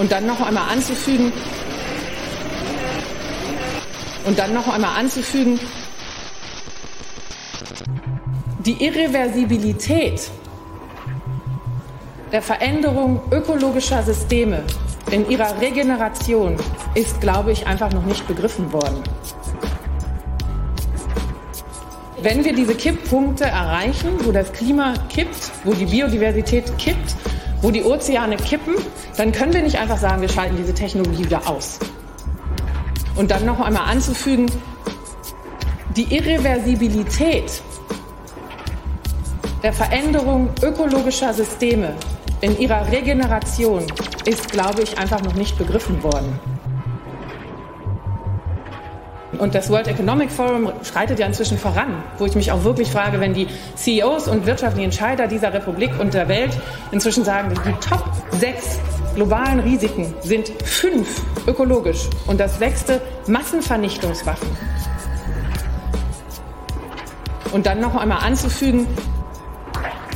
Und dann noch einmal anzufügen, und dann noch einmal anzufügen, die Irreversibilität der Veränderung ökologischer Systeme in ihrer Regeneration ist, glaube ich, einfach noch nicht begriffen worden. Wenn wir diese Kipppunkte erreichen, wo das Klima kippt, wo die Biodiversität kippt, wo die Ozeane kippen, dann können wir nicht einfach sagen, wir schalten diese Technologie wieder aus. Und dann noch einmal anzufügen, die Irreversibilität der Veränderung ökologischer Systeme in ihrer Regeneration ist, glaube ich, einfach noch nicht begriffen worden. Und das World Economic Forum schreitet ja inzwischen voran, wo ich mich auch wirklich frage, wenn die CEOs und wirtschaftlichen Entscheider dieser Republik und der Welt inzwischen sagen, die Top 6 globalen Risiken sind fünf ökologisch und das sechste Massenvernichtungswaffen. Und dann noch einmal anzufügen,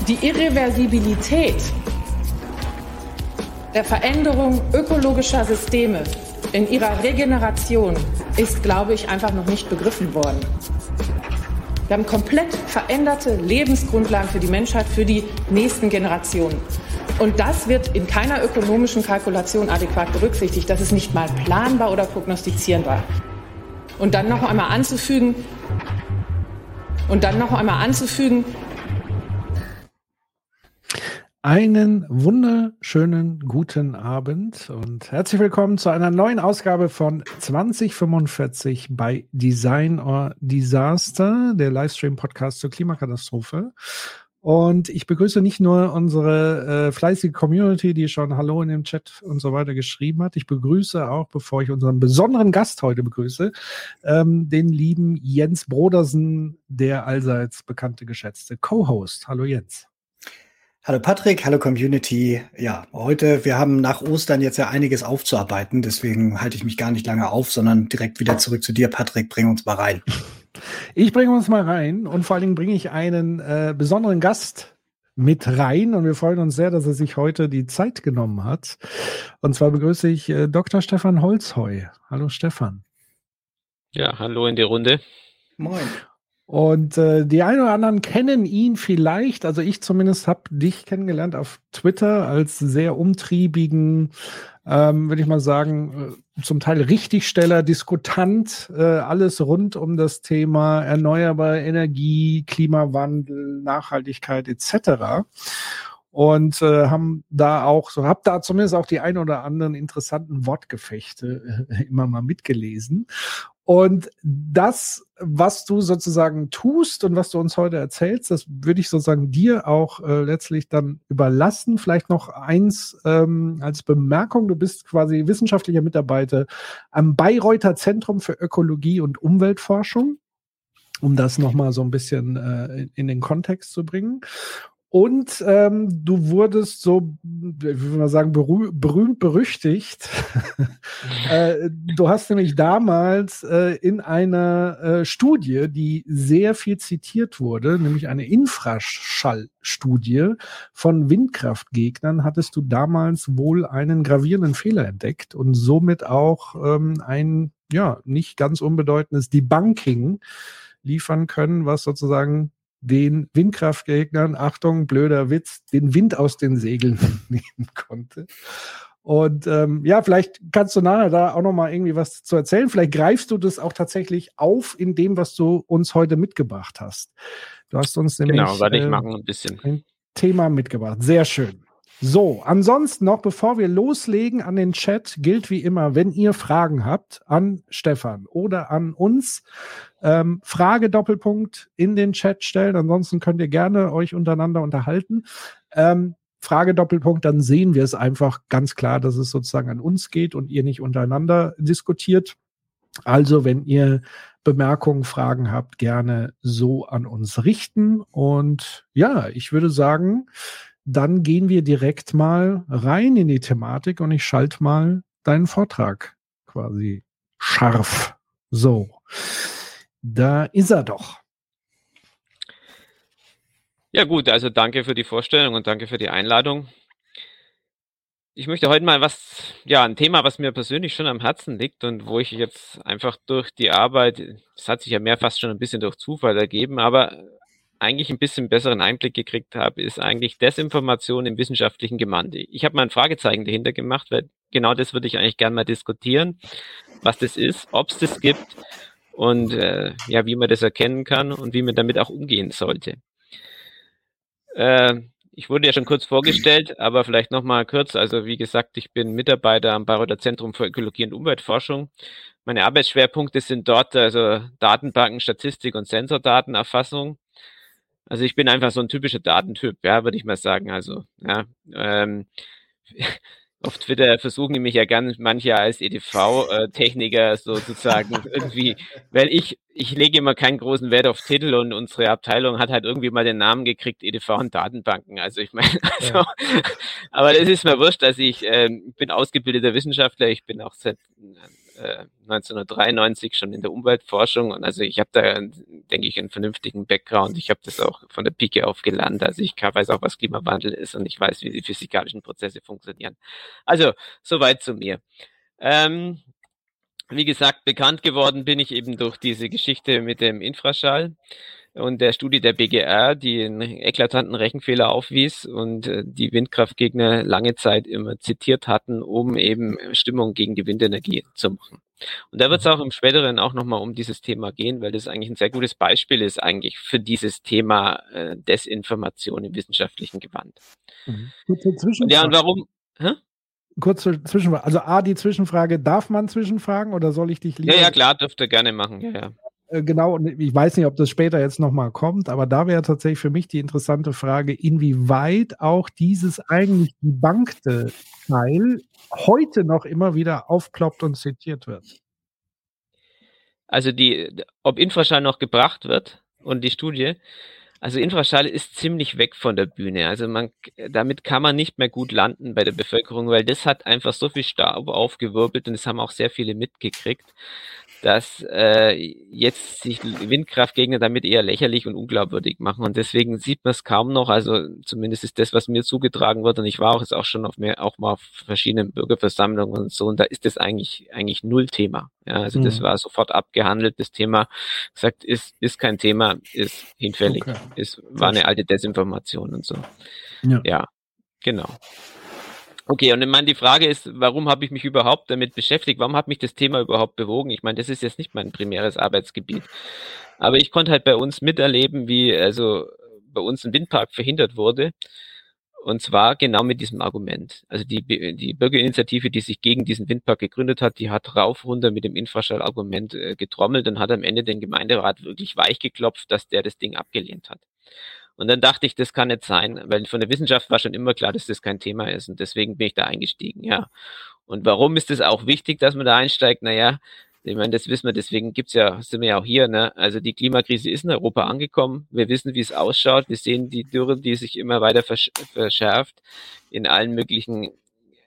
die Irreversibilität der Veränderung ökologischer Systeme in ihrer Regeneration ist, glaube ich, einfach noch nicht begriffen worden. Wir haben komplett veränderte Lebensgrundlagen für die Menschheit, für die nächsten Generationen. Und das wird in keiner ökonomischen Kalkulation adäquat berücksichtigt. Das ist nicht mal planbar oder prognostizierbar. Und dann noch einmal anzufügen, und dann noch einmal anzufügen, einen wunderschönen guten Abend und herzlich willkommen zu einer neuen Ausgabe von 2045 bei Design or Disaster, der Livestream-Podcast zur Klimakatastrophe. Und ich begrüße nicht nur unsere äh, fleißige Community, die schon Hallo in dem Chat und so weiter geschrieben hat. Ich begrüße auch, bevor ich unseren besonderen Gast heute begrüße, ähm, den lieben Jens Brodersen, der allseits bekannte, geschätzte Co-Host. Hallo Jens. Hallo Patrick, hallo Community. Ja, heute, wir haben nach Ostern jetzt ja einiges aufzuarbeiten, deswegen halte ich mich gar nicht lange auf, sondern direkt wieder zurück zu dir, Patrick. Bring uns mal rein. Ich bringe uns mal rein und vor allen Dingen bringe ich einen äh, besonderen Gast mit rein und wir freuen uns sehr, dass er sich heute die Zeit genommen hat. Und zwar begrüße ich äh, Dr. Stefan Holzheu. Hallo Stefan. Ja, hallo in die Runde. Moin. Und äh, die einen oder anderen kennen ihn vielleicht, also ich zumindest habe dich kennengelernt auf Twitter als sehr umtriebigen, ähm, würde ich mal sagen, äh, zum Teil Richtigsteller, Diskutant, äh, alles rund um das Thema erneuerbare Energie, Klimawandel, Nachhaltigkeit etc und äh, haben da auch so, hab da zumindest auch die ein oder anderen interessanten Wortgefechte äh, immer mal mitgelesen. Und das, was du sozusagen tust und was du uns heute erzählst, das würde ich sozusagen dir auch äh, letztlich dann überlassen. Vielleicht noch eins ähm, als Bemerkung. Du bist quasi wissenschaftlicher Mitarbeiter am Bayreuther Zentrum für Ökologie und Umweltforschung um das nochmal so ein bisschen äh, in den Kontext zu bringen. Und ähm, du wurdest so, wie will man sagen, berühmt, berüchtigt. äh, du hast nämlich damals äh, in einer äh, Studie, die sehr viel zitiert wurde, nämlich eine Infraschallstudie von Windkraftgegnern, hattest du damals wohl einen gravierenden Fehler entdeckt und somit auch ähm, ein, ja, nicht ganz unbedeutendes Debunking liefern können, was sozusagen den Windkraftgegnern, Achtung, blöder Witz, den Wind aus den Segeln nehmen konnte. Und ähm, ja, vielleicht kannst du nachher da auch noch mal irgendwie was zu erzählen. Vielleicht greifst du das auch tatsächlich auf in dem, was du uns heute mitgebracht hast. Du hast uns nämlich genau, ich äh, machen ein bisschen ein Thema mitgebracht. Sehr schön. So, ansonsten noch, bevor wir loslegen an den Chat, gilt wie immer, wenn ihr Fragen habt an Stefan oder an uns, ähm, Frage Doppelpunkt in den Chat stellen. Ansonsten könnt ihr gerne euch untereinander unterhalten. Ähm, Frage Doppelpunkt, dann sehen wir es einfach ganz klar, dass es sozusagen an uns geht und ihr nicht untereinander diskutiert. Also, wenn ihr Bemerkungen, Fragen habt, gerne so an uns richten. Und ja, ich würde sagen, dann gehen wir direkt mal rein in die Thematik und ich schalte mal deinen Vortrag quasi scharf. So, da ist er doch. Ja gut, also danke für die Vorstellung und danke für die Einladung. ich möchte heute mal was, ja, ein Thema, was mir persönlich schon am Herzen liegt und wo ich jetzt einfach durch die Arbeit, es hat sich ja mehr fast schon ein bisschen durch Zufall ergeben, aber eigentlich ein bisschen besseren Einblick gekriegt habe, ist eigentlich Desinformation im wissenschaftlichen Gemande. Ich habe mal ein Fragezeichen dahinter gemacht, weil genau das würde ich eigentlich gerne mal diskutieren, was das ist, ob es das gibt und äh, ja, wie man das erkennen kann und wie man damit auch umgehen sollte. Äh, ich wurde ja schon kurz vorgestellt, aber vielleicht nochmal kurz. Also wie gesagt, ich bin Mitarbeiter am Bayreuther Zentrum für Ökologie und Umweltforschung. Meine Arbeitsschwerpunkte sind dort also Datenbanken, Statistik und Sensordatenerfassung. Also ich bin einfach so ein typischer Datentyp, ja, würde ich mal sagen. Also ja, ähm, auf Twitter versuchen die mich ja ganz manche als EDV-Techniker äh, sozusagen irgendwie, weil ich, ich lege immer keinen großen Wert auf Titel und unsere Abteilung hat halt irgendwie mal den Namen gekriegt, EDV und Datenbanken. Also ich meine, also, ja. aber das ist mir wurscht, dass ich ähm, bin ausgebildeter Wissenschaftler, ich bin auch seit 1993 äh, schon in der Umweltforschung und also ich habe da, denke ich, einen vernünftigen Background. Ich habe das auch von der Pike auf gelernt. Also ich weiß auch, was Klimawandel ist und ich weiß, wie die physikalischen Prozesse funktionieren. Also soweit zu mir. Ähm, wie gesagt, bekannt geworden bin ich eben durch diese Geschichte mit dem Infraschall und der Studie der BGR, die einen eklatanten Rechenfehler aufwies und äh, die Windkraftgegner lange Zeit immer zitiert hatten, um eben Stimmung gegen die Windenergie zu machen. Und da wird es auch im späteren auch nochmal um dieses Thema gehen, weil das eigentlich ein sehr gutes Beispiel ist eigentlich für dieses Thema äh, Desinformation im wissenschaftlichen Gewand. Mhm. Und ja, und warum? Hä? Kurze Zwischenfrage. Also A, die Zwischenfrage, darf man zwischenfragen oder soll ich dich lieber? Ja, ja, klar, dürfte gerne machen. Ja, ja. Äh, genau, und ich weiß nicht, ob das später jetzt nochmal kommt, aber da wäre tatsächlich für mich die interessante Frage, inwieweit auch dieses eigentlich debunkte Teil heute noch immer wieder aufkloppt und zitiert wird. Also die, ob Infraschall noch gebracht wird und die Studie, also Infraschall ist ziemlich weg von der Bühne. Also man, damit kann man nicht mehr gut landen bei der Bevölkerung, weil das hat einfach so viel Staub aufgewirbelt und das haben auch sehr viele mitgekriegt dass äh, jetzt sich Windkraftgegner damit eher lächerlich und unglaubwürdig machen. Und deswegen sieht man es kaum noch. Also zumindest ist das, was mir zugetragen wird. Und ich war auch jetzt auch schon auf mehr, auch mal auf verschiedenen Bürgerversammlungen und so. Und da ist das eigentlich, eigentlich null Thema. Ja, also mhm. das war sofort abgehandelt. Das Thema gesagt ist, ist kein Thema, ist hinfällig. Okay. Ist, war eine alte Desinformation und so. Ja, ja genau. Okay, und ich meine, die Frage ist, warum habe ich mich überhaupt damit beschäftigt? Warum hat mich das Thema überhaupt bewogen? Ich meine, das ist jetzt nicht mein primäres Arbeitsgebiet. Aber ich konnte halt bei uns miterleben, wie also bei uns ein Windpark verhindert wurde. Und zwar genau mit diesem Argument. Also die, die Bürgerinitiative, die sich gegen diesen Windpark gegründet hat, die hat rauf runter mit dem Infraschallargument äh, getrommelt und hat am Ende den Gemeinderat wirklich weich geklopft, dass der das Ding abgelehnt hat. Und dann dachte ich, das kann nicht sein, weil von der Wissenschaft war schon immer klar, dass das kein Thema ist. Und deswegen bin ich da eingestiegen, ja. Und warum ist es auch wichtig, dass man da einsteigt? Naja, ich meine, das wissen wir, deswegen gibt's ja, sind wir ja auch hier, ne? Also die Klimakrise ist in Europa angekommen. Wir wissen, wie es ausschaut. Wir sehen die Dürre, die sich immer weiter versch verschärft in allen möglichen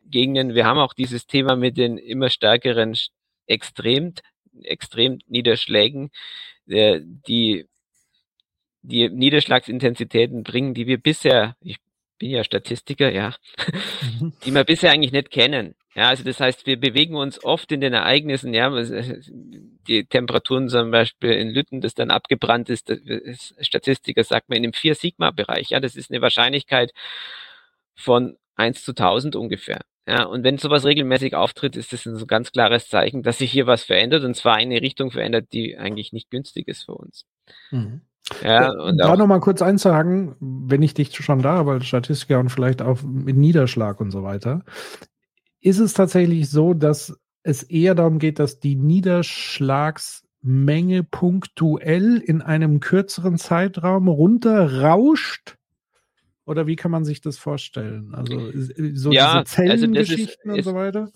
Gegenden. Wir haben auch dieses Thema mit den immer stärkeren extrem, extrem Niederschlägen, äh, die die Niederschlagsintensitäten bringen, die wir bisher, ich bin ja Statistiker, ja, mhm. die wir bisher eigentlich nicht kennen. Ja, also das heißt, wir bewegen uns oft in den Ereignissen, ja, die Temperaturen zum Beispiel in Lütten, das dann abgebrannt ist, ist Statistiker sagt man in dem 4-Sigma-Bereich, ja, das ist eine Wahrscheinlichkeit von 1 zu 1000 ungefähr. Ja, und wenn sowas regelmäßig auftritt, ist das ein ganz klares Zeichen, dass sich hier was verändert und zwar in eine Richtung verändert, die eigentlich nicht günstig ist für uns. Mhm. Ja, und da nochmal kurz einzuhaken, wenn ich dich schon da habe, als Statistiker und vielleicht auch mit Niederschlag und so weiter, ist es tatsächlich so, dass es eher darum geht, dass die Niederschlagsmenge punktuell in einem kürzeren Zeitraum runterrauscht? Oder wie kann man sich das vorstellen? Also so ja, diese Zellengeschichten also und so weiter?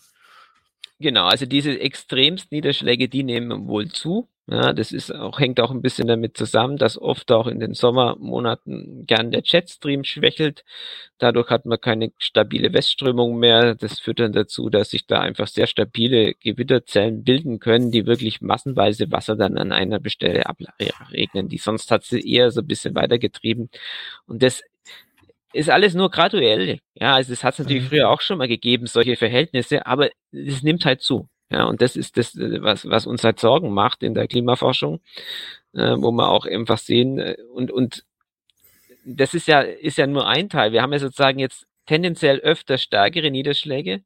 Genau, also diese extremst Niederschläge, die nehmen wohl zu. Ja, das ist auch, hängt auch ein bisschen damit zusammen, dass oft auch in den Sommermonaten gern der Jetstream schwächelt. Dadurch hat man keine stabile Westströmung mehr. Das führt dann dazu, dass sich da einfach sehr stabile Gewitterzellen bilden können, die wirklich massenweise Wasser dann an einer Bestelle abregnen. Die sonst hat sie eher so ein bisschen weitergetrieben. Und das ist alles nur graduell. Ja, also es hat es natürlich mhm. früher auch schon mal gegeben, solche Verhältnisse, aber es nimmt halt zu. Ja, und das ist das, was, was uns halt Sorgen macht in der Klimaforschung, äh, wo wir auch einfach sehen, äh, und, und das ist ja, ist ja nur ein Teil. Wir haben ja sozusagen jetzt tendenziell öfter stärkere Niederschläge.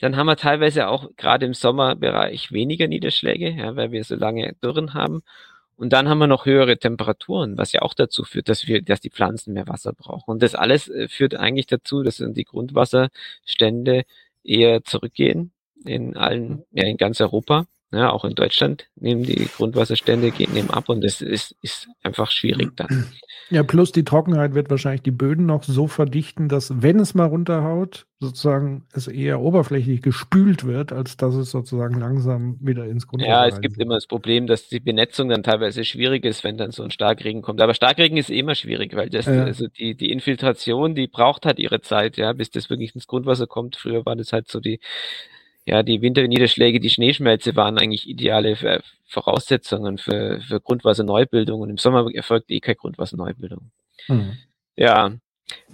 Dann haben wir teilweise auch gerade im Sommerbereich weniger Niederschläge, ja, weil wir so lange Dürren haben. Und dann haben wir noch höhere Temperaturen, was ja auch dazu führt, dass wir, dass die Pflanzen mehr Wasser brauchen. Und das alles äh, führt eigentlich dazu, dass die Grundwasserstände eher zurückgehen in allen, ja, in ganz Europa. Ja, auch in Deutschland nehmen die Grundwasserstände gehen nehmen ab und das ist, ist einfach schwierig dann. Ja, plus die Trockenheit wird wahrscheinlich die Böden noch so verdichten, dass wenn es mal runterhaut, sozusagen es eher oberflächlich gespült wird, als dass es sozusagen langsam wieder ins Grundwasser Ja, es gibt wird. immer das Problem, dass die Benetzung dann teilweise schwierig ist, wenn dann so ein Starkregen kommt. Aber Starkregen ist immer schwierig, weil das, ja. also die, die Infiltration, die braucht halt ihre Zeit, ja, bis das wirklich ins Grundwasser kommt. Früher war das halt so die, ja, die Winterniederschläge, die Schneeschmelze waren eigentlich ideale Voraussetzungen für, für Grundwasserneubildung und im Sommer erfolgt eh keine Grundwasserneubildung. Mhm. Ja,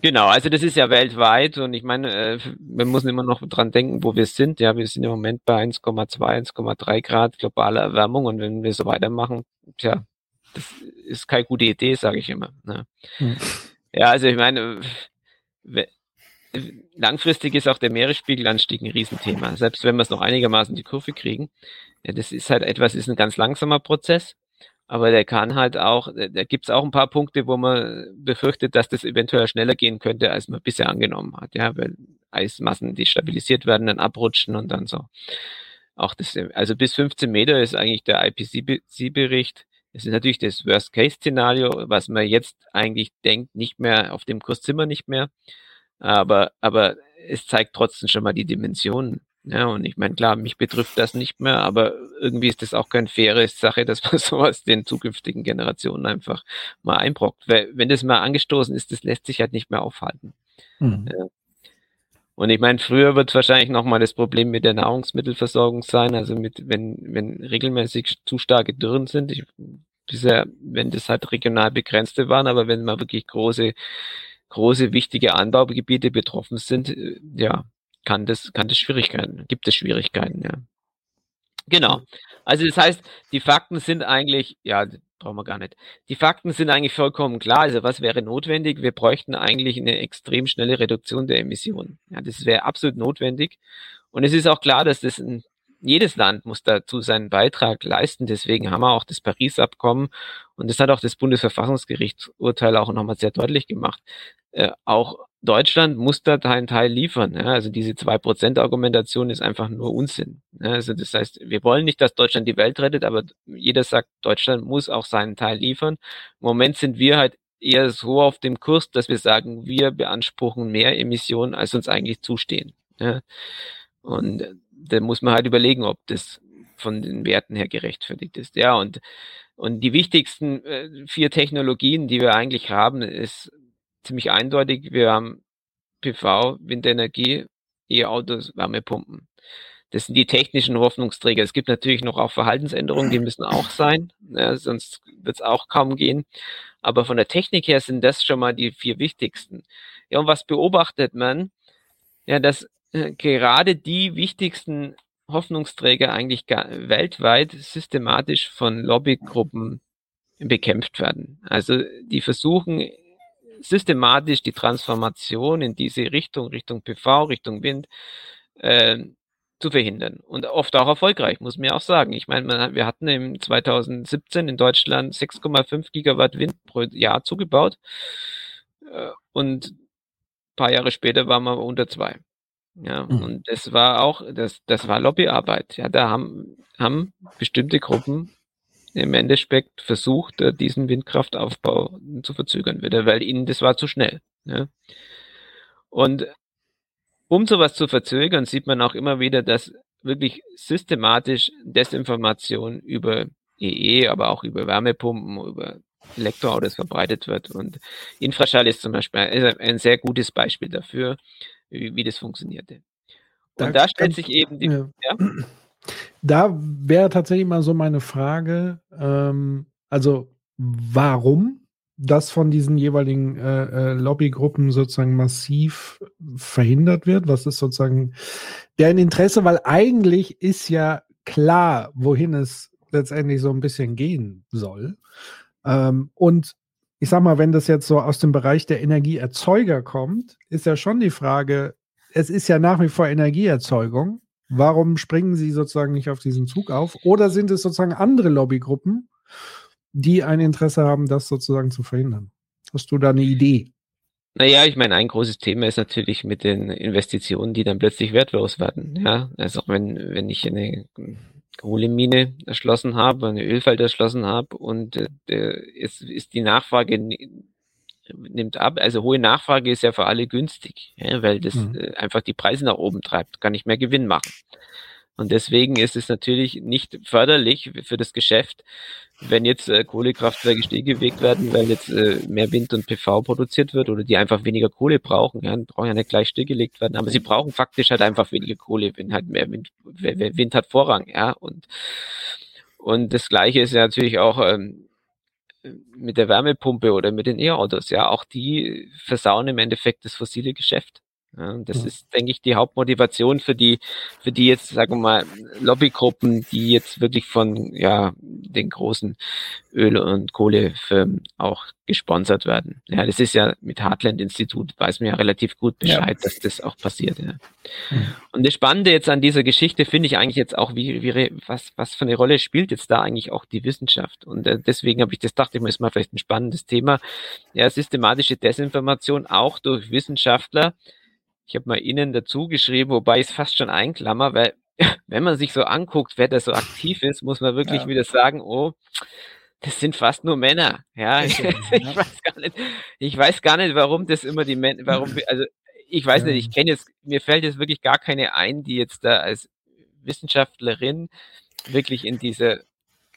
genau. Also das ist ja weltweit und ich meine, äh, wir müssen immer noch dran denken, wo wir sind. Ja, wir sind im Moment bei 1,2, 1,3 Grad globaler Erwärmung und wenn wir so weitermachen, tja, das ist keine gute Idee, sage ich immer. Ne? Mhm. Ja, also ich meine, langfristig ist auch der Meeresspiegelanstieg ein Riesenthema. Selbst wenn wir es noch einigermaßen die Kurve kriegen. Das ist halt etwas, ist ein ganz langsamer Prozess. Aber der kann halt auch, da gibt es auch ein paar Punkte, wo man befürchtet, dass das eventuell schneller gehen könnte, als man bisher angenommen hat. Ja, weil Eismassen, die stabilisiert werden, dann abrutschen und dann so. Auch das, also bis 15 Meter ist eigentlich der IPCC-Bericht. Es ist natürlich das Worst-Case-Szenario, was man jetzt eigentlich denkt, nicht mehr auf dem Kurs sind wir nicht mehr. Aber, aber es zeigt trotzdem schon mal die Dimensionen. Ja, und ich meine, klar, mich betrifft das nicht mehr, aber irgendwie ist das auch keine faire Sache, dass man sowas den zukünftigen Generationen einfach mal einbrockt. Weil, wenn das mal angestoßen ist, das lässt sich halt nicht mehr aufhalten. Mhm. Ja. Und ich meine, früher wird wahrscheinlich nochmal das Problem mit der Nahrungsmittelversorgung sein, also mit, wenn, wenn regelmäßig zu starke Dürren sind. Ich, bisher, wenn das halt regional begrenzte waren, aber wenn man wirklich große große, wichtige Anbaugebiete betroffen sind, äh, ja, kann das, kann das Schwierigkeiten, gibt es Schwierigkeiten, ja. Genau. Also das heißt, die Fakten sind eigentlich, ja, brauchen wir gar nicht. Die Fakten sind eigentlich vollkommen klar. Also was wäre notwendig? Wir bräuchten eigentlich eine extrem schnelle Reduktion der Emissionen. Ja, das wäre absolut notwendig. Und es ist auch klar, dass das ein jedes Land muss dazu seinen Beitrag leisten. Deswegen haben wir auch das Paris-Abkommen und das hat auch das Bundesverfassungsgerichtsurteil auch nochmal sehr deutlich gemacht. Äh, auch Deutschland muss da einen Teil liefern. Ja? Also diese zwei Prozent Argumentation ist einfach nur Unsinn. Ja? Also das heißt, wir wollen nicht, dass Deutschland die Welt rettet, aber jeder sagt, Deutschland muss auch seinen Teil liefern. Im Moment sind wir halt eher so auf dem Kurs, dass wir sagen, wir beanspruchen mehr Emissionen, als uns eigentlich zustehen. Ja? Und da muss man halt überlegen, ob das von den Werten her gerechtfertigt ist. Ja, und, und die wichtigsten äh, vier Technologien, die wir eigentlich haben, ist ziemlich eindeutig. Wir haben PV, Windenergie, E-Autos, Wärmepumpen. Das sind die technischen Hoffnungsträger. Es gibt natürlich noch auch Verhaltensänderungen, die müssen auch sein, ja, sonst wird es auch kaum gehen. Aber von der Technik her sind das schon mal die vier wichtigsten. Ja, und was beobachtet man? Ja, dass äh, gerade die wichtigsten Hoffnungsträger eigentlich weltweit systematisch von Lobbygruppen bekämpft werden. Also die versuchen systematisch die Transformation in diese Richtung, Richtung PV, Richtung Wind, äh, zu verhindern. Und oft auch erfolgreich, muss man ja auch sagen. Ich meine, wir hatten im 2017 in Deutschland 6,5 Gigawatt Wind pro Jahr zugebaut. Äh, und paar Jahre später waren wir unter zwei. Ja, mhm. und das war auch, das, das war Lobbyarbeit. Ja, da haben, haben bestimmte Gruppen im Endeffekt versucht, äh, diesen Windkraftaufbau zu verzögern wieder, weil ihnen das war zu schnell. Ja. Und um sowas zu verzögern, sieht man auch immer wieder, dass wirklich systematisch Desinformation über EE, e, aber auch über Wärmepumpen, über Elektroautos verbreitet wird. Und Infraschall ist zum Beispiel ein sehr gutes Beispiel dafür, wie, wie das funktionierte. Und da, da stellt sich eben die. Ja. ja? Da wäre tatsächlich mal so meine Frage, ähm, also warum das von diesen jeweiligen äh, äh, Lobbygruppen sozusagen massiv verhindert wird? Was ist sozusagen deren Interesse? Weil eigentlich ist ja klar, wohin es letztendlich so ein bisschen gehen soll. Ähm, und ich sag mal, wenn das jetzt so aus dem Bereich der Energieerzeuger kommt, ist ja schon die Frage, es ist ja nach wie vor Energieerzeugung. Warum springen sie sozusagen nicht auf diesen Zug auf? Oder sind es sozusagen andere Lobbygruppen, die ein Interesse haben, das sozusagen zu verhindern? Hast du da eine Idee? Naja, ich meine, ein großes Thema ist natürlich mit den Investitionen, die dann plötzlich wertlos werden. Ja, also wenn, wenn ich eine Kohlemine erschlossen habe, eine Ölfeld erschlossen habe und äh, es ist die Nachfrage nimmt ab. Also hohe Nachfrage ist ja für alle günstig, ja, weil das mhm. äh, einfach die Preise nach oben treibt, kann ich mehr Gewinn machen. Und deswegen ist es natürlich nicht förderlich für das Geschäft, wenn jetzt äh, Kohlekraftwerke stillgelegt werden, weil jetzt äh, mehr Wind und PV produziert wird oder die einfach weniger Kohle brauchen. Ja, brauchen ja nicht gleich stillgelegt werden, aber sie brauchen faktisch halt einfach weniger Kohle, wenn halt mehr Wind, Wind hat Vorrang, ja. Und, und das Gleiche ist ja natürlich auch ähm, mit der Wärmepumpe oder mit den E-Autos, ja, auch die versauen im Endeffekt das fossile Geschäft. Ja, das ja. ist, denke ich, die Hauptmotivation für die, für die jetzt, sagen wir mal, Lobbygruppen, die jetzt wirklich von ja den großen Öl- und Kohlefirmen auch gesponsert werden. Ja, das ist ja mit Heartland Institut, weiß man ja relativ gut Bescheid, ja. dass das auch passiert. Ja. Mhm. Und das Spannende jetzt an dieser Geschichte finde ich eigentlich jetzt auch, wie, wie was, was für eine Rolle spielt jetzt da eigentlich auch die Wissenschaft. Und äh, deswegen habe ich das dachte ich mir, ist mal vielleicht ein spannendes Thema. Ja, systematische Desinformation auch durch Wissenschaftler ich habe mal innen dazu geschrieben, wobei ich es fast schon einklammer, weil wenn man sich so anguckt, wer da so aktiv ist, muss man wirklich ja. wieder sagen, oh, das sind fast nur Männer. Ja, ich, ich weiß gar nicht, ich weiß gar nicht, warum das immer die Männer, warum, also ich weiß ja. nicht, ich kenne jetzt, mir fällt jetzt wirklich gar keine ein, die jetzt da als Wissenschaftlerin wirklich in diese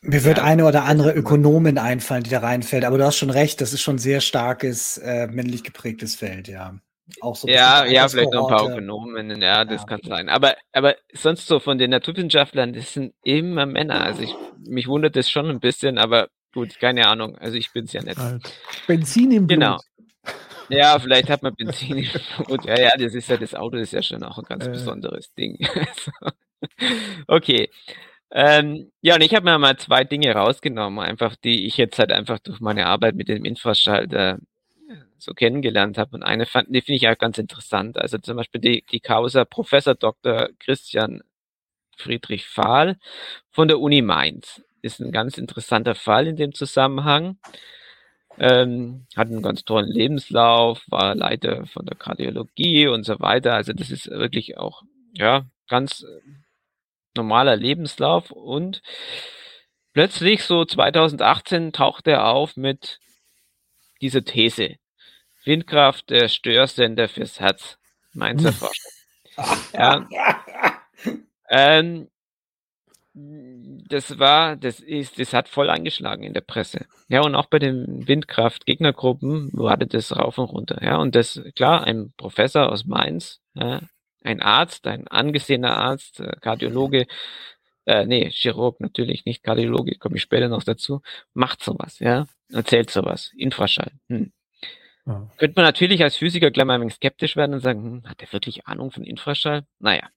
mir wird ja, eine oder andere Ökonomin einfallen, die da reinfällt, aber du hast schon recht, das ist schon ein sehr starkes äh, männlich geprägtes Feld, ja. Auch so ja, ja, vielleicht noch ein paar Ökonomen, ja, das ja, kann okay. sein. Aber, aber sonst so von den Naturwissenschaftlern, das sind immer Männer. Also ich, mich wundert das schon ein bisschen, aber gut, keine Ahnung. Also ich bin es ja nicht. Benzin im Blut. Genau. Ja, vielleicht hat man Benzin im Blut. Ja, ja, das ist ja, das Auto ist ja schon auch ein ganz äh. besonderes Ding. okay. Ähm, ja, und ich habe mir mal zwei Dinge rausgenommen, einfach die ich jetzt halt einfach durch meine Arbeit mit dem Infraschalter so kennengelernt habe. Und eine fand, die finde ich auch ganz interessant. Also zum Beispiel die, die Causa Professor Dr. Christian Friedrich Fahl von der Uni Mainz. Ist ein ganz interessanter Fall in dem Zusammenhang. Ähm, hat einen ganz tollen Lebenslauf, war Leiter von der Kardiologie und so weiter. Also das ist wirklich auch, ja, ganz äh, normaler Lebenslauf und plötzlich so 2018 taucht er auf mit dieser These. Windkraft der Störsender fürs Herz. Mainzer Forscher. ja. ähm, das war, das ist, das hat voll eingeschlagen in der Presse. Ja, und auch bei den Windkraft-Gegnergruppen wartet das rauf und runter. Ja, und das, klar, ein Professor aus Mainz, ja, ein Arzt, ein angesehener Arzt, äh, Kardiologe, äh, nee, Chirurg natürlich, nicht Kardiologe, komme ich später noch dazu, macht sowas, ja, erzählt sowas, Infraschall. Hm. Ja. Könnte man natürlich als Physiker gleich mal ein wenig skeptisch werden und sagen, hm, hat der wirklich Ahnung von Infraschall? Naja,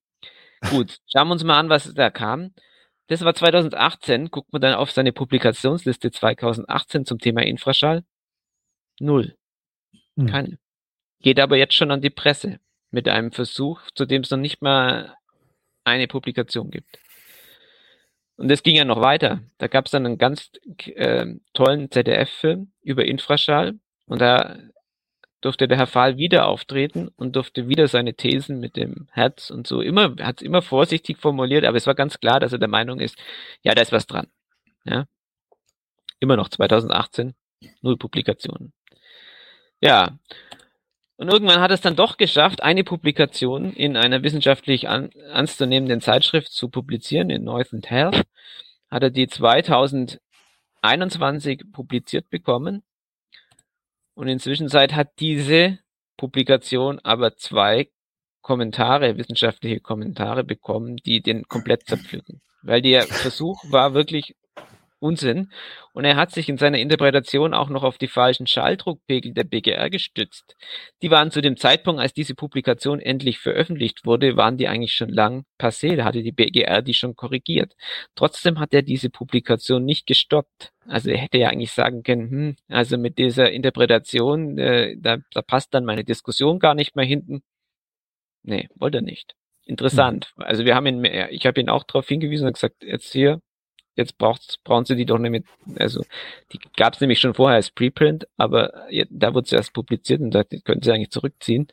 gut, schauen wir uns mal an, was da kam. Das war 2018, guckt man dann auf seine Publikationsliste 2018 zum Thema Infraschall. Null. Hm. Keine. Geht aber jetzt schon an die Presse mit einem Versuch, zu dem es noch nicht mal eine Publikation gibt. Und das ging ja noch weiter. Da gab es dann einen ganz äh, tollen ZDF-Film über Infraschall. Und da durfte der Herr Fahl wieder auftreten und durfte wieder seine Thesen mit dem Herz und so immer, hat es immer vorsichtig formuliert, aber es war ganz klar, dass er der Meinung ist, ja, da ist was dran. Ja. Immer noch 2018, null Publikationen. Ja. Und irgendwann hat es dann doch geschafft, eine Publikation in einer wissenschaftlich an, ernstzunehmenden Zeitschrift zu publizieren, in Northern Health. Hat er die 2021 publiziert bekommen und inzwischen hat diese Publikation aber zwei Kommentare, wissenschaftliche Kommentare bekommen, die den komplett zerpflücken. Weil der Versuch war wirklich Unsinn. Und er hat sich in seiner Interpretation auch noch auf die falschen Schalldruckpegel der BGR gestützt. Die waren zu dem Zeitpunkt, als diese Publikation endlich veröffentlicht wurde, waren die eigentlich schon lang passé. Da hatte die BGR die schon korrigiert. Trotzdem hat er diese Publikation nicht gestoppt. Also er hätte ja eigentlich sagen können, hm, also mit dieser Interpretation, äh, da, da passt dann meine Diskussion gar nicht mehr hinten. Nee, wollte er nicht. Interessant. Mhm. Also wir haben ihn, ich habe ihn auch darauf hingewiesen und gesagt, jetzt hier, jetzt brauchen Sie die doch nicht mit, also die gab es nämlich schon vorher als Preprint, aber da wurde sie erst publiziert und da können Sie eigentlich zurückziehen.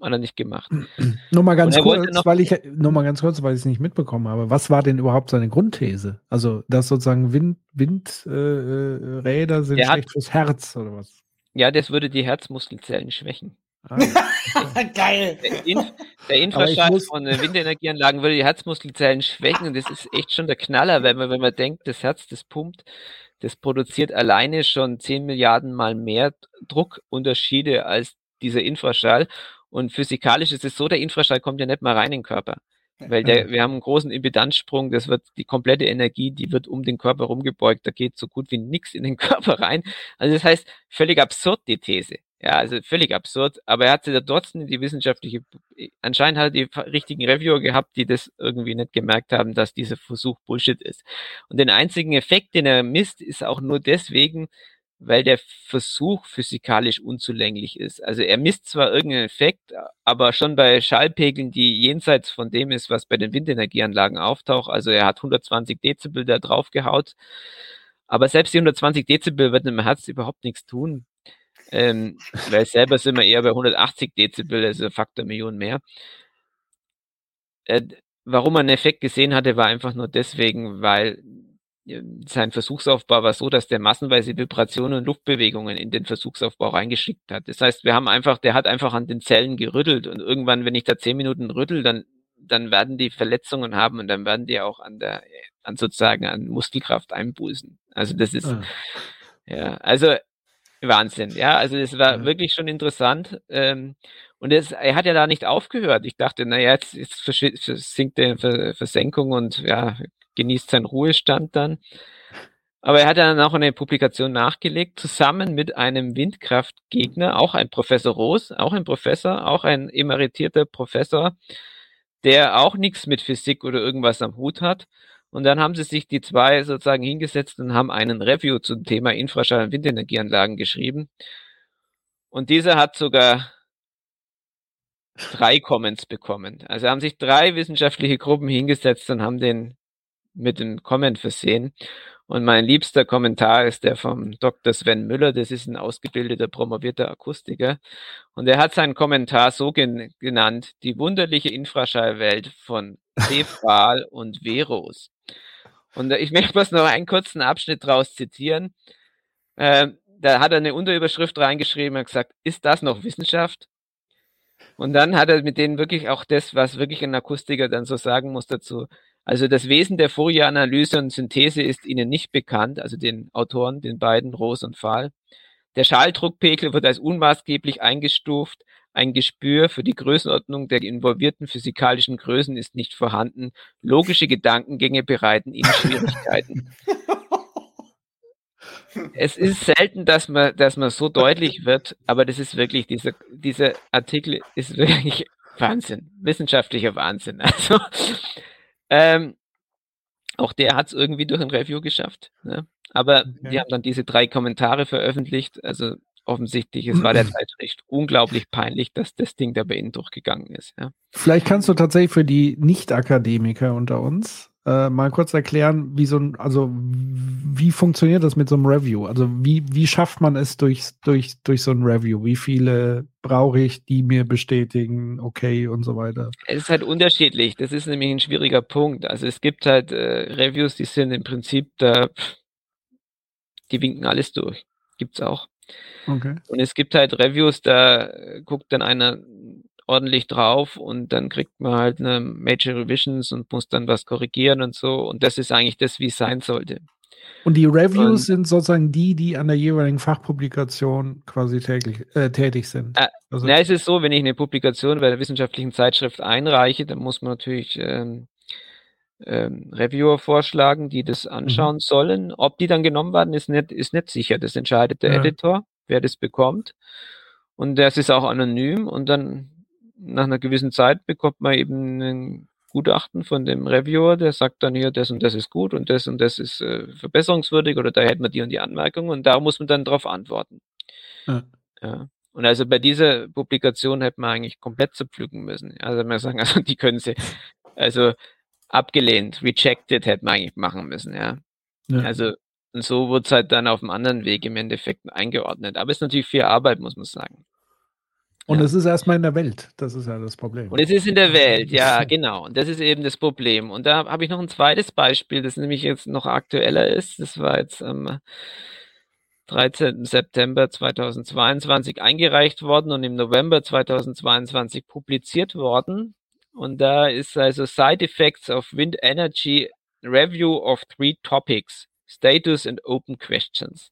Hat er nicht gemacht. Nur mal ganz kurz, noch, weil ich nur mal ganz kurz, weil ich es nicht mitbekommen habe. Was war denn überhaupt seine Grundthese? Also, dass sozusagen Wind, Windräder äh, äh sind schlecht hat, fürs Herz oder was? Ja, das würde die Herzmuskelzellen schwächen. Geil. Der, der Infraschall von Windenergieanlagen würde die Herzmuskelzellen schwächen und das ist echt schon der Knaller, wenn man, wenn man denkt, das Herz, das pumpt, das produziert alleine schon 10 Milliarden mal mehr Druckunterschiede als dieser Infraschall. Und physikalisch ist es so, der Infraschall kommt ja nicht mal rein in den Körper. Weil der, wir haben einen großen Impedanzsprung, das wird die komplette Energie, die wird um den Körper rumgebeugt, da geht so gut wie nichts in den Körper rein. Also das heißt, völlig absurd die These. Ja, also völlig absurd. Aber er hat sich da trotzdem die wissenschaftliche, anscheinend hat er die richtigen Reviewer gehabt, die das irgendwie nicht gemerkt haben, dass dieser Versuch Bullshit ist. Und den einzigen Effekt, den er misst, ist auch nur deswegen, weil der Versuch physikalisch unzulänglich ist. Also er misst zwar irgendeinen Effekt, aber schon bei Schallpegeln, die jenseits von dem ist, was bei den Windenergieanlagen auftaucht. Also er hat 120 Dezibel da drauf gehaut. Aber selbst die 120 Dezibel wird im Herz überhaupt nichts tun. Ähm, weil selber sind wir eher bei 180 Dezibel, also Faktor Millionen mehr. Äh, warum man einen Effekt gesehen hatte, war einfach nur deswegen, weil sein Versuchsaufbau war so, dass der massenweise Vibrationen und Luftbewegungen in den Versuchsaufbau reingeschickt hat. Das heißt, wir haben einfach, der hat einfach an den Zellen gerüttelt und irgendwann, wenn ich da zehn Minuten rüttel, dann, dann werden die Verletzungen haben und dann werden die auch an der, an sozusagen an Muskelkraft einbußen. Also das ist, ja, ja also Wahnsinn, ja. Also das war ja. wirklich schon interessant. Ähm, und es, er hat ja da nicht aufgehört. Ich dachte, naja, jetzt, jetzt versinkt er in Versenkung und ja, genießt seinen Ruhestand dann. Aber er hat dann auch eine Publikation nachgelegt, zusammen mit einem Windkraftgegner, auch ein Professor Roos, auch ein Professor, auch ein emeritierter Professor, der auch nichts mit Physik oder irgendwas am Hut hat. Und dann haben sie sich die zwei sozusagen hingesetzt und haben einen Review zum Thema Infraschall- und Windenergieanlagen geschrieben. Und dieser hat sogar drei Comments bekommen. Also haben sich drei wissenschaftliche Gruppen hingesetzt und haben den mit dem Comment versehen. Und mein liebster Kommentar ist der vom Dr. Sven Müller. Das ist ein ausgebildeter, promovierter Akustiker. Und er hat seinen Kommentar so gen genannt, die wunderliche Infraschallwelt von Cefral und Veros. Und ich möchte bloß noch einen kurzen Abschnitt daraus zitieren. Äh, da hat er eine Unterüberschrift reingeschrieben und gesagt, ist das noch Wissenschaft? Und dann hat er mit denen wirklich auch das, was wirklich ein Akustiker dann so sagen muss dazu. Also das Wesen der Fourier-Analyse und Synthese ist ihnen nicht bekannt, also den Autoren, den beiden, Roos und Fahl. Der Schalldruckpegel wird als unmaßgeblich eingestuft. Ein Gespür für die Größenordnung der involvierten physikalischen Größen ist nicht vorhanden. Logische Gedankengänge bereiten ihnen Schwierigkeiten. es ist selten, dass man, dass man so deutlich wird, aber das ist wirklich, dieser, dieser Artikel ist wirklich Wahnsinn, wissenschaftlicher Wahnsinn. Also, ähm, auch der hat es irgendwie durch ein Review geschafft. Ne? Aber okay. die haben dann diese drei Kommentare veröffentlicht. Also offensichtlich, es war der Zeitschrift unglaublich peinlich, dass das Ding da bei ihnen durchgegangen ist. Ja. Vielleicht kannst du tatsächlich für die Nicht-Akademiker unter uns äh, mal kurz erklären, wie so ein, also wie funktioniert das mit so einem Review? Also wie, wie schafft man es durch, durch, durch so ein Review? Wie viele brauche ich, die mir bestätigen, okay und so weiter? Es ist halt unterschiedlich. Das ist nämlich ein schwieriger Punkt. Also es gibt halt äh, Reviews, die sind im Prinzip da, die winken alles durch. Gibt's auch. Okay. Und es gibt halt Reviews, da äh, guckt dann einer ordentlich drauf und dann kriegt man halt eine Major Revisions und muss dann was korrigieren und so. Und das ist eigentlich das, wie es sein sollte. Und die Reviews und, sind sozusagen die, die an der jeweiligen Fachpublikation quasi täglich, äh, tätig sind. Äh, also, na, es ist so, wenn ich eine Publikation bei der wissenschaftlichen Zeitschrift einreiche, dann muss man natürlich ähm, ähm, Reviewer vorschlagen, die das Mhm. anschauen sollen. Ob die dann genommen werden, ist nicht, ist nicht sicher. Das entscheidet der Ja. Editor, wer das bekommt. Und das ist auch anonym und dann nach einer gewissen Zeit bekommt man eben ein Gutachten von dem Reviewer, der sagt dann hier, das und das ist gut und das und das ist äh, verbesserungswürdig oder da hätten wir die und die Anmerkungen und da muss man dann darauf antworten. Ja. Ja. Und also bei dieser Publikation hätte man eigentlich komplett zerpflücken müssen. Also man sagen, also die können sie, also abgelehnt, rejected hätte man eigentlich machen müssen, ja. Ja. Also und so wurde es halt dann auf einem anderen Weg im Endeffekt eingeordnet. Aber es ist natürlich viel Arbeit, muss man sagen. Und Ja. es ist erstmal in der Welt. Das ist ja das Problem. Und es ist in der Welt, ja, genau. Und das ist eben das Problem. Und da habe ich noch ein zweites Beispiel, das nämlich jetzt noch aktueller ist. Das war jetzt am 13. September 2022 eingereicht worden und im November 2022 publiziert worden. Und da ist also Side Effects of Wind Energy Review of Three Topics, Status and Open Questions.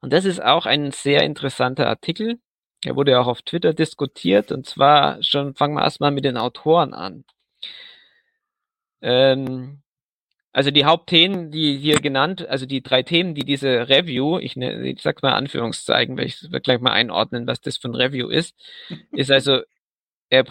Und das ist auch ein sehr interessanter Artikel. Er wurde auch auf Twitter diskutiert und zwar schon, fangen wir erstmal mit den Autoren an. Ähm, also die Hauptthemen, die hier genannt, also die drei Themen, die diese Review, ich, ne, ich sag's mal Anführungszeichen, weil ich will gleich mal einordnen, was das ein Review ist, ist also, er,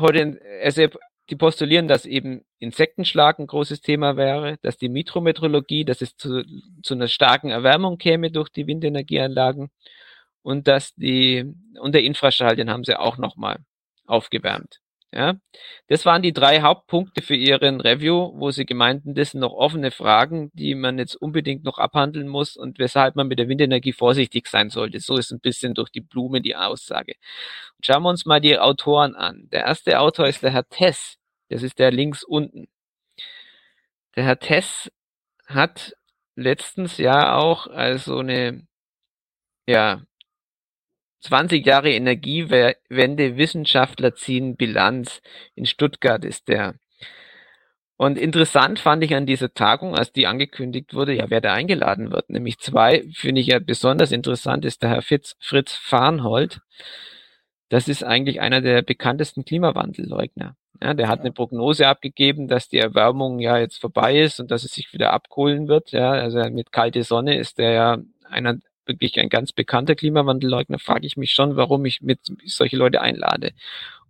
also die postulieren, dass eben Insektenschlag ein großes Thema wäre, dass die Mikrometeorologie, dass es zu, zu einer starken Erwärmung käme durch die Windenergieanlagen und dass die, und der Infraschall, den haben sie auch nochmal aufgewärmt. Ja, das waren die drei Hauptpunkte für ihren Review, wo sie gemeinten, das sind noch offene Fragen, die man jetzt unbedingt noch abhandeln muss und weshalb man mit der Windenergie vorsichtig sein sollte. So ist ein bisschen durch die Blume die Aussage. Schauen wir uns mal die Autoren an. Der erste Autor ist der Herr Tess. Das ist der links unten. Der Herr Tess hat letztens ja auch also eine, ja, 20 Jahre Energiewende, Wissenschaftler ziehen Bilanz. In Stuttgart ist der. Und interessant fand ich an dieser Tagung, als die angekündigt wurde, ja, wer da eingeladen wird. Nämlich zwei, finde ich ja besonders interessant, ist der Herr Fitz, Fritz Farnhold. Das ist eigentlich einer der bekanntesten Klimawandelleugner. Ja, der hat eine Prognose abgegeben, dass die Erwärmung ja jetzt vorbei ist und dass es sich wieder abkohlen wird. Ja, also mit kalte Sonne ist der ja einer wirklich ein ganz bekannter Klimawandelleugner, frage ich mich schon, warum ich mit solche Leute einlade.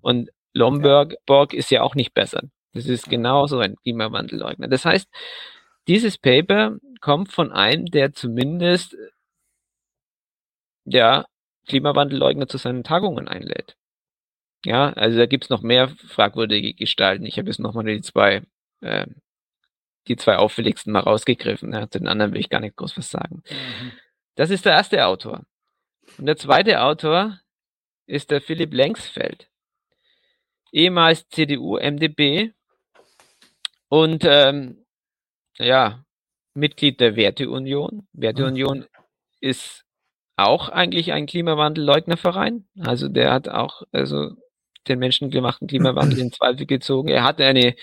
Und Lomberg Borg ist ja auch nicht besser. Das ist genauso ein Klimawandelleugner. Das heißt, dieses Paper kommt von einem, der zumindest ja Klimawandelleugner zu seinen Tagungen einlädt. Ja, also da gibt's noch mehr fragwürdige Gestalten. Ich habe jetzt nochmal die zwei, äh, die zwei auffälligsten mal rausgegriffen. Ja, zu den anderen will ich gar nicht groß was sagen. Mhm. Das ist der erste Autor. Und der zweite Autor ist der Philipp Lengsfeld, ehemals CDU, MdB und ähm, ja, Mitglied der Werteunion. Werteunion ist auch eigentlich ein Klimawandelleugnerverein. Also der hat auch also den menschengemachten Klimawandel in Zweifel gezogen. Er hat eine,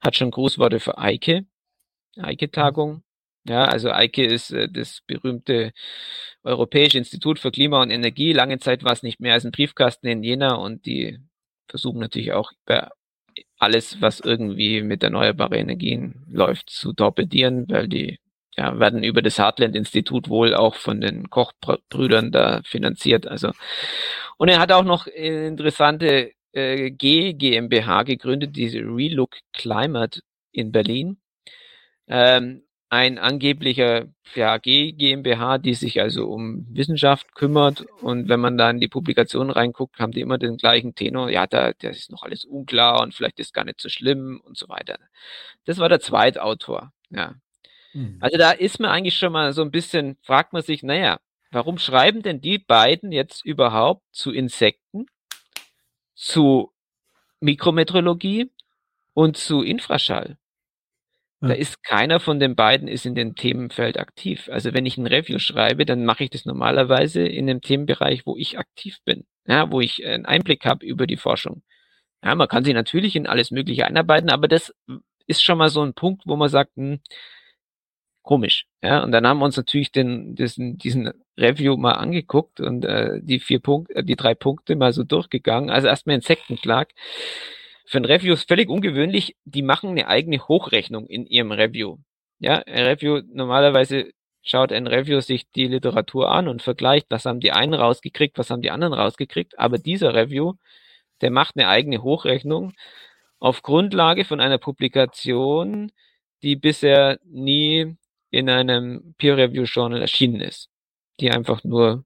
hat schon Grußworte für Eike, Eike-Tagung. Ja, also EIKE ist äh, das berühmte Europäische Institut für Klima und Energie. Lange Zeit war es nicht mehr als ein Briefkasten in Jena und die versuchen natürlich auch alles, was irgendwie mit erneuerbaren Energien läuft, zu torpedieren, weil die ja, werden über das Heartland-Institut wohl auch von den Kochbrüdern da finanziert. Also und er hat auch noch interessante äh, G GmbH gegründet, diese Relook Climate in Berlin. Ähm, ein angeblicher ja, G GmbH, die sich also um Wissenschaft kümmert. Und wenn man da in die Publikationen reinguckt, haben die immer den gleichen Tenor. Ja, da, das ist noch alles unklar und vielleicht ist gar nicht so schlimm und so weiter. Das war der Zweitautor. Ja. Mhm. Also da ist man eigentlich schon mal so ein bisschen, fragt man sich, naja, warum schreiben denn die beiden jetzt überhaupt zu Insekten, zu Mikrometeorologie und zu Infraschall? Da ist keiner von den beiden ist in dem Themenfeld aktiv. Also wenn ich ein Review schreibe, dann mache ich das normalerweise in dem Themenbereich, wo ich aktiv bin, ja, wo ich einen Einblick habe über die Forschung. Ja, man kann sich natürlich in alles Mögliche einarbeiten, aber das ist schon mal so ein Punkt, wo man sagt, hm, komisch. Ja, und dann haben wir uns natürlich den, diesen, diesen Review mal angeguckt und äh, die vier Punkte, äh, die drei Punkte mal so durchgegangen. Also erstmal Insektenklag. Für ein Review ist völlig ungewöhnlich, die machen eine eigene Hochrechnung in ihrem Review. Ja, ein Review, normalerweise schaut ein Review sich die Literatur an und vergleicht, was haben die einen rausgekriegt, was haben die anderen rausgekriegt. Aber dieser Review, der macht eine eigene Hochrechnung auf Grundlage von einer Publikation, die bisher nie in einem Peer-Review-Journal erschienen ist. Die einfach nur,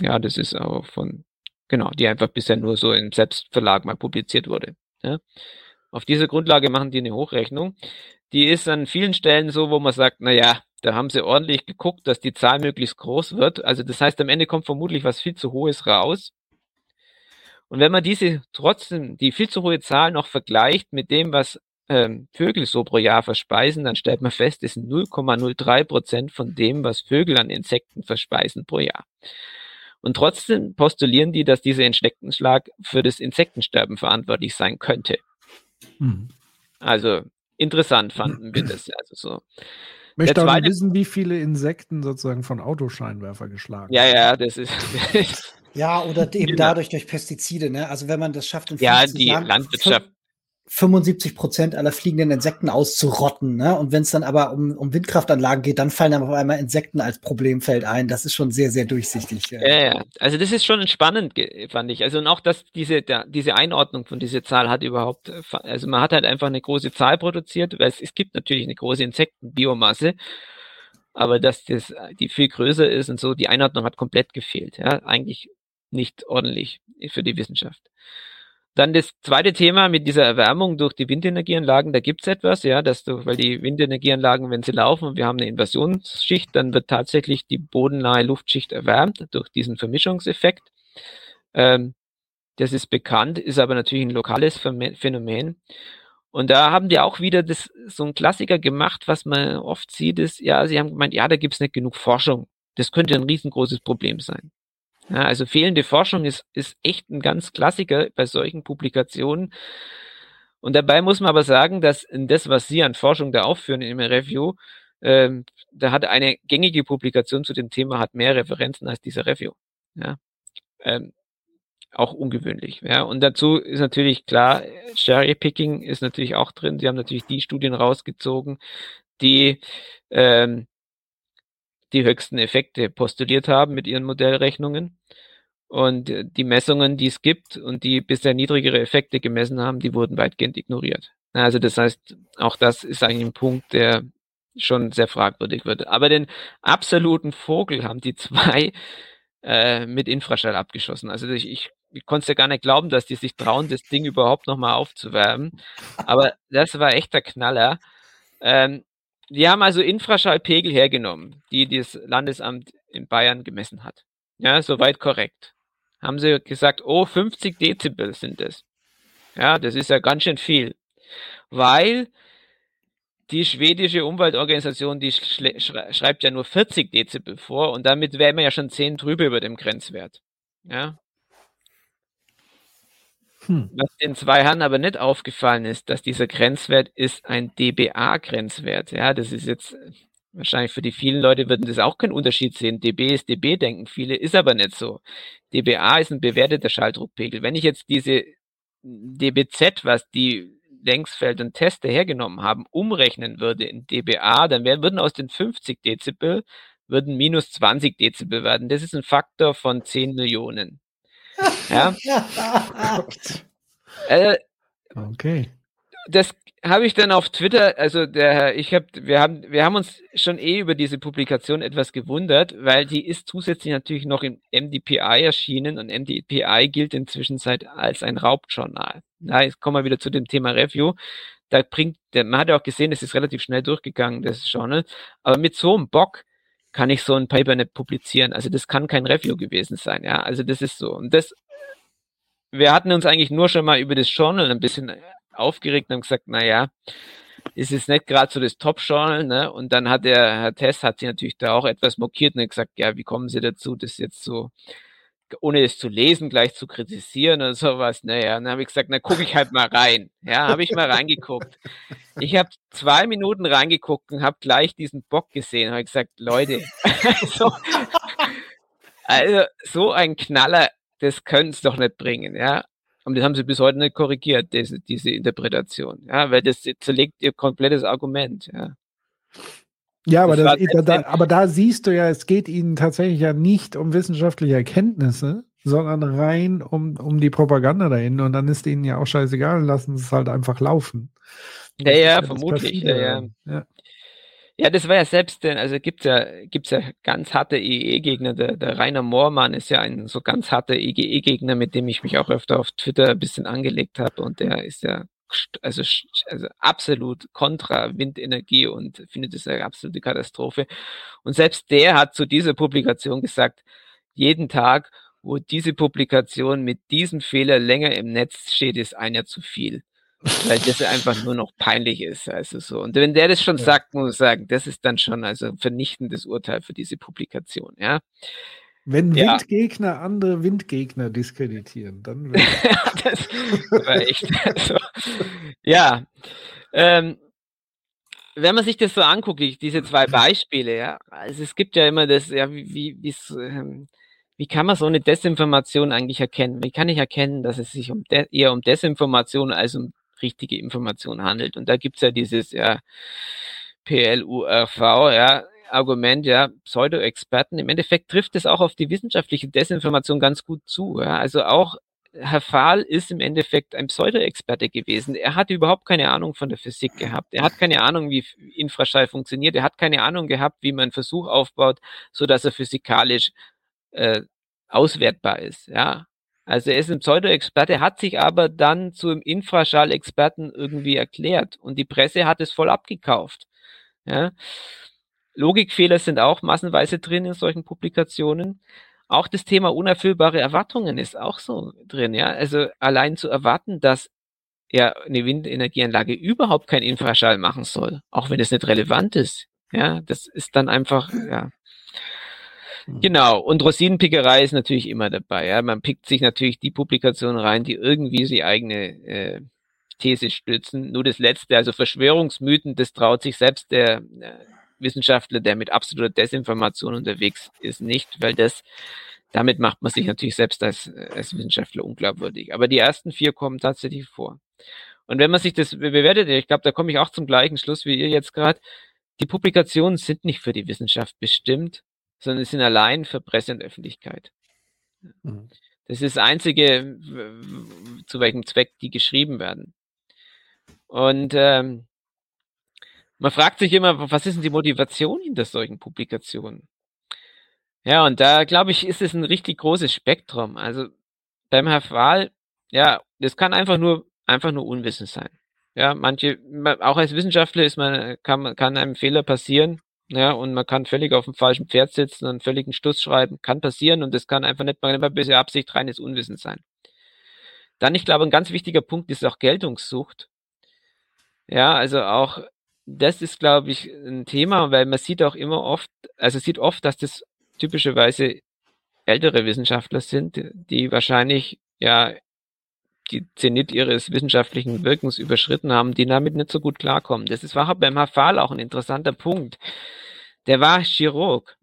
ja, das ist auch von, genau, die einfach bisher nur so im Selbstverlag mal publiziert wurde. Ja. Auf dieser Grundlage machen die eine Hochrechnung. Die ist an vielen Stellen so, wo man sagt, na ja, da haben sie ordentlich geguckt, dass die Zahl möglichst groß wird. Also das heißt, am Ende kommt vermutlich was viel zu hohes raus. Und wenn man diese trotzdem, die viel zu hohe Zahl noch vergleicht mit dem, was ähm, Vögel so pro Jahr verspeisen, dann stellt man fest, es sind 0,03 Prozent von dem, was Vögel an Insekten verspeisen pro Jahr. Und trotzdem postulieren die, dass dieser Insektenschlag für das Insektensterben verantwortlich sein könnte. Mhm. Also interessant fanden wir das. Also so. Ich möchte auch wissen, wie viele Insekten sozusagen von Autoscheinwerfer geschlagen Ja, ja, das ist. ja, oder eben genau. dadurch durch Pestizide, ne? Also wenn man das schafft, in ja, die Jahren Landwirtschaft 75 Prozent aller fliegenden Insekten auszurotten. Ne? Und wenn es dann aber um, um Windkraftanlagen geht, dann fallen dann auf einmal Insekten als Problemfeld ein. Das ist schon sehr, sehr durchsichtig. Ja, ja. Also das ist schon spannend, fand ich. Also und auch, dass diese, der, diese Einordnung von dieser Zahl hat überhaupt, äh, also man hat halt einfach eine große Zahl produziert, weil es, es gibt natürlich eine große Insektenbiomasse, aber dass das die viel größer ist und so, die Einordnung hat komplett gefehlt. Ja, eigentlich nicht ordentlich für die Wissenschaft. Dann das zweite Thema mit dieser Erwärmung durch die Windenergieanlagen, da gibt's etwas, ja, dass du, weil die Windenergieanlagen, wenn sie laufen und wir haben eine Invasionsschicht, dann wird tatsächlich die bodennahe Luftschicht erwärmt durch diesen Vermischungseffekt. Ähm, das ist bekannt, ist aber natürlich ein lokales Phänomen. Und da haben die auch wieder das, so ein Klassiker gemacht, was man oft sieht, ist, ja, sie haben gemeint, ja, da gibt's nicht genug Forschung. Das könnte ein riesengroßes Problem sein. Ja, also fehlende Forschung ist, ist echt ein ganz Klassiker bei solchen Publikationen. Und dabei muss man aber sagen, dass in das, was Sie an Forschung da aufführen im Review, ähm, da hat eine gängige Publikation zu dem Thema hat mehr Referenzen als dieser Review. Ja, ähm, auch ungewöhnlich. Ja, und dazu ist natürlich klar, Cherry-Picking ist natürlich auch drin. Sie haben natürlich die Studien rausgezogen, die ähm, die höchsten Effekte postuliert haben mit ihren Modellrechnungen. Und äh, die Messungen, die es gibt und die bisher niedrigere Effekte gemessen haben, die wurden weitgehend ignoriert. Also das heißt, auch das ist eigentlich ein Punkt, der schon sehr fragwürdig wird. Aber den absoluten Vogel haben die zwei äh, mit Infraschall abgeschossen. Also ich, ich, ich konnte ja gar nicht glauben, dass die sich trauen, das Ding überhaupt nochmal aufzuwärmen. Aber das war echt der Knaller. Ähm, die haben also Infraschallpegel hergenommen, die das Landesamt in Bayern gemessen hat. Ja, soweit korrekt. Haben sie gesagt, oh, 50 Dezibel sind es. Ja, das ist ja ganz schön viel. Weil die schwedische Umweltorganisation, die schreibt ja nur 40 Dezibel vor und damit wären wir ja schon 10 drüber über dem Grenzwert. Ja, hm. Was den zwei Herren aber nicht aufgefallen ist, dass dieser Grenzwert ist ein dBA-Grenzwert. Ja, das ist jetzt wahrscheinlich für die vielen Leute würden das auch keinen Unterschied sehen. dB ist dB, denken viele, ist aber nicht so. dBA ist ein bewerteter Schalldruckpegel. Wenn ich jetzt diese dBZ, was die Längsfeld und Teste hergenommen haben, umrechnen würde in dBA, dann werden, würden aus den 50 Dezibel würden minus 20 Dezibel werden. Das ist ein Faktor von 10 Millionen. Ja. äh, okay. Das habe ich dann auf Twitter, also der, ich habe, wir haben, wir haben uns schon eh über diese Publikation etwas gewundert, weil die ist zusätzlich natürlich noch im MDPI erschienen und MDPI gilt inzwischen seit als ein Raubjournal. Na, jetzt kommen wir wieder zu dem Thema Review. Da bringt, man hat ja auch gesehen, es ist relativ schnell durchgegangen, das Journal. Aber mit so einem Bock kann ich so ein Paper nicht publizieren. Also das kann kein Review gewesen sein, ja. Also das ist so. Und das, wir hatten uns eigentlich nur schon mal über das Journal ein bisschen aufgeregt und gesagt, na ja, ist es nicht gerade so das Top-Journal, ne? Und dann hat der Herr Tess hat sich natürlich da auch etwas mokiert und gesagt, ja, wie kommen Sie dazu, das jetzt so ohne es zu lesen, gleich zu kritisieren oder sowas. Naja, dann habe ich gesagt, na gucke ich halt mal rein. Ja, habe ich mal reingeguckt. Ich habe zwei Minuten reingeguckt und habe gleich diesen Bock gesehen. Habe gesagt, Leute, also, also so ein Knaller, das können es doch nicht bringen. Ja, Und das haben sie bis heute nicht korrigiert, diese, diese Interpretation. Ja, weil das zerlegt ihr komplettes Argument. Ja. Ja, aber, das, das da, aber da siehst du ja, es geht ihnen tatsächlich ja nicht um wissenschaftliche Erkenntnisse, sondern rein um, um die Propaganda dahin. Und dann ist ihnen ja auch scheißegal, lassen es halt einfach laufen. Ja, ja, vermutlich. Ja, ja. ja. Ja, das war ja selbst, also gibt's ja, gibt's ja ganz harte EEE-Gegner. Der, der Rainer Moormann ist ja ein so ganz harter EGE-Gegner, mit dem ich mich auch öfter auf Twitter ein bisschen angelegt habe. Und der ist ja also, also absolut kontra Windenergie und findet es eine absolute Katastrophe. Und selbst der hat zu dieser Publikation gesagt, jeden Tag, wo diese Publikation mit diesem Fehler länger im Netz steht, ist einer zu viel. Weil das einfach nur noch peinlich ist. Also so. Und wenn der das schon ja. sagt, muss ich sagen, das ist dann schon also ein vernichtendes Urteil für diese Publikation, ja. Wenn ja. Windgegner andere Windgegner diskreditieren, dann das war echt. Also, ja. Ähm, wenn man sich das so anguckt, diese zwei Beispiele, ja, also es gibt ja immer das, ja, wie, wie, ähm, wie kann man so eine Desinformation eigentlich erkennen? Wie kann ich erkennen, dass es sich um eher um Desinformation als um richtige Information handelt? Und da gibt's ja dieses ja, PLURV, ja, Argument, ja, Pseudo-Experten. Im Endeffekt trifft es auch auf die wissenschaftliche Desinformation ganz gut zu. Ja. Also auch Herr Fahl ist im Endeffekt ein Pseudo-Experte gewesen. Er hat überhaupt keine Ahnung von der Physik gehabt. Er hat keine Ahnung, wie Infraschall funktioniert. Er hat keine Ahnung gehabt, wie man einen Versuch aufbaut, so dass er physikalisch äh, auswertbar ist. Ja, also er ist ein Pseudo-Experte, hat sich aber dann zum Infraschall-Experten irgendwie erklärt und die Presse hat es voll abgekauft. Ja. Logikfehler sind auch massenweise drin in solchen Publikationen. Auch das Thema unerfüllbare Erwartungen ist auch so drin, ja. Also allein zu erwarten, dass ja eine Windenergieanlage überhaupt kein Infraschall machen soll, auch wenn es nicht relevant ist, ja, das ist dann einfach, ja. Hm. Genau, und Rosinenpickerei ist natürlich immer dabei. Ja. Man pickt sich natürlich die Publikationen rein, die irgendwie die eigene äh, These stützen. Nur das Letzte, also Verschwörungsmythen, das traut sich selbst der, äh, Wissenschaftler, der mit absoluter Desinformation unterwegs ist, nicht, weil das, damit macht man sich natürlich selbst als, als Wissenschaftler unglaubwürdig. Aber die ersten vier kommen tatsächlich vor. Und wenn man sich das bewertet, ich glaube, da komme ich auch zum gleichen Schluss wie ihr jetzt gerade, die Publikationen sind nicht für die Wissenschaft bestimmt, sondern sind allein für Presse und Öffentlichkeit. Mhm. Das ist das Einzige, zu welchem Zweck die geschrieben werden. Und ähm, man fragt sich immer, was ist denn die Motivation hinter solchen Publikationen? Ja, und da glaube ich, ist es ein richtig großes Spektrum. Also beim Herr Wahl, ja, das kann einfach nur, einfach nur Unwissen sein. Ja, manche, auch als Wissenschaftler ist man, kann, kann einem Fehler passieren. Ja, und man kann völlig auf dem falschen Pferd sitzen und völligen Stuss schreiben. Kann passieren und das kann einfach nicht mal eine böse Absicht, reines Unwissen sein. Dann, ich glaube, ein ganz wichtiger Punkt ist auch Geltungssucht. Ja, also auch das ist, glaube ich, ein Thema, weil man sieht auch immer oft, also sieht oft, dass das typischerweise ältere Wissenschaftler sind, die wahrscheinlich ja die Zenit ihres wissenschaftlichen Wirkens überschritten haben, die damit nicht so gut klarkommen. Das ist, war beim Hafal auch ein interessanter Punkt. Der war Chirurg,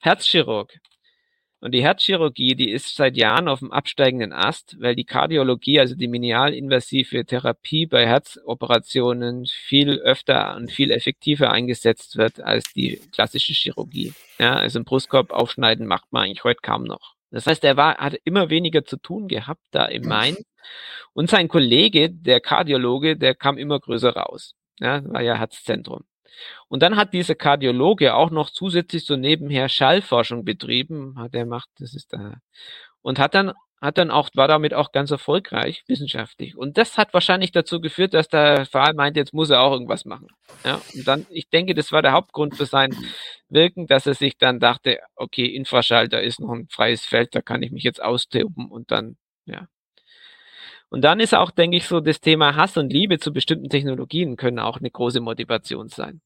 Herzchirurg. Und die Herzchirurgie, die ist seit Jahren auf dem absteigenden Ast, weil die Kardiologie, also die minimalinvasive Therapie bei Herzoperationen viel öfter und viel effektiver eingesetzt wird als die klassische Chirurgie. Ja, also ein Brustkorb aufschneiden macht man eigentlich heute kaum noch. Das heißt, er war, hat immer weniger zu tun gehabt da im Main. Und sein Kollege, der Kardiologe, der kam immer größer raus. Ja, war ja Herzzentrum. Und dann hat dieser Kardiologe auch noch zusätzlich so nebenher Schallforschung betrieben, hat er macht, das ist da, und hat dann hat dann auch, war damit auch ganz erfolgreich wissenschaftlich. Und das hat wahrscheinlich dazu geführt, dass der Fall meinte, jetzt muss er auch irgendwas machen. Ja, und dann, ich denke, das war der Hauptgrund für sein Wirken, dass er sich dann dachte, okay, Infraschall, da ist noch ein freies Feld, da kann ich mich jetzt austoben und dann, ja. Und dann ist auch, denke ich, so das Thema Hass und Liebe zu bestimmten Technologien können auch eine große Motivation sein.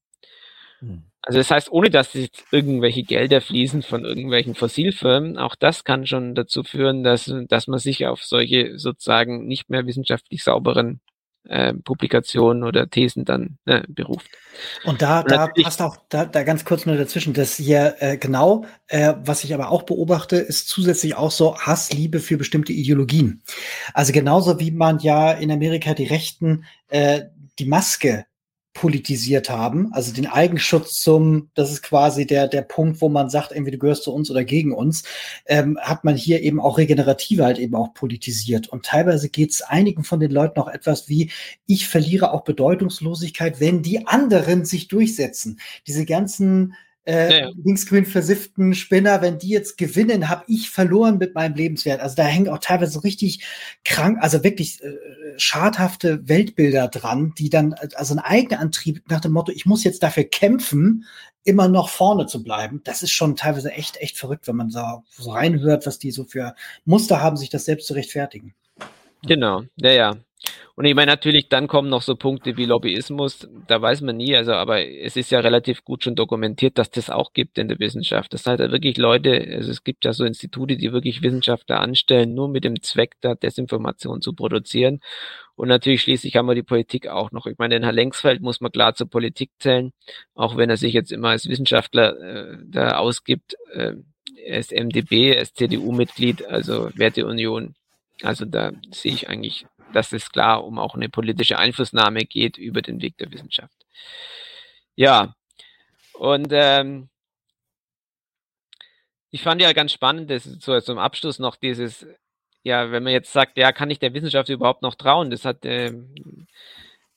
Hm. Also das heißt, ohne dass jetzt irgendwelche Gelder fließen von irgendwelchen Fossilfirmen, auch das kann schon dazu führen, dass, dass man sich auf solche sozusagen nicht mehr wissenschaftlich sauberen äh, Publikationen oder Thesen dann äh, beruft. Und da, Und da passt auch, da, da ganz kurz nur dazwischen, dass hier äh, genau, äh, was ich aber auch beobachte, ist zusätzlich auch so Hassliebe für bestimmte Ideologien. Also genauso wie man ja in Amerika die Rechten äh, die Maske politisiert haben, also den Eigenschutz zum, das ist quasi der, der Punkt, wo man sagt, entweder du gehörst zu uns oder gegen uns, ähm, hat man hier eben auch Regenerative halt eben auch politisiert. Und teilweise geht es einigen von den Leuten auch etwas wie, ich verliere auch Bedeutungslosigkeit, wenn die anderen sich durchsetzen. Diese ganzen äh, ja, linksgrün versifften Spinner, wenn die jetzt gewinnen, habe ich verloren mit meinem Lebenswert. Also da hängen auch teilweise richtig krank, also wirklich äh, schadhafte Weltbilder dran, die dann also ein eigener Antrieb nach dem Motto, ich muss jetzt dafür kämpfen, immer noch vorne zu bleiben. Das ist schon teilweise echt, echt verrückt, wenn man so, so reinhört, was die so für Muster haben, sich das selbst zu rechtfertigen. Genau, ja, ja. Und ich meine, natürlich, dann kommen noch so Punkte wie Lobbyismus, da weiß man nie, also, aber es ist ja relativ gut schon dokumentiert, dass das auch gibt in der Wissenschaft. Das heißt ja wirklich Leute, also es gibt ja so Institute, die wirklich Wissenschaftler anstellen, nur mit dem Zweck, da Desinformation zu produzieren. Und natürlich schließlich haben wir die Politik auch noch. Ich meine, den Herr Lengsfeld muss man klar zur Politik zählen, auch wenn er sich jetzt immer als Wissenschaftler äh, da ausgibt. Äh, er ist MDB, er ist CDU-Mitglied, also Werteunion. Also da sehe ich eigentlich dass es klar um auch eine politische Einflussnahme geht über den Weg der Wissenschaft. Ja, und ähm, ich fand ja ganz spannend, dass so zum Abschluss noch dieses, ja, wenn man jetzt sagt, ja, kann ich der Wissenschaft überhaupt noch trauen? Das hat äh,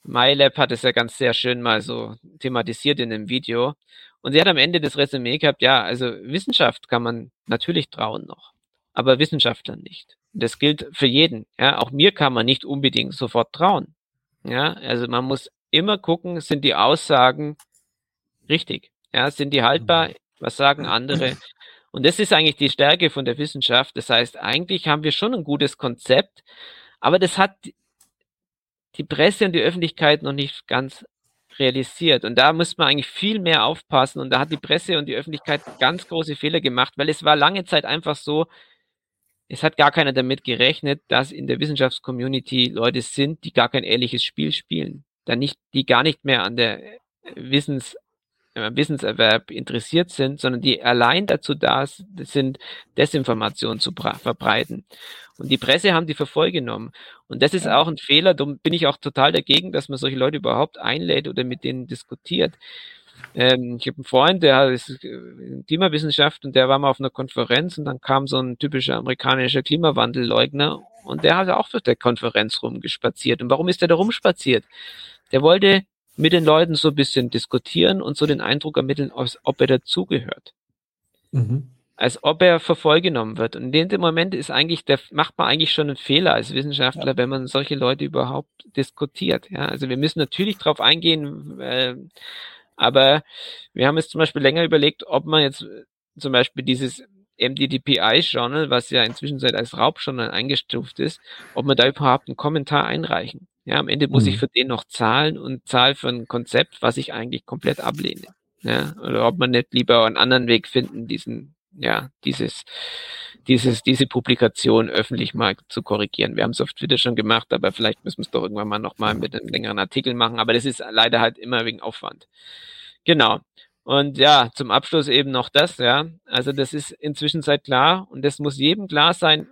MyLab hat es ja ganz sehr schön mal so thematisiert in dem Video. Und sie hat am Ende das Resümee gehabt, ja, also Wissenschaft kann man natürlich trauen noch, aber Wissenschaftlern nicht. Das gilt für jeden. Ja, auch mir kann man nicht unbedingt sofort trauen. Ja, also man muss immer gucken, sind die Aussagen richtig? Ja, sind die haltbar? Was sagen andere? Und das ist eigentlich die Stärke von der Wissenschaft. Das heißt, eigentlich haben wir schon ein gutes Konzept, aber das hat die Presse und die Öffentlichkeit noch nicht ganz realisiert. Und da muss man eigentlich viel mehr aufpassen. Und da hat die Presse und die Öffentlichkeit ganz große Fehler gemacht, weil es war lange Zeit einfach so, es hat gar keiner damit gerechnet, dass in der Wissenschaftscommunity Leute sind, die gar kein ehrliches Spiel spielen. Dann nicht, die gar nicht mehr an der Wissens, äh, Wissenserwerb interessiert sind, sondern die allein dazu da sind, Desinformation zu verbreiten. Und die Presse haben die für voll genommen. Und das ist auch ein Fehler, da bin ich auch total dagegen, dass man solche Leute überhaupt einlädt oder mit denen diskutiert. Ähm, ich habe einen Freund, der ist äh, in Klimawissenschaft und der war mal auf einer Konferenz und dann kam so ein typischer amerikanischer Klimawandelleugner und der hat auch durch der Konferenz rumgespaziert. Und warum ist der da rumspaziert? Der wollte mit den Leuten so ein bisschen diskutieren und so den Eindruck ermitteln, als ob er dazugehört. Mhm. Als ob er vervollgenommen wird. Und in dem Moment ist eigentlich, der macht man eigentlich schon einen Fehler als Wissenschaftler, ja. wenn man solche Leute überhaupt diskutiert. Ja, also wir müssen natürlich darauf eingehen, äh, aber wir haben jetzt zum Beispiel länger überlegt, ob man jetzt äh, zum Beispiel dieses MDDPI-Journal, was ja inzwischen seit als Raubjournal eingestuft ist, ob man da überhaupt einen Kommentar einreichen. Ja, am Ende muss mhm. ich für den noch zahlen und zahle für ein Konzept, was ich eigentlich komplett ablehne. Ja, oder ob man nicht lieber einen anderen Weg finden, diesen, ja, dieses, dieses, diese Publikation öffentlich mal zu korrigieren. Wir haben es auf Twitter schon gemacht, aber vielleicht müssen wir es doch irgendwann mal nochmal mit einem längeren Artikel machen. Aber das ist leider halt immer wegen Aufwand. Genau. Und ja, zum Abschluss eben noch das, ja. Also das ist inzwischen seit klar und das muss jedem klar sein,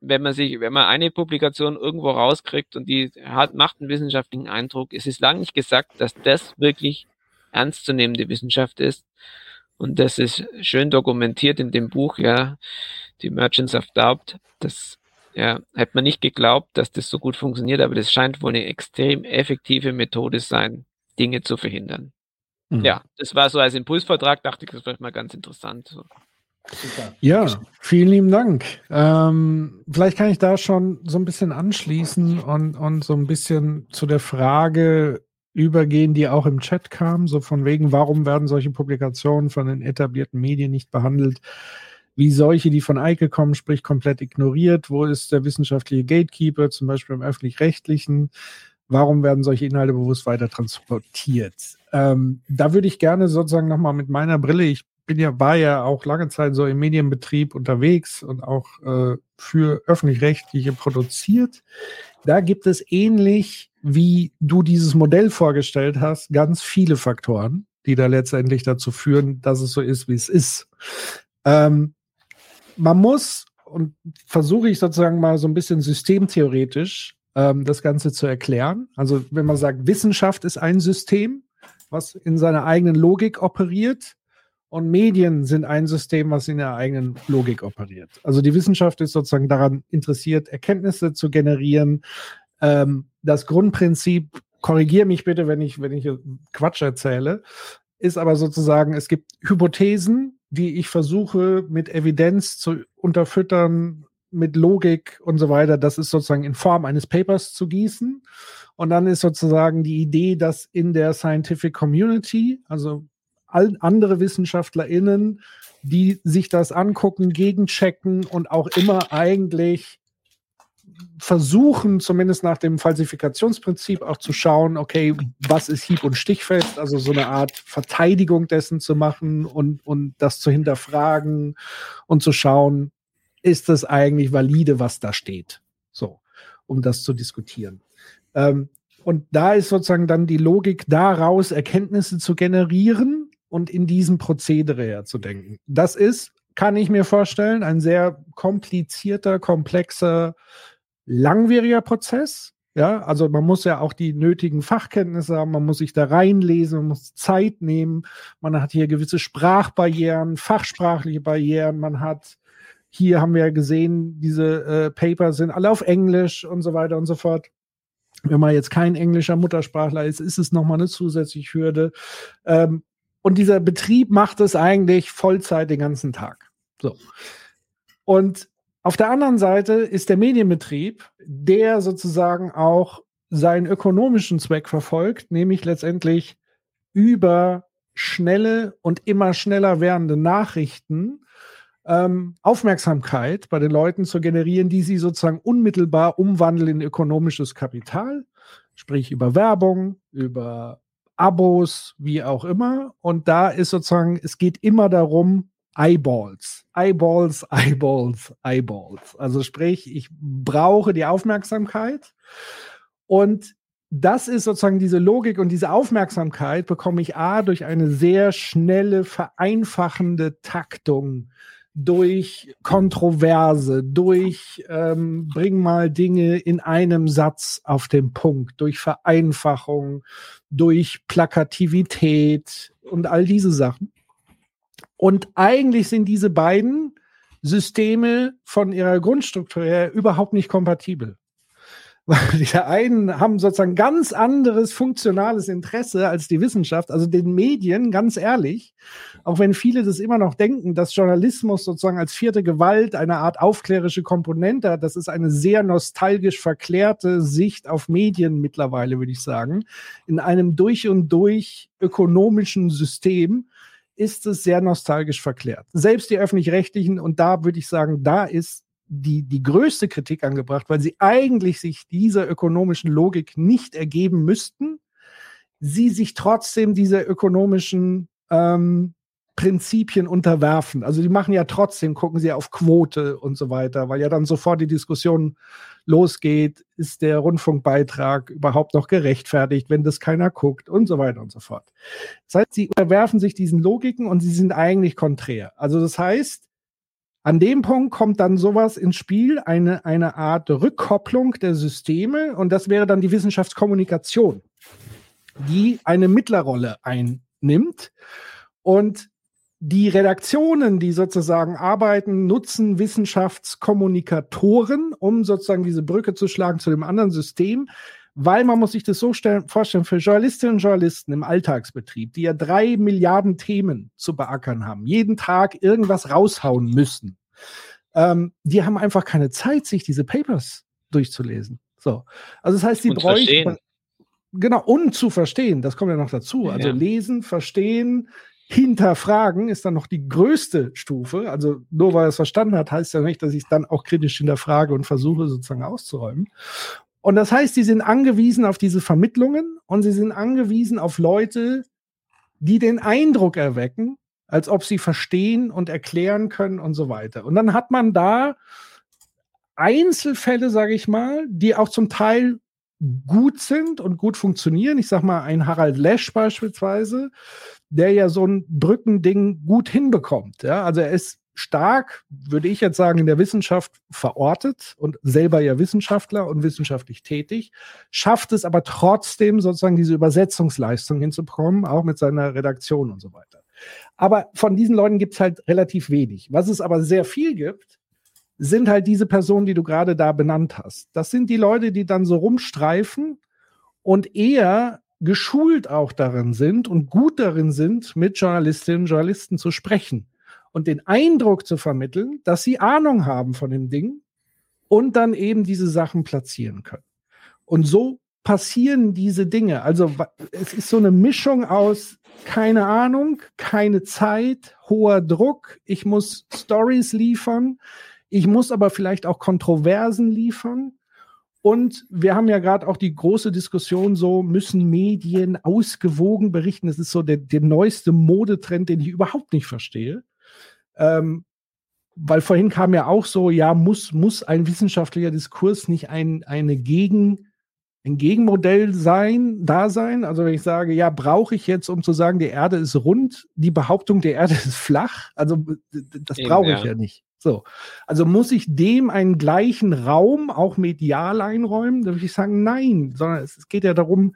wenn man sich, wenn man eine Publikation irgendwo rauskriegt und die hat, macht einen wissenschaftlichen Eindruck, es ist lange nicht gesagt, dass das wirklich ernstzunehmende Wissenschaft ist. Und das ist schön dokumentiert in dem Buch, ja, die Merchants of Doubt. Das ja, hätte man nicht geglaubt, dass das so gut funktioniert, aber das scheint wohl eine extrem effektive Methode sein, Dinge zu verhindern. Mhm. Ja, das war so als Impulsvertrag, dachte ich, das wäre mal ganz interessant. So. Ja, vielen lieben Dank. Ähm, vielleicht kann ich da schon so ein bisschen anschließen und, und so ein bisschen zu der Frage übergehen, die auch im Chat kam, so von wegen, warum werden solche Publikationen von den etablierten Medien nicht behandelt wie solche, die von Eike kommen, sprich komplett ignoriert? Wo ist der wissenschaftliche Gatekeeper, zum Beispiel im öffentlich-rechtlichen? Warum werden solche Inhalte bewusst weiter transportiert? Ähm, da würde ich gerne sozusagen nochmal mit meiner Brille, ich bin ja, war ja auch lange Zeit so im Medienbetrieb unterwegs und auch äh, für öffentlich-rechtliche produziert. Da gibt es ähnlich, wie du dieses Modell vorgestellt hast, ganz viele Faktoren, die da letztendlich dazu führen, dass es so ist, wie es ist. Ähm, man muss, und versuche ich sozusagen mal so ein bisschen systemtheoretisch ähm, das Ganze zu erklären. Also wenn man sagt, Wissenschaft ist ein System, was in seiner eigenen Logik operiert, und Medien sind ein System, was in der eigenen Logik operiert. Also die Wissenschaft ist sozusagen daran interessiert, Erkenntnisse zu generieren. Ähm, das Grundprinzip, korrigiere mich bitte, wenn ich, wenn ich Quatsch erzähle, ist aber sozusagen, es gibt Hypothesen, die ich versuche mit Evidenz zu unterfüttern, mit Logik und so weiter. Das ist sozusagen in Form eines Papers zu gießen. Und dann ist sozusagen die Idee, dass in der Scientific Community, also all andere WissenschaftlerInnen, die sich das angucken, gegenchecken und auch immer eigentlich versuchen, zumindest nach dem Falsifikationsprinzip auch zu schauen, okay, was ist hieb- und stichfest, also so eine Art Verteidigung dessen zu machen und, und das zu hinterfragen und zu schauen, ist das eigentlich valide, was da steht? So, um das zu diskutieren. Ähm, und da ist sozusagen dann die Logik daraus, Erkenntnisse zu generieren und in diesem Prozedere herzudenken. Das ist, kann ich mir vorstellen, ein sehr komplizierter, komplexer langwieriger Prozess. Ja, also man muss ja auch die nötigen Fachkenntnisse haben, man muss sich da reinlesen, man muss Zeit nehmen, man hat hier gewisse Sprachbarrieren, fachsprachliche Barrieren, man hat hier haben wir ja gesehen, diese äh, Paper sind alle auf Englisch und so weiter und so fort. Wenn man jetzt kein englischer Muttersprachler ist, ist es nochmal eine zusätzliche Hürde. Ähm, und dieser Betrieb macht es eigentlich Vollzeit den ganzen Tag. So. Und auf der anderen Seite ist der Medienbetrieb, der sozusagen auch seinen ökonomischen Zweck verfolgt, nämlich letztendlich über schnelle und immer schneller werdende Nachrichten ähm, Aufmerksamkeit bei den Leuten zu generieren, die sie sozusagen unmittelbar umwandeln in ökonomisches Kapital, sprich über Werbung, über Abos, wie auch immer. Und da ist sozusagen, es geht immer darum, Eyeballs. Eyeballs, Eyeballs, Eyeballs. Also sprich, ich brauche die Aufmerksamkeit und das ist sozusagen diese Logik und diese Aufmerksamkeit bekomme ich A durch eine sehr schnelle, vereinfachende Taktung, durch Kontroverse, durch ähm, bring mal Dinge in einem Satz auf den Punkt, durch Vereinfachung, durch Plakativität und all diese Sachen. Und eigentlich sind diese beiden Systeme von ihrer Grundstruktur her überhaupt nicht kompatibel. Weil die einen haben sozusagen ganz anderes funktionales Interesse als die Wissenschaft, also den Medien, ganz ehrlich. Auch wenn viele das immer noch denken, dass Journalismus sozusagen als vierte Gewalt eine Art aufklärische Komponente hat, das ist eine sehr nostalgisch verklärte Sicht auf Medien mittlerweile, würde ich sagen. In einem durch und durch ökonomischen System ist es sehr nostalgisch verklärt. Selbst die öffentlich-rechtlichen, und da würde ich sagen, da ist die, die größte Kritik angebracht, weil sie eigentlich sich dieser ökonomischen Logik nicht ergeben müssten, sie sich trotzdem dieser ökonomischen ähm, Prinzipien unterwerfen. Also die machen ja trotzdem, gucken sie auf Quote und so weiter, weil ja dann sofort die Diskussion losgeht, ist der Rundfunkbeitrag überhaupt noch gerechtfertigt, wenn das keiner guckt und so weiter und so fort. Das heißt, sie unterwerfen sich diesen Logiken und sie sind eigentlich konträr. Also das heißt, an dem Punkt kommt dann sowas ins Spiel, eine, eine Art Rückkopplung der Systeme und das wäre dann die Wissenschaftskommunikation, die eine Mittlerrolle einnimmt und die Redaktionen, die sozusagen arbeiten, nutzen Wissenschaftskommunikatoren, um sozusagen diese Brücke zu schlagen zu dem anderen System, weil man muss sich das so stellen, vorstellen, für Journalistinnen und Journalisten im Alltagsbetrieb, die ja drei Milliarden Themen zu beackern haben, jeden Tag irgendwas raushauen müssen, ähm, die haben einfach keine Zeit, sich diese Papers durchzulesen. So. Also das heißt, sie bräuchten. Genau, und zu verstehen, das kommt ja noch dazu. Also ja. lesen, verstehen, Hinterfragen ist dann noch die größte Stufe. Also nur weil er es verstanden hat, heißt ja nicht, dass ich es dann auch kritisch hinterfrage und versuche sozusagen auszuräumen. Und das heißt, sie sind angewiesen auf diese Vermittlungen und sie sind angewiesen auf Leute, die den Eindruck erwecken, als ob sie verstehen und erklären können und so weiter. Und dann hat man da Einzelfälle, sage ich mal, die auch zum Teil gut sind und gut funktionieren. Ich sag mal, ein Harald Lesch beispielsweise, der ja so ein Brückending gut hinbekommt. Ja? Also er ist stark, würde ich jetzt sagen, in der Wissenschaft verortet und selber ja Wissenschaftler und wissenschaftlich tätig, schafft es aber trotzdem sozusagen diese Übersetzungsleistung hinzubekommen, auch mit seiner Redaktion und so weiter. Aber von diesen Leuten gibt es halt relativ wenig. Was es aber sehr viel gibt, sind halt diese Personen, die du gerade da benannt hast. Das sind die Leute, die dann so rumstreifen und eher geschult auch darin sind und gut darin sind, mit Journalistinnen und Journalisten zu sprechen und den Eindruck zu vermitteln, dass sie Ahnung haben von dem Ding und dann eben diese Sachen platzieren können. Und so passieren diese Dinge. Also es ist so eine Mischung aus keine Ahnung, keine Zeit, hoher Druck, ich muss Stories liefern, ich muss aber vielleicht auch Kontroversen liefern. Und wir haben ja gerade auch die große Diskussion, so müssen Medien ausgewogen berichten. Das ist so der, der neueste Modetrend, den ich überhaupt nicht verstehe. Ähm, weil vorhin kam ja auch so, ja, muss, muss ein wissenschaftlicher Diskurs nicht ein, eine Gegen, ein Gegenmodell sein, da sein? Also wenn ich sage, ja, brauche ich jetzt, um zu sagen, die Erde ist rund, die Behauptung, die Erde ist flach? Also das brauche ich ja. ja nicht. So. Also muss ich dem einen gleichen Raum auch medial einräumen? Da würde ich sagen, nein, sondern es geht ja darum,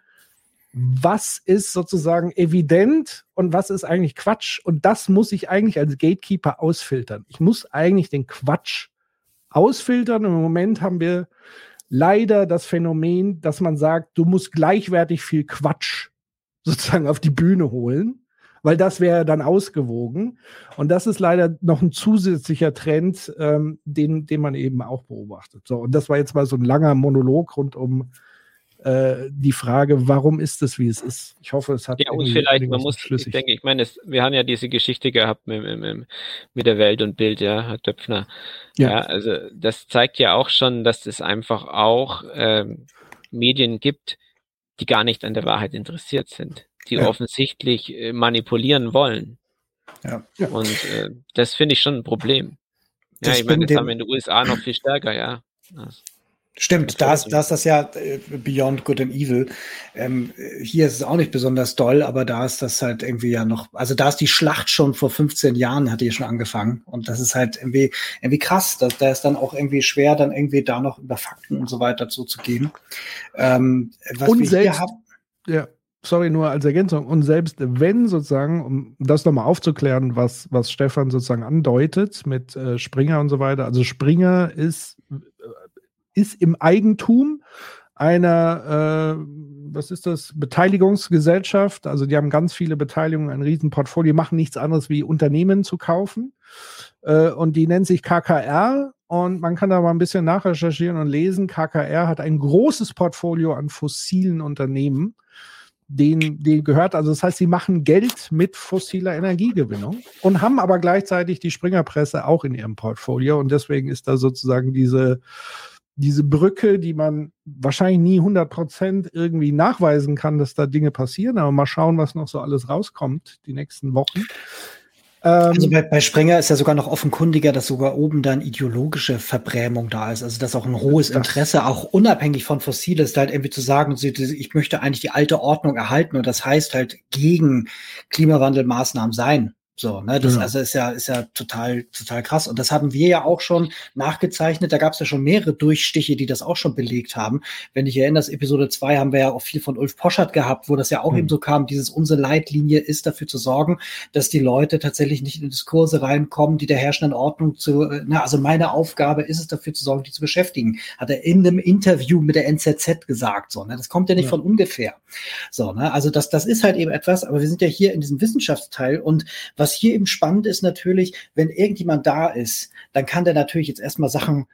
was ist sozusagen evident und was ist eigentlich Quatsch. Und das muss ich eigentlich als Gatekeeper ausfiltern. Ich muss eigentlich den Quatsch ausfiltern. Im Moment haben wir leider das Phänomen, dass man sagt, du musst gleichwertig viel Quatsch sozusagen auf die Bühne holen, weil das wäre dann ausgewogen. Und das ist leider noch ein zusätzlicher Trend, ähm, den, den man eben auch beobachtet. So, und das war jetzt mal so ein langer Monolog rund um äh, die Frage, warum ist es, wie es ist. Ich hoffe, es hat. Ja, und vielleicht, man muss, schlüssig. ich denke, ich meine, es, wir haben ja diese Geschichte gehabt mit, mit, mit der Welt und Bild, ja, Herr Töpfner. Ja. ja. also das zeigt ja auch schon, dass es einfach auch ähm, Medien gibt, die gar nicht an der Wahrheit interessiert sind, die ja. offensichtlich äh, manipulieren wollen. Ja. ja. Und äh, das finde ich schon ein Problem. Ja, das ich meine, das haben wir in den USA noch viel stärker, ja. Das Stimmt, da ist, da ist das ja äh, Beyond Good and Evil. Ähm, hier ist es auch nicht besonders doll, aber da ist das halt irgendwie ja noch, also da ist die Schlacht schon vor 15 Jahren, hat die schon angefangen. Und das ist halt irgendwie, irgendwie krass. Da, da ist dann auch irgendwie schwer, dann irgendwie da noch über Fakten und so weiter zuzugehen. Ähm, was und wir selbst, hier haben, ja, sorry, nur als Ergänzung. Und selbst wenn sozusagen, um das nochmal aufzuklären, was, was Stefan sozusagen andeutet mit äh, Springer und so weiter, also Springer ist ist im Eigentum einer, äh, was ist das, Beteiligungsgesellschaft. Also die haben ganz viele Beteiligungen, ein Riesenportfolio, machen nichts anderes wie Unternehmen zu kaufen. Äh, und die nennt sich KKR. Und man kann da mal ein bisschen nachrecherchieren und lesen. KKR hat ein großes Portfolio an fossilen Unternehmen denen, denen gehört. Also das heißt, sie machen Geld mit fossiler Energiegewinnung und haben aber gleichzeitig die Springerpresse auch in ihrem Portfolio. Und deswegen ist da sozusagen diese diese Brücke, die man wahrscheinlich nie 100 Prozent irgendwie nachweisen kann, dass da Dinge passieren, aber mal schauen, was noch so alles rauskommt die nächsten Wochen. also ähm, bei, bei, Springer ist ja sogar noch offenkundiger, dass sogar oben dann ideologische Verbrämung da ist. Also dass auch ein hohes Interesse, auch unabhängig von Fossil ist, halt irgendwie zu sagen, ich möchte eigentlich die alte Ordnung erhalten und das heißt halt gegen Klimawandelmaßnahmen sein. So, ne, das genau. also ist ja, ist ja total, total krass. Und das haben wir ja auch schon nachgezeichnet. Da gab es ja schon mehrere Durchstiche, die das auch schon belegt haben. Wenn ich erinnere, Episode 2 haben wir ja auch viel von Ulf Poschert gehabt, wo das ja auch mhm. eben so kam, dieses unsere Leitlinie ist dafür zu sorgen, dass die Leute tatsächlich nicht in Diskurse reinkommen, die der herrschenden Ordnung zu, äh, na, also meine Aufgabe ist es dafür zu sorgen, die zu beschäftigen. Hat er in einem Interview mit der NZZ gesagt, so, ne? Das kommt ja nicht ja. von ungefähr. So, ne? Also das, das ist halt eben etwas, aber wir sind ja hier in diesem Wissenschaftsteil und was was hier eben spannend ist natürlich, wenn irgendjemand da ist, dann kann der natürlich jetzt erstmal Sachen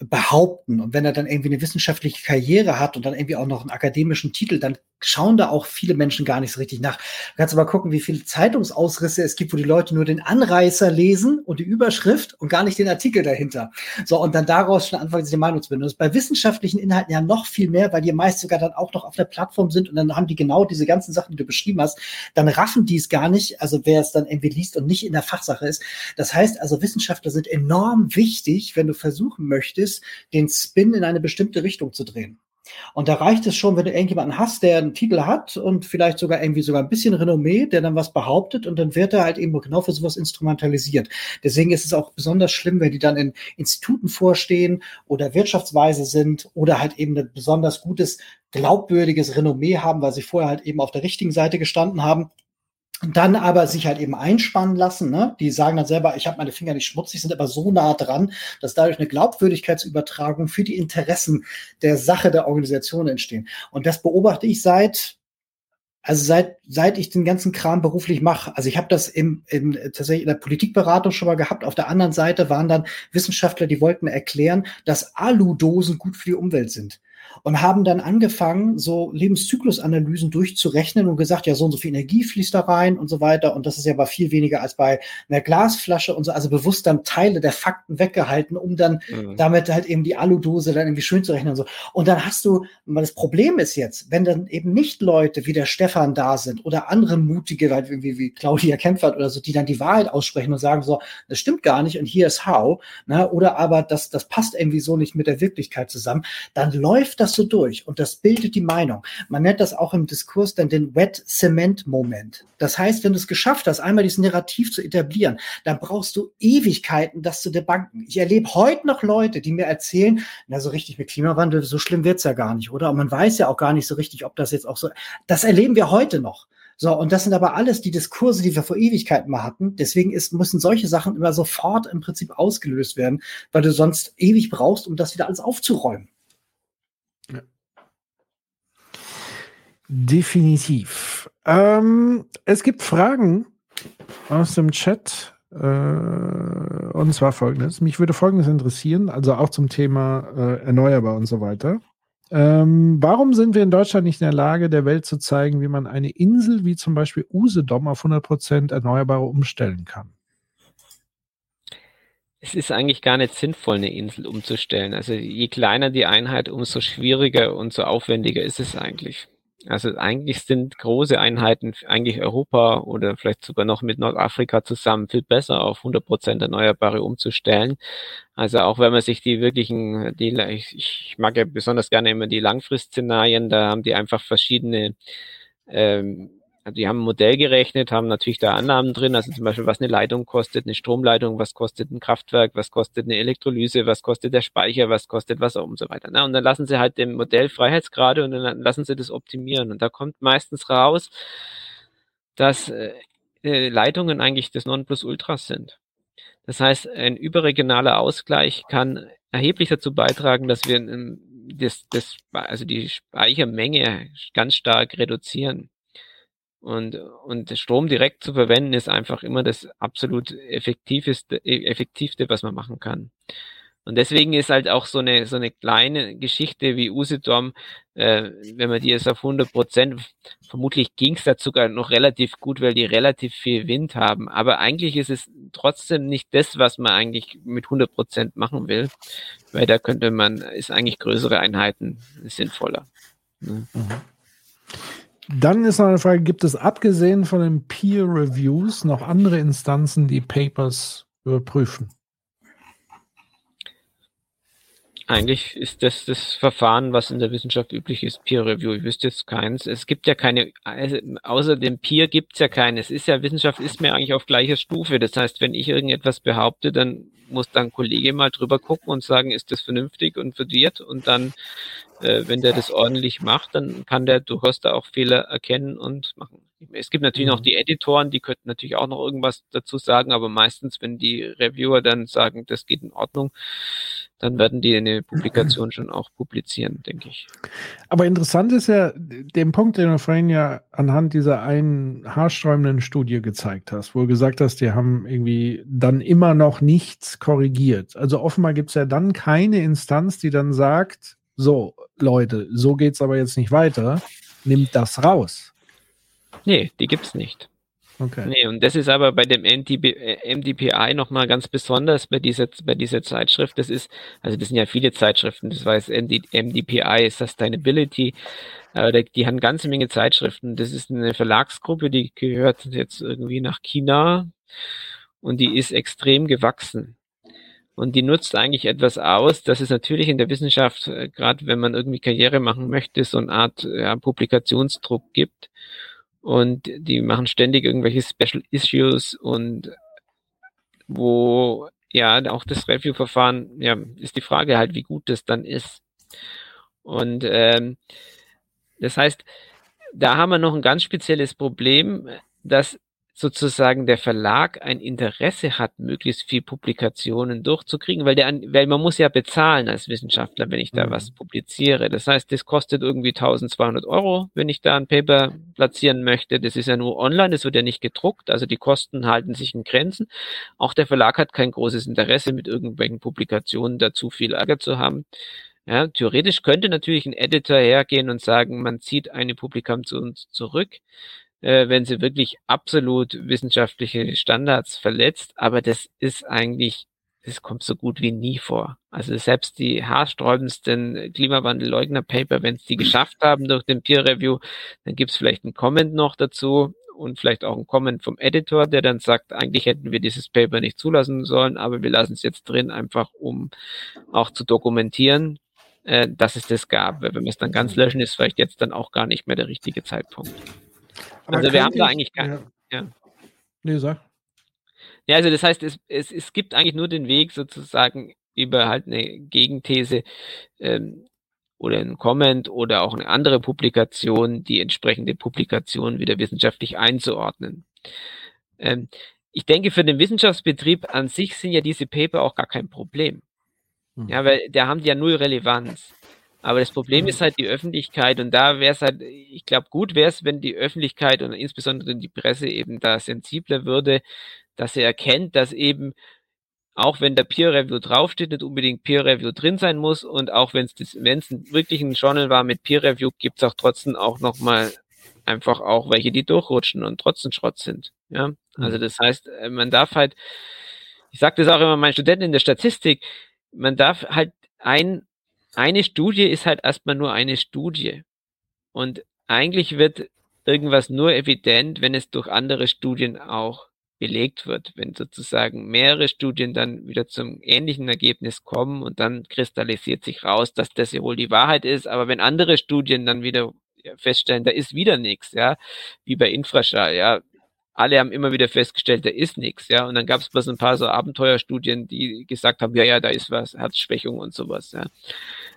behaupten. Und wenn er dann irgendwie eine wissenschaftliche Karriere hat und dann irgendwie auch noch einen akademischen Titel, dann schauen da auch viele Menschen gar nicht so richtig nach. Du kannst aber gucken, wie viele Zeitungsausrisse es gibt, wo die Leute nur den Anreißer lesen und die Überschrift und gar nicht den Artikel dahinter. So, und dann daraus schon anfangen, sich die Meinung zu bilden. Das ist bei wissenschaftlichen Inhalten ja noch viel mehr, weil die meist sogar dann auch noch auf der Plattform sind und dann haben die genau diese ganzen Sachen, die du beschrieben hast, dann raffen die es gar nicht, also wer es dann irgendwie liest und nicht in der Fachsache ist. Das heißt also, Wissenschaftler sind enorm wichtig, wenn du versuchen möchtest, den Spin in eine bestimmte Richtung zu drehen. Und da reicht es schon, wenn du irgendjemanden hast, der einen Titel hat und vielleicht sogar irgendwie sogar ein bisschen Renommee, der dann was behauptet und dann wird er halt eben genau für sowas instrumentalisiert. Deswegen ist es auch besonders schlimm, wenn die dann in Instituten vorstehen oder wirtschaftsweise sind oder halt eben ein besonders gutes, glaubwürdiges Renommee haben, weil sie vorher halt eben auf der richtigen Seite gestanden haben dann aber sich halt eben einspannen lassen. Ne? Die sagen dann selber, ich habe meine Finger nicht schmutzig, sind aber so nah dran, dass dadurch eine Glaubwürdigkeitsübertragung für die Interessen der Sache der Organisation entstehen. Und das beobachte ich seit also seit seit ich den ganzen Kram beruflich mache, also ich habe das im, im tatsächlich in der Politikberatung schon mal gehabt. Auf der anderen Seite waren dann Wissenschaftler, die wollten erklären, dass Aludosen gut für die Umwelt sind und haben dann angefangen, so Lebenszyklusanalysen durchzurechnen und gesagt, ja, so und so viel Energie fließt da rein und so weiter. Und das ist ja aber viel weniger als bei einer Glasflasche und so. Also bewusst dann Teile der Fakten weggehalten, um dann mhm. damit halt eben die Aludose dann irgendwie schön zu rechnen und so. Und dann hast du, weil das Problem ist jetzt, wenn dann eben nicht Leute wie der Stefan da sind oder andere mutige, wie, wie Claudia Kempfert oder so, die dann die Wahrheit aussprechen und sagen so, das stimmt gar nicht und hier ist how, ne? oder aber das, das passt irgendwie so nicht mit der Wirklichkeit zusammen, dann läuft das so durch und das bildet die Meinung. Man nennt das auch im Diskurs dann den Wet Cement Moment. Das heißt, wenn du es geschafft hast, einmal dieses Narrativ zu etablieren, dann brauchst du Ewigkeiten, das zu debanken. Ich erlebe heute noch Leute, die mir erzählen, na, so richtig mit Klimawandel, so schlimm wird's ja gar nicht, oder? Und man weiß ja auch gar nicht so richtig, ob das jetzt auch so, das erleben wir heute noch. So, und das sind aber alles die Diskurse, die wir vor Ewigkeiten mal hatten. Deswegen ist, müssen solche Sachen immer sofort im Prinzip ausgelöst werden, weil du sonst ewig brauchst, um das wieder alles aufzuräumen. Definitiv. Ähm, es gibt Fragen aus dem Chat. Äh, und zwar folgendes. Mich würde folgendes interessieren, also auch zum Thema äh, erneuerbar und so weiter. Ähm, warum sind wir in Deutschland nicht in der Lage, der Welt zu zeigen, wie man eine Insel wie zum Beispiel Usedom auf 100% Erneuerbare umstellen kann? Es ist eigentlich gar nicht sinnvoll, eine Insel umzustellen. Also je kleiner die Einheit, umso schwieriger und so aufwendiger ist es eigentlich. Also eigentlich sind große Einheiten, eigentlich Europa oder vielleicht sogar noch mit Nordafrika zusammen viel besser auf 100 Prozent Erneuerbare umzustellen. Also auch wenn man sich die wirklichen, die, ich, mag ja besonders gerne immer die Langfristszenarien, da haben die einfach verschiedene ähm, also die haben ein Modell gerechnet, haben natürlich da Annahmen drin, also zum Beispiel, was eine Leitung kostet, eine Stromleitung, was kostet ein Kraftwerk, was kostet eine Elektrolyse, was kostet der Speicher, was kostet Wasser und so weiter. Ne? Und dann lassen sie halt dem Modell Freiheitsgrade und dann lassen sie das optimieren. Und da kommt meistens raus, dass äh, Leitungen eigentlich das Nonplusultras sind. Das heißt, ein überregionaler Ausgleich kann erheblich dazu beitragen, dass wir das, das, also die Speichermenge ganz stark reduzieren. Und, und Strom direkt zu verwenden ist einfach immer das absolut effektivste, e, effektivste, was man machen kann. Und deswegen ist halt auch so eine, so eine kleine Geschichte wie Usedom, äh, wenn man die jetzt auf 100 Prozent, vermutlich ging es da sogar noch relativ gut, weil die relativ viel Wind haben. Aber eigentlich ist es trotzdem nicht das, was man eigentlich mit 100 Prozent machen will, weil da könnte man, ist eigentlich größere Einheiten sinnvoller. Ne? Mhm. Dann ist noch eine Frage, gibt es abgesehen von den Peer Reviews noch andere Instanzen, die Papers überprüfen? Eigentlich ist das das Verfahren, was in der Wissenschaft üblich ist, Peer Review. Ich wüsste jetzt keins. Es gibt ja keine, also außer dem Peer gibt es ja keines. Es ist ja, Wissenschaft ist mir eigentlich auf gleicher Stufe. Das heißt, wenn ich irgendetwas behaupte, dann muss dann ein Kollege mal drüber gucken und sagen, ist das vernünftig und fundiert und dann äh, wenn der das ordentlich macht, dann kann der durchaus da auch Fehler erkennen und machen. Es gibt natürlich mhm. noch die Editoren, die könnten natürlich auch noch irgendwas dazu sagen, aber meistens, wenn die Reviewer dann sagen, das geht in Ordnung, dann werden die eine Publikation schon auch publizieren, denke ich. Aber interessant ist ja, den Punkt, den du vorhin ja anhand dieser einen haarsträubenden Studie gezeigt hast, wo du gesagt hast, die haben irgendwie dann immer noch nichts korrigiert. Also offenbar gibt es ja dann keine Instanz, die dann sagt, so, Leute, so geht's aber jetzt nicht weiter. nimmt das raus. Nee, die gibt es nicht. Okay. Nee, und das ist aber bei dem MDB, MDPI nochmal ganz besonders bei dieser, bei dieser Zeitschrift. Das ist, also das sind ja viele Zeitschriften, das jetzt MD, MDPI Sustainability, äh, die haben ganze Menge Zeitschriften. Das ist eine Verlagsgruppe, die gehört jetzt irgendwie nach China und die ist extrem gewachsen. Und die nutzt eigentlich etwas aus, dass es natürlich in der Wissenschaft, äh, gerade wenn man irgendwie Karriere machen möchte, so eine Art ja, Publikationsdruck gibt und die machen ständig irgendwelche Special Issues und wo ja auch das Review-Verfahren, ja, ist die Frage halt, wie gut das dann ist. Und ähm, das heißt, da haben wir noch ein ganz spezielles Problem, dass sozusagen der Verlag ein Interesse hat, möglichst viel Publikationen durchzukriegen, weil der, weil man muss ja bezahlen als Wissenschaftler, wenn ich da mhm. was publiziere. Das heißt, das kostet irgendwie 1200 Euro, wenn ich da ein Paper platzieren möchte. Das ist ja nur online, das wird ja nicht gedruckt, also die Kosten halten sich in Grenzen. Auch der Verlag hat kein großes Interesse, mit irgendwelchen Publikationen da zu viel Ärger zu haben. Ja, theoretisch könnte natürlich ein Editor hergehen und sagen, man zieht eine Publikation zurück äh, wenn sie wirklich absolut wissenschaftliche Standards verletzt, aber das ist eigentlich, das kommt so gut wie nie vor. Also selbst die haarsträubendsten Klimawandelleugner-Paper, wenn es die geschafft haben durch den Peer Review, dann gibt es vielleicht einen Comment noch dazu und vielleicht auch einen Comment vom Editor, der dann sagt, eigentlich hätten wir dieses Paper nicht zulassen sollen, aber wir lassen es jetzt drin, einfach um auch zu dokumentieren, äh, dass es das gab. Wenn wir es dann ganz löschen, ist vielleicht jetzt dann auch gar nicht mehr der richtige Zeitpunkt. Aber also wir haben da eigentlich keinen. Ja. ja. Nee, sag. Ja, also das heißt, es, es, es gibt eigentlich nur den Weg sozusagen über halt eine Gegenthese ähm, oder ein Comment oder auch eine andere Publikation, die entsprechende Publikation wieder wissenschaftlich einzuordnen. Ähm, ich denke, für den Wissenschaftsbetrieb an sich sind ja diese Paper auch gar kein Problem. Mhm. Ja, weil da haben die ja null Relevanz. Aber das Problem ist halt die Öffentlichkeit und da wäre es halt, ich glaube, gut wäre es, wenn die Öffentlichkeit und insbesondere die Presse eben da sensibler würde, dass sie erkennt, dass eben auch wenn der Peer Review draufsteht, nicht unbedingt Peer Review drin sein muss und auch wenn es wenn es wirklich ein Journal war mit Peer Review, gibt es auch trotzdem auch nochmal einfach auch welche, die durchrutschen und trotzdem Schrott sind. Ja, also mhm. das heißt, äh, man darf halt, ich sage das auch immer meinen Studenten in der Statistik, man darf halt ein eine Studie ist halt erstmal nur eine Studie. Und eigentlich wird irgendwas nur evident, wenn es durch andere Studien auch belegt wird, wenn sozusagen mehrere Studien dann wieder zum ähnlichen Ergebnis kommen und dann kristallisiert sich raus, dass das ja wohl die Wahrheit ist, aber wenn andere Studien dann wieder feststellen, da ist wieder nichts, ja, wie bei Infraschall, ja, alle haben immer wieder festgestellt, da ist nichts, ja. Und dann gab es bloß ein paar so Abenteuerstudien, die gesagt haben, ja, ja, da ist was, Herzschwächung und sowas, ja.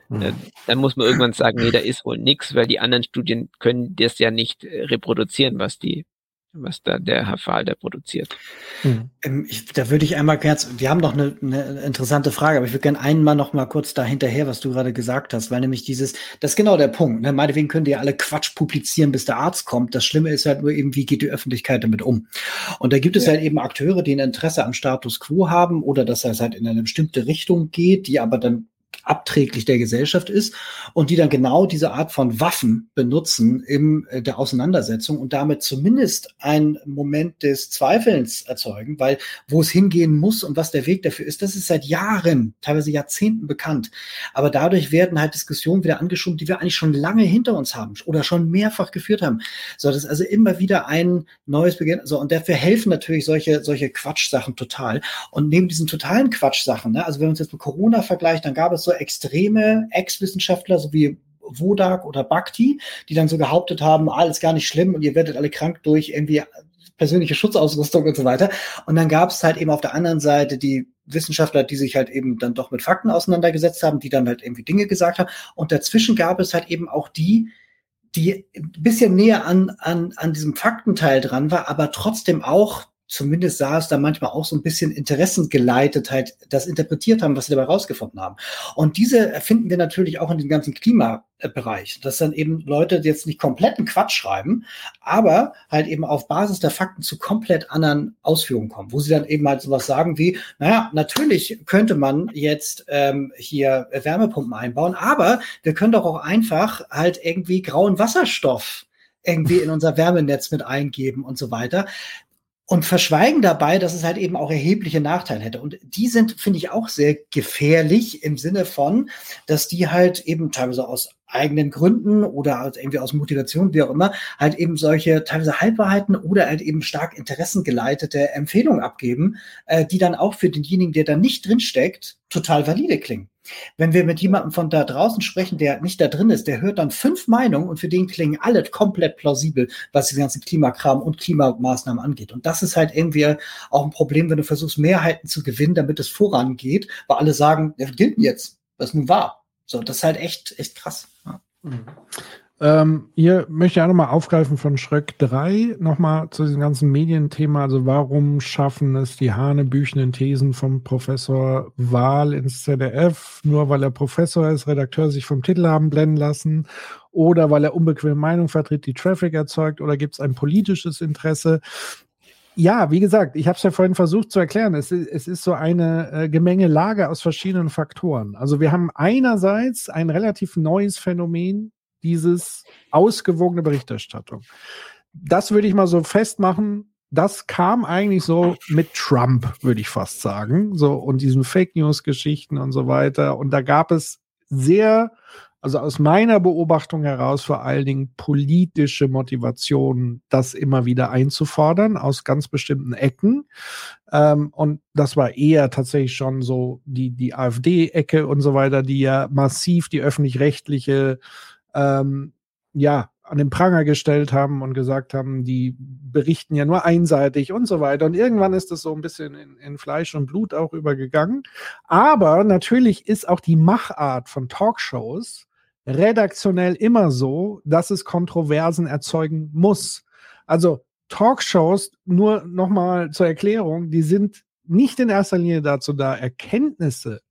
Mhm. Dann muss man irgendwann sagen, nee, da ist wohl nichts, weil die anderen Studien können das ja nicht äh, reproduzieren, was die was da der Herr Fahlder produziert. Hm. Ähm, ich, da würde ich einmal ganz, wir haben noch eine, eine interessante Frage, aber ich würde gerne einmal noch mal kurz da hinterher, was du gerade gesagt hast, weil nämlich dieses, das ist genau der Punkt. Ne? Meinetwegen könnt ihr alle Quatsch publizieren, bis der Arzt kommt. Das Schlimme ist halt nur eben, wie geht die Öffentlichkeit damit um? Und da gibt es ja. halt eben Akteure, die ein Interesse am Status quo haben oder dass er halt in eine bestimmte Richtung geht, die aber dann abträglich der Gesellschaft ist und die dann genau diese Art von Waffen benutzen in äh, der Auseinandersetzung und damit zumindest einen Moment des Zweifelns erzeugen, weil wo es hingehen muss und was der Weg dafür ist, das ist seit Jahren, teilweise Jahrzehnten bekannt. Aber dadurch werden halt Diskussionen wieder angeschoben, die wir eigentlich schon lange hinter uns haben oder schon mehrfach geführt haben. So, das ist also immer wieder ein neues Beginn. So, und dafür helfen natürlich solche, solche Quatschsachen total. Und neben diesen totalen Quatschsachen, ne, also wenn man uns jetzt mit Corona vergleicht, dann gab es so extreme Ex-Wissenschaftler, so wie Wodak oder Bhakti, die dann so behauptet haben, alles gar nicht schlimm und ihr werdet alle krank durch irgendwie persönliche Schutzausrüstung und so weiter. Und dann gab es halt eben auf der anderen Seite die Wissenschaftler, die sich halt eben dann doch mit Fakten auseinandergesetzt haben, die dann halt irgendwie Dinge gesagt haben. Und dazwischen gab es halt eben auch die, die ein bisschen näher an, an, an diesem Faktenteil dran war, aber trotzdem auch zumindest sah es da manchmal auch so ein bisschen interessengeleitet halt das interpretiert haben, was sie dabei rausgefunden haben. Und diese finden wir natürlich auch in dem ganzen Klimabereich, dass dann eben Leute jetzt nicht kompletten Quatsch schreiben, aber halt eben auf Basis der Fakten zu komplett anderen Ausführungen kommen, wo sie dann eben halt sowas sagen wie, naja, natürlich könnte man jetzt ähm, hier Wärmepumpen einbauen, aber wir können doch auch einfach halt irgendwie grauen Wasserstoff irgendwie in unser Wärmenetz mit eingeben und so weiter und verschweigen dabei, dass es halt eben auch erhebliche Nachteile hätte. Und die sind, finde ich, auch sehr gefährlich im Sinne von, dass die halt eben teilweise aus eigenen Gründen oder aus, irgendwie aus Motivation, wie auch immer, halt eben solche teilweise Halbwahrheiten oder halt eben stark interessengeleitete Empfehlungen abgeben, äh, die dann auch für denjenigen, der da nicht drinsteckt, total valide klingen. Wenn wir mit jemandem von da draußen sprechen, der nicht da drin ist, der hört dann fünf Meinungen und für den klingen alle komplett plausibel, was die ganzen Klimakram und Klimamaßnahmen angeht. Und das ist halt irgendwie auch ein Problem, wenn du versuchst, Mehrheiten zu gewinnen, damit es vorangeht, weil alle sagen, ja, gilt jetzt, was nun wahr. So, das ist halt echt, echt krass. Ja. Mhm. Ähm, hier möchte ich auch nochmal aufgreifen von Schröck 3, nochmal zu diesem ganzen Medienthema. Also warum schaffen es die hanebüchenden Thesen vom Professor Wahl ins ZDF, nur weil er Professor ist, Redakteur sich vom Titel haben blenden lassen oder weil er unbequeme Meinung vertritt, die Traffic erzeugt oder gibt es ein politisches Interesse? Ja, wie gesagt, ich habe es ja vorhin versucht zu erklären. Es, es ist so eine äh, Gemengelage aus verschiedenen Faktoren. Also wir haben einerseits ein relativ neues Phänomen, dieses ausgewogene Berichterstattung. Das würde ich mal so festmachen. Das kam eigentlich so mit Trump, würde ich fast sagen, so und diesen Fake News Geschichten und so weiter. Und da gab es sehr, also aus meiner Beobachtung heraus vor allen Dingen politische Motivationen, das immer wieder einzufordern aus ganz bestimmten Ecken. Ähm, und das war eher tatsächlich schon so die, die AfD-Ecke und so weiter, die ja massiv die öffentlich-rechtliche ähm, ja, an den Pranger gestellt haben und gesagt haben, die berichten ja nur einseitig und so weiter. Und irgendwann ist das so ein bisschen in, in, Fleisch und Blut auch übergegangen. Aber natürlich ist auch die Machart von Talkshows redaktionell immer so, dass es Kontroversen erzeugen muss. Also Talkshows, nur nochmal zur Erklärung, die sind nicht in erster Linie dazu da, Erkenntnisse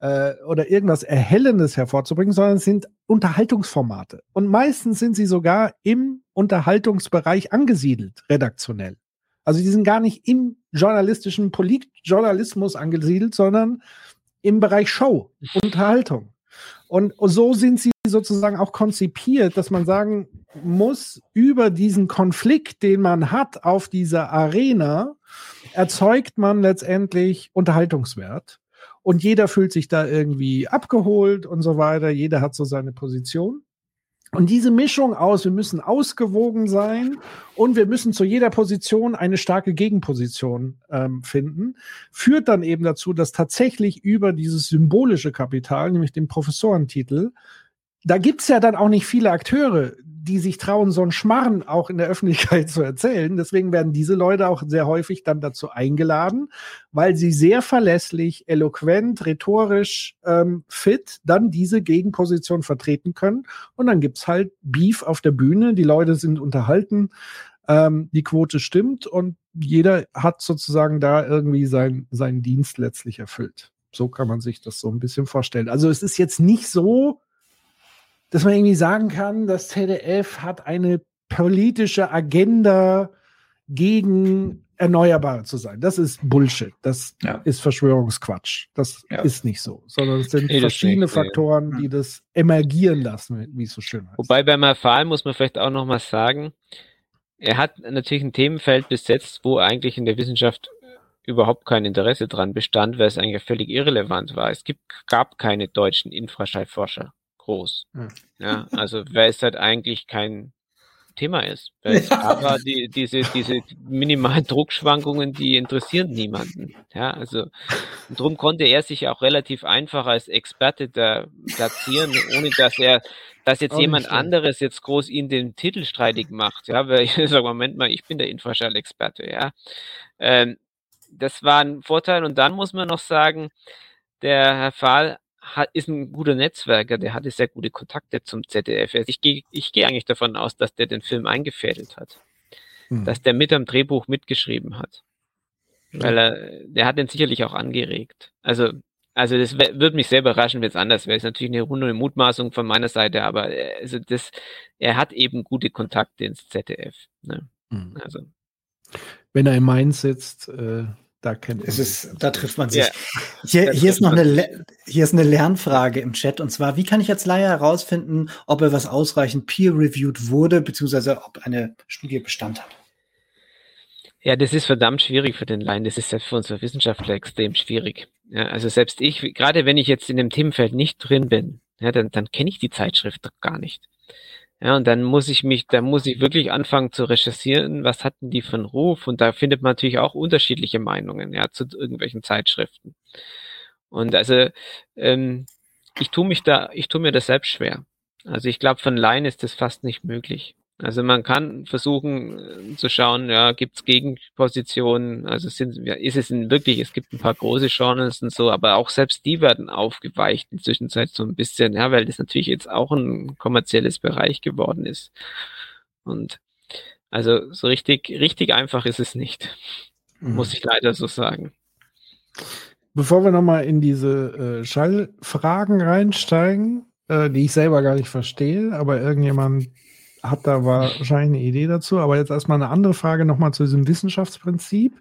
äh, oder irgendwas Erhellendes hervorzubringen, sondern es sind Unterhaltungsformate. Und meistens sind sie sogar im Unterhaltungsbereich angesiedelt, redaktionell. Also die sind gar nicht im journalistischen Politjournalismus angesiedelt, sondern im Bereich Show, Unterhaltung. Und so sind sie sozusagen auch konzipiert, dass man sagen muss, über diesen Konflikt, den man hat auf dieser Arena, erzeugt man letztendlich Unterhaltungswert. Und jeder fühlt sich da irgendwie abgeholt und so weiter. Jeder hat so seine Position. Und diese Mischung aus, wir müssen ausgewogen sein und wir müssen zu jeder Position eine starke Gegenposition ähm, finden, führt dann eben dazu, dass tatsächlich über dieses symbolische Kapital, nämlich den Professorentitel, da gibt es ja dann auch nicht viele Akteure, die sich trauen, so einen Schmarren auch in der Öffentlichkeit zu erzählen. Deswegen werden diese Leute auch sehr häufig dann dazu eingeladen, weil sie sehr verlässlich, eloquent, rhetorisch ähm, fit dann diese Gegenposition vertreten können. Und dann gibt es halt Beef auf der Bühne, die Leute sind unterhalten, ähm, die Quote stimmt und jeder hat sozusagen da irgendwie sein, seinen Dienst letztlich erfüllt. So kann man sich das so ein bisschen vorstellen. Also es ist jetzt nicht so, dass man irgendwie sagen kann, das ZDF hat eine politische Agenda gegen Erneuerbare zu sein. Das ist Bullshit. Das ja. ist Verschwörungsquatsch. Das ja. ist nicht so, sondern es sind nee, verschiedene nicht, Faktoren, die das emergieren lassen, wie es so schön heißt. Wobei beim Erfahren muss man vielleicht auch noch mal sagen, er hat natürlich ein Themenfeld besetzt, wo eigentlich in der Wissenschaft überhaupt kein Interesse dran bestand, weil es eigentlich völlig irrelevant war. Es gibt, gab keine deutschen Infraschallforscher groß. Hm. Ja, also weil es halt eigentlich kein Thema ist. Ja. aber die, diese, diese minimalen Druckschwankungen, die interessieren niemanden. Ja, also drum konnte er sich auch relativ einfach als Experte da platzieren, ohne dass er, dass jetzt auch jemand anderes jetzt groß ihn den Titel streitig macht. Ja, weil ich sage, Moment mal, ich bin der Infraschall-Experte. Ja, ähm, das war ein Vorteil. Und dann muss man noch sagen, der Herr Fahl hat, ist ein guter Netzwerker, der hatte sehr gute Kontakte zum ZDF. Also ich gehe ich geh eigentlich davon aus, dass der den Film eingefädelt hat. hm. dass der mit am Drehbuch mitgeschrieben hat. Weil er, der hat den sicherlich auch angeregt. Also, also das würde mich sehr überraschen, wenn es anders wäre. Ist natürlich eine runde Mutmaßung von meiner Seite, aber äh, also das, er hat eben gute Kontakte ins ZDF. Ne? Mhm. Also. Wenn er in Mainz sitzt, äh, da kennt es ist, da trifft man sich. Ja, hier, hier ist noch eine, hier ist eine Lernfrage im Chat und zwar, wie kann ich als Laie herausfinden, ob er was ausreichend peer-reviewed wurde, beziehungsweise ob eine Studie Bestand hat? Ja, das ist verdammt schwierig für den Laien. Das ist ja für unsere Wissenschaftler extrem schwierig. Ja, also selbst ich, gerade wenn ich jetzt in dem Themenfeld nicht drin bin, ja, dann, dann kenne ich die Zeitschrift doch gar nicht. Ja, und dann muss ich mich, da muss ich wirklich anfangen zu recherchieren, was hatten die für einen Ruf? Und da findet man natürlich auch unterschiedliche Meinungen, ja, zu irgendwelchen Zeitschriften. Und also, ähm, ich tue mich da, ich tue mir das selbst schwer. Also ich glaube, von Laien ist das fast nicht möglich. Also man kann versuchen äh, zu schauen, ja, gibt es Gegenpositionen, also sind, ist es in wirklich, es gibt ein paar große Journals und so, aber auch selbst die werden aufgeweicht in der Zwischenzeit so ein bisschen, ja, weil das natürlich jetzt auch ein kommerzielles Bereich geworden ist. Und also so richtig, richtig einfach ist es nicht, mhm. muss ich leider so sagen. Bevor wir nochmal in diese äh, Schallfragen reinsteigen, äh, die ich selber gar nicht verstehe, aber irgendjemand hat da wahrscheinlich eine Idee dazu. Aber jetzt erstmal eine andere Frage nochmal zu diesem Wissenschaftsprinzip.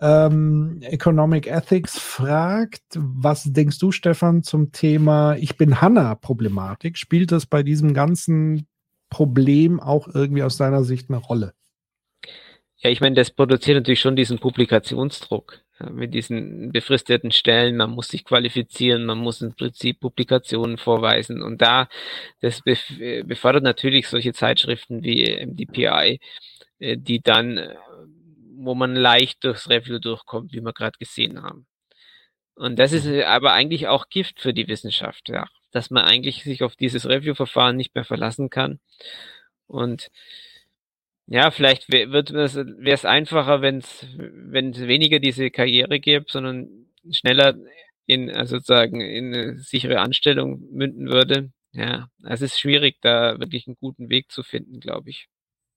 Ähm, Economic Ethics fragt, was denkst du, Stefan, zum Thema Ich bin Hanna-Problematik? Spielt das bei diesem ganzen Problem auch irgendwie aus deiner Sicht eine Rolle? Ja, ich meine, das produziert natürlich schon diesen Publikationsdruck mit diesen befristeten Stellen, man muss sich qualifizieren, man muss im Prinzip Publikationen vorweisen. Und da, das befördert natürlich solche Zeitschriften wie MDPI, äh, die dann, äh, wo man leicht durchs Review durchkommt, wie wir gerade gesehen haben. Und das ist äh, aber eigentlich auch Gift für die Wissenschaft, ja, dass man eigentlich sich auf dieses Review-Verfahren nicht mehr verlassen kann. Und ja, vielleicht wird es, wäre es einfacher, wenn es, wenn es weniger diese Karriere gibt, sondern schneller in also sozusagen in eine sichere Anstellung münden würde. Ja, es ist schwierig, da wirklich einen guten Weg zu finden, glaube ich.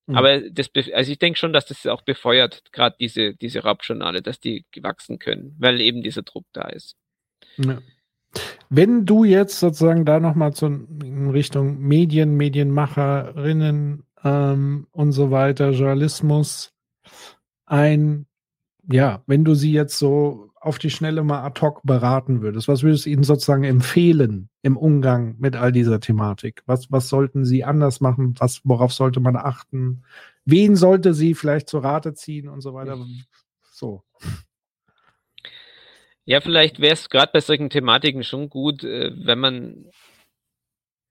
Mhm. Aber das, also ich denke schon, dass das auch befeuert, gerade diese, diese Raubjournale, dass die gewachsen können, weil eben dieser Druck da ist. Ja. Wenn du jetzt sozusagen da nochmal zu in Richtung Medien, Medienmacherinnen ähm, und so weiter, Journalismus, ein, ja, wenn du sie jetzt so auf die Schnelle mal ad hoc beraten würdest, was würdest du ihnen sozusagen empfehlen im Umgang mit all dieser Thematik? Was, was sollten sie anders machen? Was, worauf sollte man achten? Wen sollte sie vielleicht zu Rate ziehen und so weiter? So. Ja, vielleicht wäre es gerade bei solchen Thematiken schon gut, äh, wenn man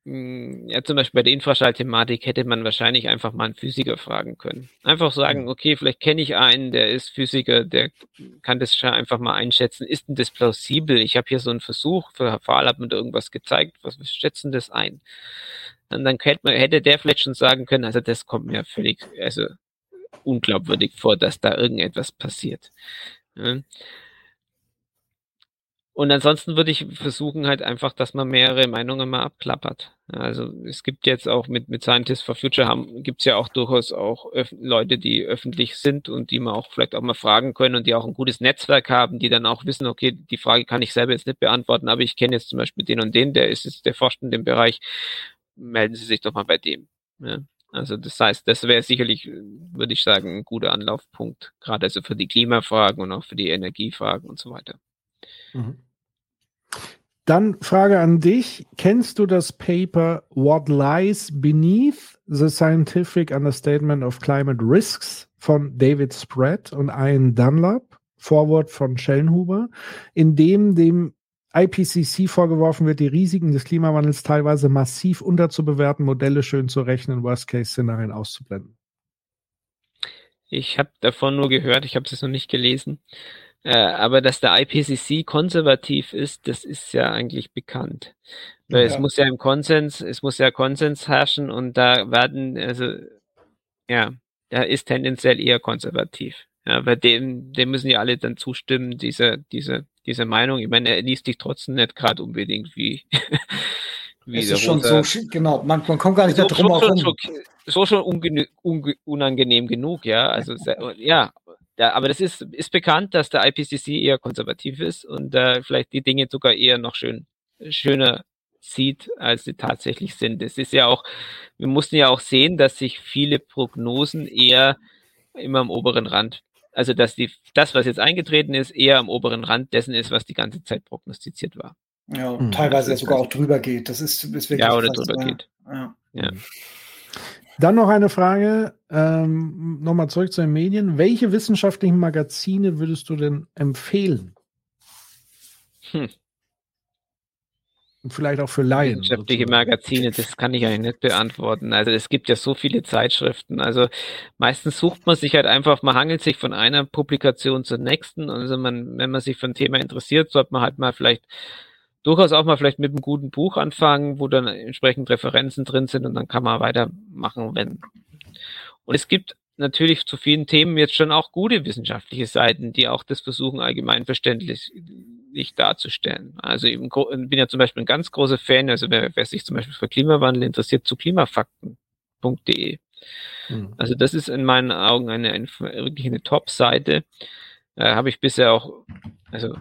ja, zum Beispiel bei der Infraschallthematik hätte man wahrscheinlich einfach mal einen Physiker fragen können. Einfach sagen, okay, vielleicht kenne ich einen, der ist Physiker, der kann das einfach mal einschätzen. Ist denn das plausibel? Ich habe hier so einen Versuch, für Fall hat man da irgendwas gezeigt, was schätzen das ein? Und dann hätte, man, hätte der vielleicht schon sagen können, also das kommt mir völlig, also unglaubwürdig vor, dass da irgendetwas passiert. Ja. Und ansonsten würde ich versuchen halt einfach, dass man mehrere Meinungen mal abklappert. Also es gibt jetzt auch mit, mit Scientists for Future haben, gibt es ja auch durchaus auch Leute, die öffentlich sind und die man auch vielleicht auch mal fragen können und die auch ein gutes Netzwerk haben, die dann auch wissen, okay, die Frage kann ich selber jetzt nicht beantworten, aber ich kenne jetzt zum Beispiel den und den, der ist jetzt, der forscht in dem Bereich, melden Sie sich doch mal bei dem. Ja. Also das heißt, das wäre sicherlich, würde ich sagen, ein guter Anlaufpunkt, gerade also für die Klimafragen und auch für die Energiefragen und so weiter. Mhm. Dann Frage an dich. Kennst du das Paper What Lies Beneath the Scientific Understatement of Climate Risks von David Spratt und Ian Dunlap, Vorwort von Schellenhuber, in dem dem IPCC vorgeworfen wird, die Risiken des Klimawandels teilweise massiv unterzubewerten, Modelle schön zu rechnen, Worst-Case-Szenarien auszublenden? Ich habe davon nur gehört, ich habe es noch nicht gelesen. Äh, aber dass der IPCC konservativ ist, das ist ja eigentlich bekannt. Weil ja. es muss ja im Konsens, es muss ja Konsens herrschen und da werden, also, ja, er ist tendenziell eher konservativ. Ja, bei dem, dem müssen ja alle dann zustimmen, diese, diese, diese Meinung. Ich meine, er liest dich trotzdem nicht gerade unbedingt wie, Wie es ist schon so, genau, man, man kommt gar nicht so, drum herum. So, so schon unangenehm genug, ja. Also ja, ja, aber das ist, ist bekannt, dass der IPCC eher konservativ ist und äh, vielleicht die Dinge sogar eher noch schön schöner sieht, als sie tatsächlich sind. Es ist ja auch, wir mussten ja auch sehen, dass sich viele Prognosen eher immer am oberen Rand, also dass die, das, was jetzt eingetreten ist, eher am oberen Rand dessen ist, was die ganze Zeit prognostiziert war. Ja, mhm. teilweise sogar auch drüber geht. Das ist, ist wirklich. Ja, oder drüber geht. Ja. ja. Dann noch eine Frage, ähm, nochmal zurück zu den Medien. Welche wissenschaftlichen Magazine würdest du denn empfehlen? Hm. vielleicht auch für Laien. Wissenschaftliche Magazine, das kann ich eigentlich nicht beantworten. Also es gibt ja so viele Zeitschriften. Also meistens sucht man sich halt einfach, man hangelt sich von einer Publikation zur nächsten. Also man, wenn man sich für ein Thema interessiert, sollte man halt mal vielleicht durchaus auch mal vielleicht mit einem guten Buch anfangen, wo dann entsprechend Referenzen drin sind und dann kann man weitermachen, wenn. Und es gibt natürlich zu vielen Themen jetzt schon auch gute wissenschaftliche Seiten, die auch das versuchen, allgemeinverständlich darzustellen. Also ich bin ja zum Beispiel ein ganz großer Fan, also wer, wer sich zum Beispiel für Klimawandel interessiert, zu klimafakten.de. Hm. Also das ist in meinen Augen eine, eine wirklich eine Top-Seite. Äh, Habe ich bisher auch, also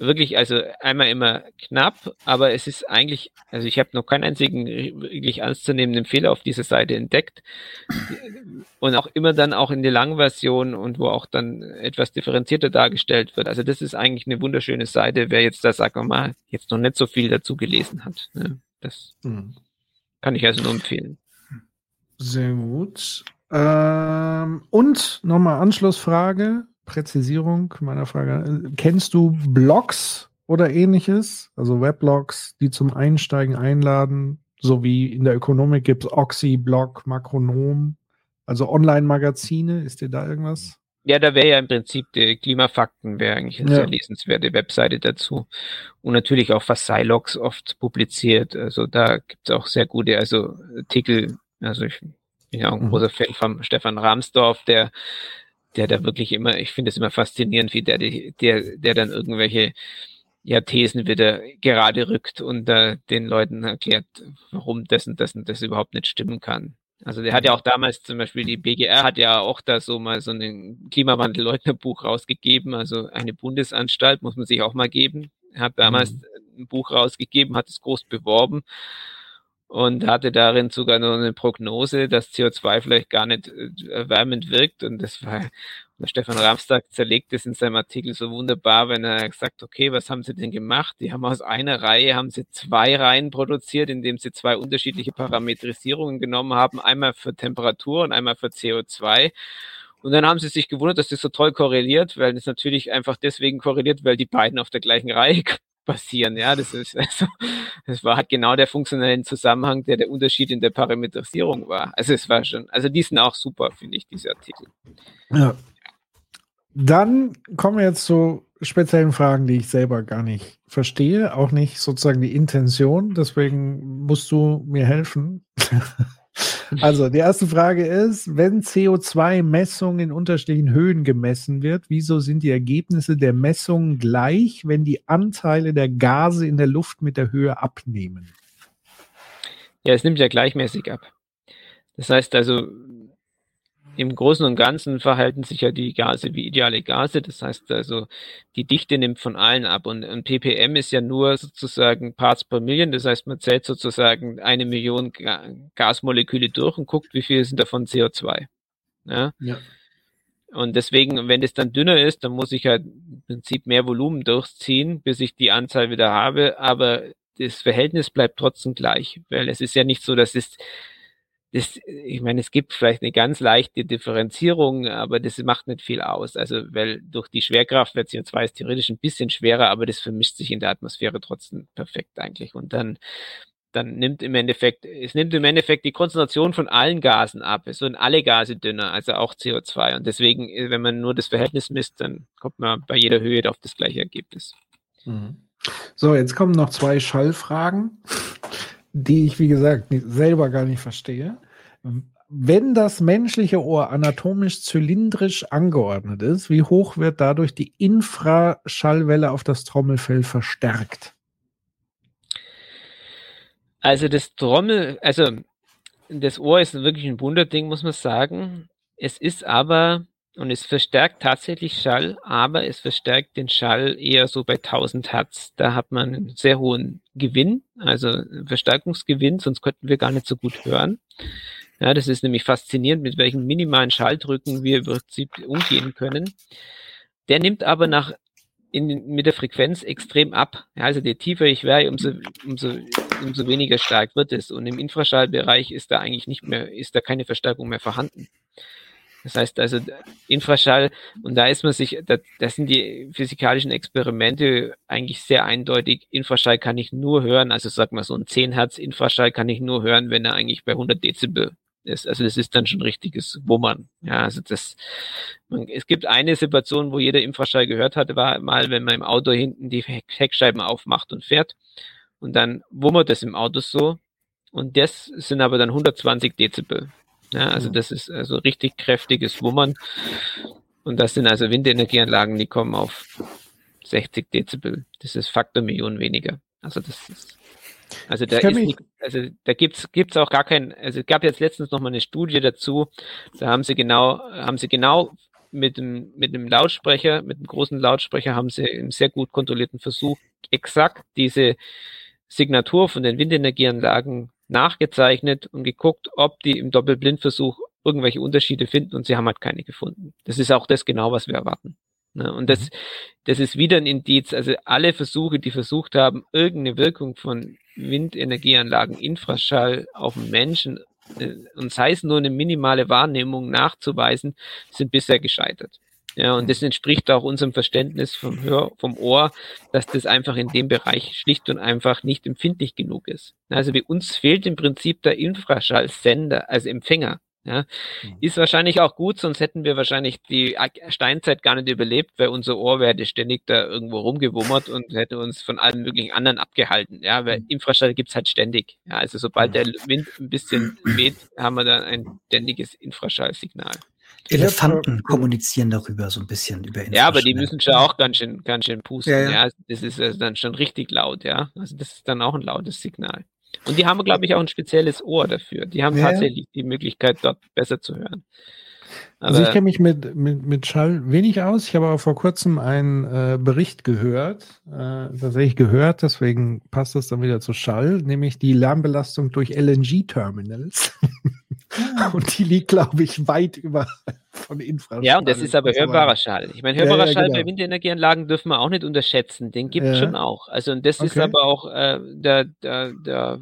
wirklich, also einmal immer knapp, aber es ist eigentlich, also ich habe noch keinen einzigen wirklich ernstzunehmenden Fehler auf dieser Seite entdeckt. Und auch immer dann auch in der Langversion und wo auch dann etwas differenzierter dargestellt wird. Also das ist eigentlich eine wunderschöne Seite, wer jetzt da, sagen wir mal, jetzt noch nicht so viel dazu gelesen hat. Ne? Das mhm. kann ich also nur empfehlen. Sehr gut. Ähm, und nochmal Anschlussfrage. Präzisierung meiner Frage. Kennst du Blogs oder ähnliches? Also Weblogs, die zum Einsteigen einladen, so wie in der Ökonomik gibt es Oxy-Blog, Makronom, also Online-Magazine. Ist dir da irgendwas? Ja, da wäre ja im Prinzip die Klimafakten, wäre eigentlich eine ja. sehr lesenswerte Webseite dazu. Und natürlich auch was Silox oft publiziert. Also da gibt es auch sehr gute, also Artikel, also ich bin ja auch ein mhm. großer Fan von Stefan Ramsdorf, der der da wirklich immer, ich finde es immer faszinierend, wie der, der, der dann irgendwelche ja, Thesen wieder gerade rückt und äh, den Leuten erklärt, warum das und das und das überhaupt nicht stimmen kann. Also der hat ja auch damals zum Beispiel, die BGR hat ja auch da so mal so ein Klimawandelleugnerbuch rausgegeben, also eine Bundesanstalt muss man sich auch mal geben. Er hat damals mhm. ein Buch rausgegeben, hat es groß beworben und hatte darin sogar noch eine Prognose, dass CO2 vielleicht gar nicht äh, erwärmend wirkt. Und das war, der Stefan Ramstag zerlegt es in seinem Artikel so wunderbar, wenn er sagt, okay, was haben sie denn gemacht? Die haben aus einer Reihe, haben sie zwei Reihen produziert, indem sie zwei unterschiedliche Parametrisierungen genommen haben, einmal für Temperatur und einmal für CO2. Und dann haben sie sich gewundert, dass das so toll korreliert, weil es natürlich einfach deswegen korreliert, weil die beiden auf der gleichen Reihe passieren. Ja, das ist also, das war halt genau der funktionellen Zusammenhang, der der Unterschied in der Parametrisierung war. Also es war schon, also die sind auch super, finde ich, diese Artikel. Ja. Dann kommen wir jetzt zu speziellen Fragen, die ich selber gar nicht verstehe, auch nicht sozusagen die Intention. Deswegen musst du mir helfen. Also, die erste Frage ist, wenn CO2-Messung in unterschiedlichen Höhen gemessen wird, wieso sind die Ergebnisse der Messungen gleich, wenn die Anteile der Gase in der Luft mit der Höhe abnehmen? Ja, es nimmt ja gleichmäßig ab. Das heißt also, im Großen und Ganzen verhalten sich ja die Gase wie ideale Gase. Das heißt also, die Dichte nimmt von allen ab. Und ein ppm ist ja nur sozusagen Parts per Million. Das heißt, man zählt sozusagen eine Million Gasmoleküle durch und guckt, wie viel sind davon CO2. Ja. ja. Und deswegen, wenn es dann dünner ist, dann muss ich halt im Prinzip mehr Volumen durchziehen, bis ich die Anzahl wieder habe. Aber das Verhältnis bleibt trotzdem gleich, weil es ist ja nicht so, dass es das, ich meine, es gibt vielleicht eine ganz leichte Differenzierung, aber das macht nicht viel aus. Also, weil durch die Schwerkraft wird CO2 ist theoretisch ein bisschen schwerer, aber das vermischt sich in der Atmosphäre trotzdem perfekt eigentlich. Und dann, dann nimmt im Endeffekt, es nimmt im Endeffekt die Konzentration von allen Gasen ab. Es sind alle Gase dünner, also auch CO2. Und deswegen, wenn man nur das Verhältnis misst, dann kommt man bei jeder Höhe auf das gleiche Ergebnis. Mhm. So, jetzt kommen noch zwei Schallfragen die ich, wie gesagt, selber gar nicht verstehe. Wenn das menschliche Ohr anatomisch zylindrisch angeordnet ist, wie hoch wird dadurch die Infraschallwelle auf das Trommelfell verstärkt? Also das Trommel, also das Ohr ist wirklich ein Wunderding, muss man sagen. Es ist aber, und es verstärkt tatsächlich Schall, aber es verstärkt den Schall eher so bei 1000 Hertz. Da hat man einen sehr hohen Gewinn, also Verstärkungsgewinn, sonst könnten wir gar nicht so gut hören. Ja, das ist nämlich faszinierend, mit welchen minimalen Schalldrücken wir im Prinzip umgehen können. Der nimmt aber nach in, mit der Frequenz extrem ab. Ja, also je tiefer ich wäre, umso, umso, umso weniger stark wird es. Und im Infraschallbereich ist da eigentlich nicht mehr, ist da keine Verstärkung mehr vorhanden. Das heißt also Infraschall, und da ist man sich, da, das sind die physikalischen Experimente eigentlich sehr eindeutig. Infraschall kann ich nur hören, also sag mal so ein 10 Hertz Infraschall kann ich nur hören, wenn er eigentlich bei 100 Dezibel ist. Also das ist dann schon richtiges Wummern. Ja, also das, man, es gibt eine Situation, wo jeder Infraschall gehört hatte, war mal, wenn man im Auto hinten die Heckscheiben aufmacht und fährt und dann wummert es im Auto so und das sind aber dann 120 Dezibel. Ja, also das ist also richtig kräftiges Wummern und das sind also Windenergieanlagen, die kommen auf 60 Dezibel. Das ist Faktor Millionen weniger. Also das ist also da ist nicht, also da gibt's gibt's auch gar kein, also es gab jetzt letztens noch mal eine Studie dazu, da haben sie genau, haben sie genau mit dem, mit dem Lautsprecher, mit einem großen Lautsprecher haben sie im sehr gut kontrollierten Versuch exakt diese Signatur von den Windenergieanlagen nachgezeichnet und geguckt, ob die im Doppelblindversuch irgendwelche Unterschiede finden und sie haben halt keine gefunden. Das ist auch das genau, was wir erwarten. Ne? Und das, mhm. das ist wieder ein Indiz. Also alle Versuche, die versucht haben, irgendeine Wirkung von Windenergieanlagen, Infraschall auf den Menschen äh, und sei es nur eine minimale Wahrnehmung nachzuweisen, sind bisher gescheitert. Ja, und das entspricht auch unserem Verständnis vom Hör, vom Ohr, dass das einfach in dem Bereich schlicht und einfach nicht empfindlich genug ist. Also wie uns fehlt im Prinzip der Infraschallsender als Empfänger. Ja, mhm. ist wahrscheinlich auch gut, sonst hätten wir wahrscheinlich die Steinzeit gar nicht überlebt, weil unser Ohr wäre ständig da irgendwo rumgewummert und hätte uns von allen möglichen anderen abgehalten. Ja, weil mhm. Infraschall gibt's halt ständig. Ja, also sobald der Wind ein bisschen weht, haben wir dann ein ständiges Infraschallsignal. Elefanten kommunizieren darüber so ein bisschen über Ja, aber die müssen schon auch ganz schön, ganz schön pusten. Ja, ja. ja das ist also dann schon richtig laut, ja. Also das ist dann auch ein lautes Signal. Und die haben, glaube ich, auch ein spezielles Ohr dafür. Die haben ja. tatsächlich die Möglichkeit, dort besser zu hören. Aber also ich kenne mich mit, mit, mit Schall wenig aus. Ich habe aber vor kurzem einen äh, Bericht gehört, äh, tatsächlich gehört, deswegen passt das dann wieder zu Schall, nämlich die Lärmbelastung durch LNG-Terminals. Und die liegt, glaube ich, weit über von Infraschall. Ja, und das ist aber hörbarer Schall. Ich meine, hörbarer ja, ja, Schall genau. bei Windenergieanlagen dürfen wir auch nicht unterschätzen. Den gibt es schon auch. Also, und das okay. ist aber auch, äh, da, da, da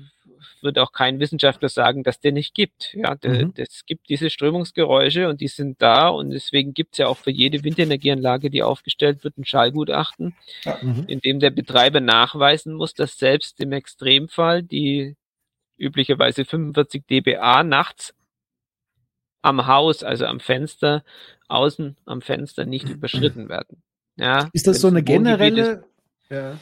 wird auch kein Wissenschaftler sagen, dass der nicht gibt. Ja, der, mhm. es gibt diese Strömungsgeräusche und die sind da und deswegen gibt es ja auch für jede Windenergieanlage, die aufgestellt wird, ein Schallgutachten, mhm. in dem der Betreiber nachweisen muss, dass selbst im Extremfall die üblicherweise 45 dBA nachts am Haus, also am Fenster, außen am Fenster nicht überschritten werden. Ja, ist das so eine generelle, ja.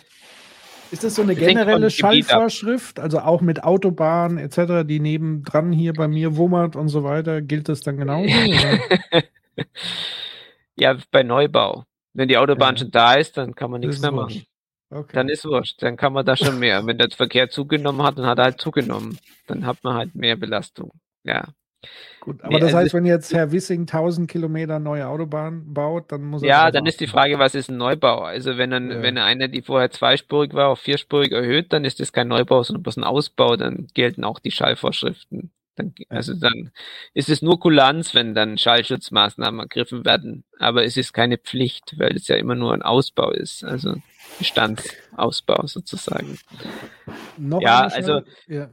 ist das so eine generelle Schallvorschrift, also auch mit Autobahnen etc., die nebendran hier bei mir wummert und so weiter, gilt das dann genauso? ja, bei Neubau. Wenn die Autobahn ja. schon da ist, dann kann man nichts mehr machen. Okay. Dann ist wurscht, dann kann man da schon mehr. Wenn der Verkehr zugenommen hat, dann hat er halt zugenommen. Dann hat man halt mehr Belastung. Ja. Gut, aber nee, das also heißt, wenn jetzt Herr Wissing 1000 Kilometer neue Autobahn baut, dann muss er. Ja, dann ist die Frage, was ist ein Neubau? Also, wenn, dann, ja. wenn eine, die vorher zweispurig war, auf vierspurig erhöht, dann ist das kein Neubau, sondern bloß ein Ausbau, dann gelten auch die Schallvorschriften. Dann, also dann ist es nur Kulanz, wenn dann Schallschutzmaßnahmen ergriffen werden. Aber es ist keine Pflicht, weil es ja immer nur ein Ausbau ist. Also Bestandsausbau sozusagen. Noch ja, also. Ja.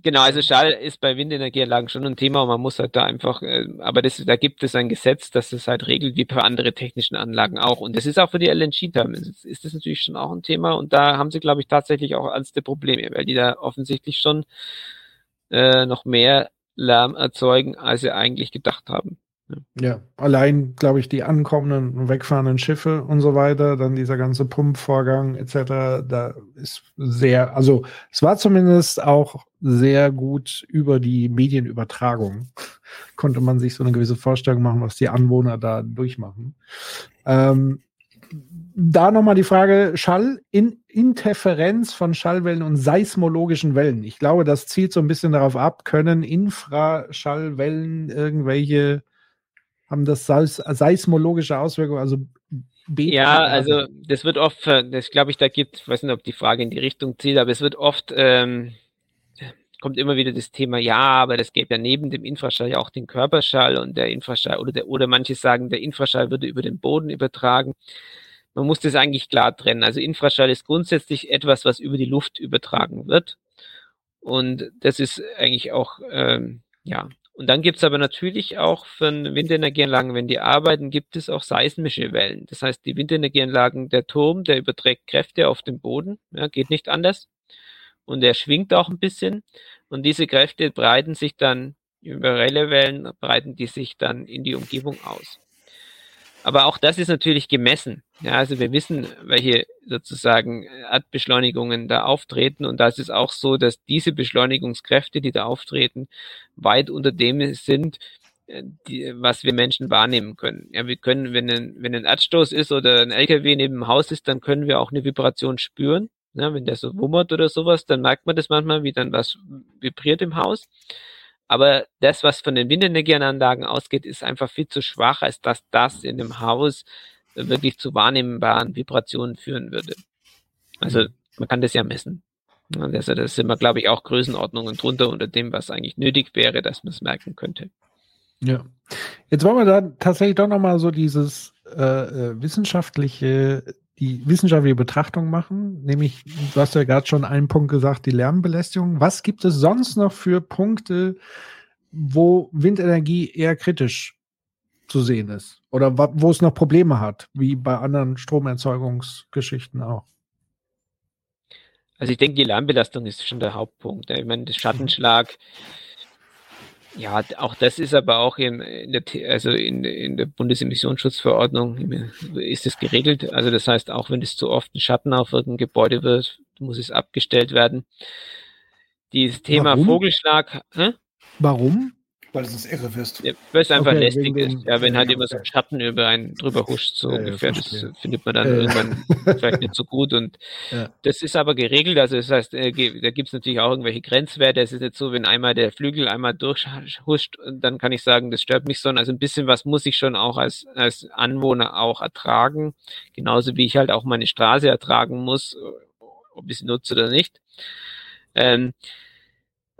Genau, also Schall ist bei Windenergieanlagen schon ein Thema und man muss halt da einfach, äh, aber das, da gibt es ein Gesetz, das das halt regelt, wie für andere technischen Anlagen auch. Und das ist auch für die LNG-Terminals, ist das natürlich schon auch ein Thema und da haben sie, glaube ich, tatsächlich auch ernste Probleme, weil die da offensichtlich schon äh, noch mehr Lärm erzeugen, als sie eigentlich gedacht haben. Ja, allein, glaube ich, die ankommenden und wegfahrenden Schiffe und so weiter, dann dieser ganze Pumpvorgang etc., da ist sehr, also es war zumindest auch sehr gut über die Medienübertragung, konnte man sich so eine gewisse Vorstellung machen, was die Anwohner da durchmachen. Ähm, da nochmal die Frage Schall, in, Interferenz von Schallwellen und seismologischen Wellen. Ich glaube, das zielt so ein bisschen darauf ab, können Infraschallwellen irgendwelche, haben das seismologische Auswirkungen, also Beta ja, also das wird oft, das glaube ich, da gibt, ich weiß nicht, ob die Frage in die Richtung zielt, aber es wird oft, ähm, kommt immer wieder das Thema, ja, aber das gäbe ja neben dem Infraschall ja auch den Körperschall und der Infraschall, oder, der, oder manche sagen, der Infraschall würde über den Boden übertragen. Man muss das eigentlich klar trennen. Also Infraschall ist grundsätzlich etwas, was über die Luft übertragen wird. Und das ist eigentlich auch, ähm, ja, und dann gibt es aber natürlich auch von Windenergieanlagen, wenn die arbeiten, gibt es auch seismische Wellen. Das heißt, die Windenergieanlagen, der Turm, der überträgt Kräfte auf den Boden, ja, geht nicht anders. Und er schwingt auch ein bisschen. Und diese Kräfte breiten sich dann über Rellewellen, breiten die sich dann in die Umgebung aus. Aber auch das ist natürlich gemessen. Ja, also wir wissen, welche sozusagen Erdbeschleunigungen da auftreten. Und da ist es auch so, dass diese Beschleunigungskräfte, die da auftreten, weit unter dem sind, äh, die, was wir Menschen wahrnehmen können. Ja, wir können, wenn ein, wenn ein Erdstoß ist oder ein LKW neben dem Haus ist, dann können wir auch eine Vibration spüren. Ja, wenn der so wummert oder sowas, dann merkt man das manchmal, wie dann was vibriert im Haus. Aber das, was von den Windenergieanlagen ausgeht, ist einfach viel zu schwach, als dass das in dem Haus wirklich zu wahrnehmbaren Vibrationen führen würde. Also man kann das ja messen. Also das sind wir, glaube ich, auch Größenordnungen drunter unter dem, was eigentlich nötig wäre, dass man es merken könnte. Ja. Jetzt wollen wir da tatsächlich doch nochmal so dieses äh, äh, wissenschaftliche, die wissenschaftliche Betrachtung machen. Nämlich, du hast ja gerade schon einen Punkt gesagt, die Lärmbelästigung. Was gibt es sonst noch für Punkte, wo Windenergie eher kritisch zu sehen ist. Oder wo es noch Probleme hat, wie bei anderen Stromerzeugungsgeschichten auch. Also ich denke, die Lärmbelastung ist schon der Hauptpunkt. Ich meine, der Schattenschlag, ja, auch das ist aber auch in, in der, also in, in der Bundesemissionsschutzverordnung ist es geregelt. Also das heißt, auch wenn es zu oft ein Schatten auf irgendein Gebäude wird, muss es abgestellt werden. Dieses Thema Warum? Vogelschlag. Hä? Warum? Weil es irre wirst. Ja, weil es einfach okay, lästig ist. Ja, wenn halt immer so ein Schatten über einen drüber huscht, so ja, ungefähr, das findet man dann ja. irgendwann vielleicht nicht so gut. Und das ist aber geregelt. Also das heißt, äh, da gibt es natürlich auch irgendwelche Grenzwerte. Es ist nicht so, wenn einmal der Flügel einmal durchhuscht, dann kann ich sagen, das stört mich so. Also ein bisschen was muss ich schon auch als, als Anwohner auch ertragen. Genauso wie ich halt auch meine Straße ertragen muss, ob ich sie nutze oder nicht. Ähm,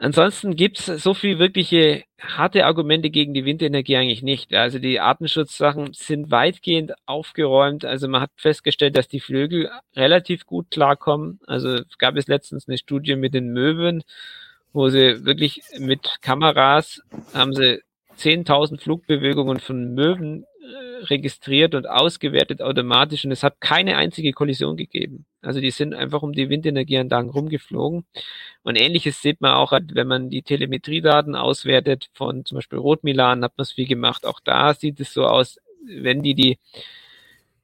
Ansonsten gibt's so viel wirkliche harte Argumente gegen die Windenergie eigentlich nicht. Also die Artenschutzsachen sind weitgehend aufgeräumt. Also man hat festgestellt, dass die Flügel relativ gut klarkommen. Also gab es letztens eine Studie mit den Möwen, wo sie wirklich mit Kameras haben sie 10.000 Flugbewegungen von Möwen registriert und ausgewertet automatisch und es hat keine einzige Kollision gegeben. Also die sind einfach um die Windenergieanlagen rumgeflogen. Und ähnliches sieht man auch, wenn man die Telemetriedaten auswertet von zum Beispiel Rotmilan, hat man es viel gemacht. Auch da sieht es so aus, wenn die die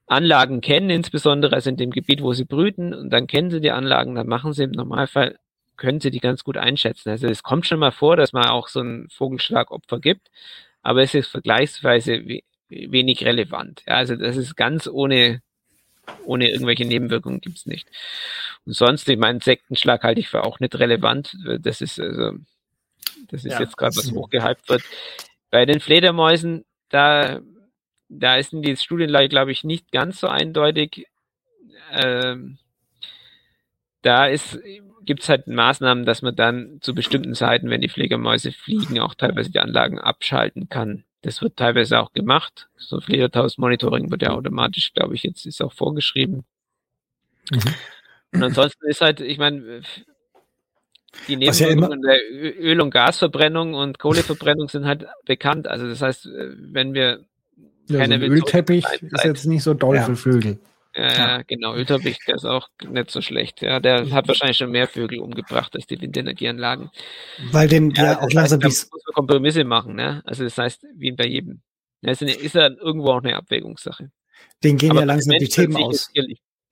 Anlagen kennen, insbesondere also in dem Gebiet, wo sie brüten, und dann kennen sie die Anlagen, dann machen sie im Normalfall, können sie die ganz gut einschätzen. Also es kommt schon mal vor, dass man auch so ein Vogelschlagopfer gibt, aber es ist vergleichsweise wenig relevant. Ja, also das ist ganz ohne, ohne irgendwelche Nebenwirkungen gibt's nicht. Und sonst, ich meine, Sektenschlag halte ich für auch nicht relevant. Das ist also, das ist ja, jetzt gerade was hochgehypt wird. Bei den Fledermäusen, da, da ist die Studienlage, glaube ich, nicht ganz so eindeutig. Ähm, da ist, gibt's halt Maßnahmen, dass man dann zu bestimmten Zeiten, wenn die Fledermäuse fliegen, auch teilweise die Anlagen abschalten kann. Das wird teilweise auch gemacht. So Fledertaus-Monitoring wird ja automatisch, glaube ich, jetzt ist auch vorgeschrieben. Mhm. Und ansonsten ist halt, ich meine, die Nebenwirkungen ja der Öl- und Gasverbrennung und Kohleverbrennung sind halt bekannt. Also das heißt, wenn wir keine ja, so Ölteppich ist jetzt nicht so doll ja. für Vögel. Ja, ja, genau. Ölteppich, der ist auch nicht so schlecht. Ja, der hat wahrscheinlich schon mehr Vögel umgebracht als die Windenergieanlagen. Weil dem ja, ja auch langsam heißt, muss man Kompromisse machen, ne? Also das heißt, wie bei jedem. Ja, ist, eine, ist ja irgendwo auch eine Abwägungssache. Den gehen Aber ja langsam die Themen aus.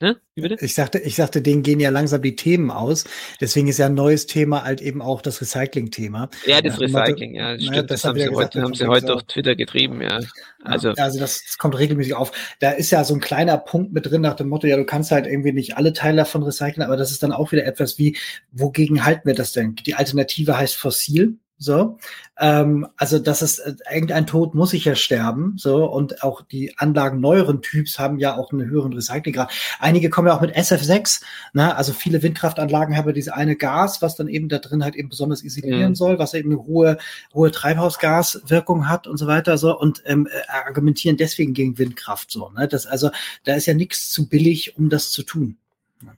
Ne? Ich sagte, ich sagte, denen gehen ja langsam die Themen aus. Deswegen ist ja ein neues Thema halt eben auch das Recycling-Thema. Ja, das Recycling, ja. Das, stimmt, das haben sie, gesagt, heute, haben sie heute auf Twitter getrieben, ja. Also, ja, also das, das, kommt regelmäßig auf. Da ist ja so ein kleiner Punkt mit drin nach dem Motto, ja, du kannst halt irgendwie nicht alle Teile davon recyceln, aber das ist dann auch wieder etwas wie, wogegen halten wir das denn? Die Alternative heißt fossil. So, ähm, also das ist äh, irgendein Tod muss ich ja sterben. So und auch die Anlagen neueren Typs haben ja auch einen höheren Recyclinggrad. Einige kommen ja auch mit SF6. Ne? Also viele Windkraftanlagen haben ja diese eine Gas, was dann eben da drin halt eben besonders isolieren mhm. soll, was eben eine hohe hohe Treibhausgaswirkung hat und so weiter so und ähm, äh, argumentieren deswegen gegen Windkraft so. Ne? Das also da ist ja nichts zu billig, um das zu tun.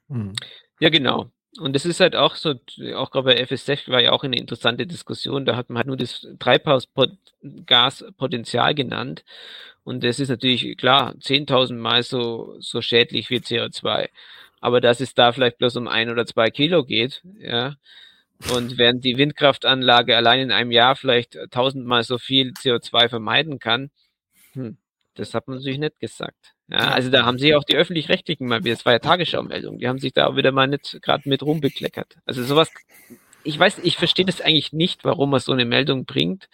Mhm. Ja, genau. Und es ist halt auch so, auch gerade bei FSF war ja auch eine interessante Diskussion, da hat man halt nur das Treibhausgaspotenzial genannt. Und das ist natürlich klar, 10.000 Mal so, so schädlich wie CO2. Aber dass es da vielleicht bloß um ein oder zwei Kilo geht, ja. Und während die Windkraftanlage allein in einem Jahr vielleicht tausendmal so viel CO2 vermeiden kann, hm, das hat man natürlich nicht gesagt. Ja, also da haben sie auch die öffentlich-rechtlichen mal wieder, es war ja Tagesschau-Meldung, die haben sich da auch wieder mal nicht gerade mit rumbekleckert. Also sowas, ich weiß, ich verstehe das eigentlich nicht, warum man so eine Meldung bringt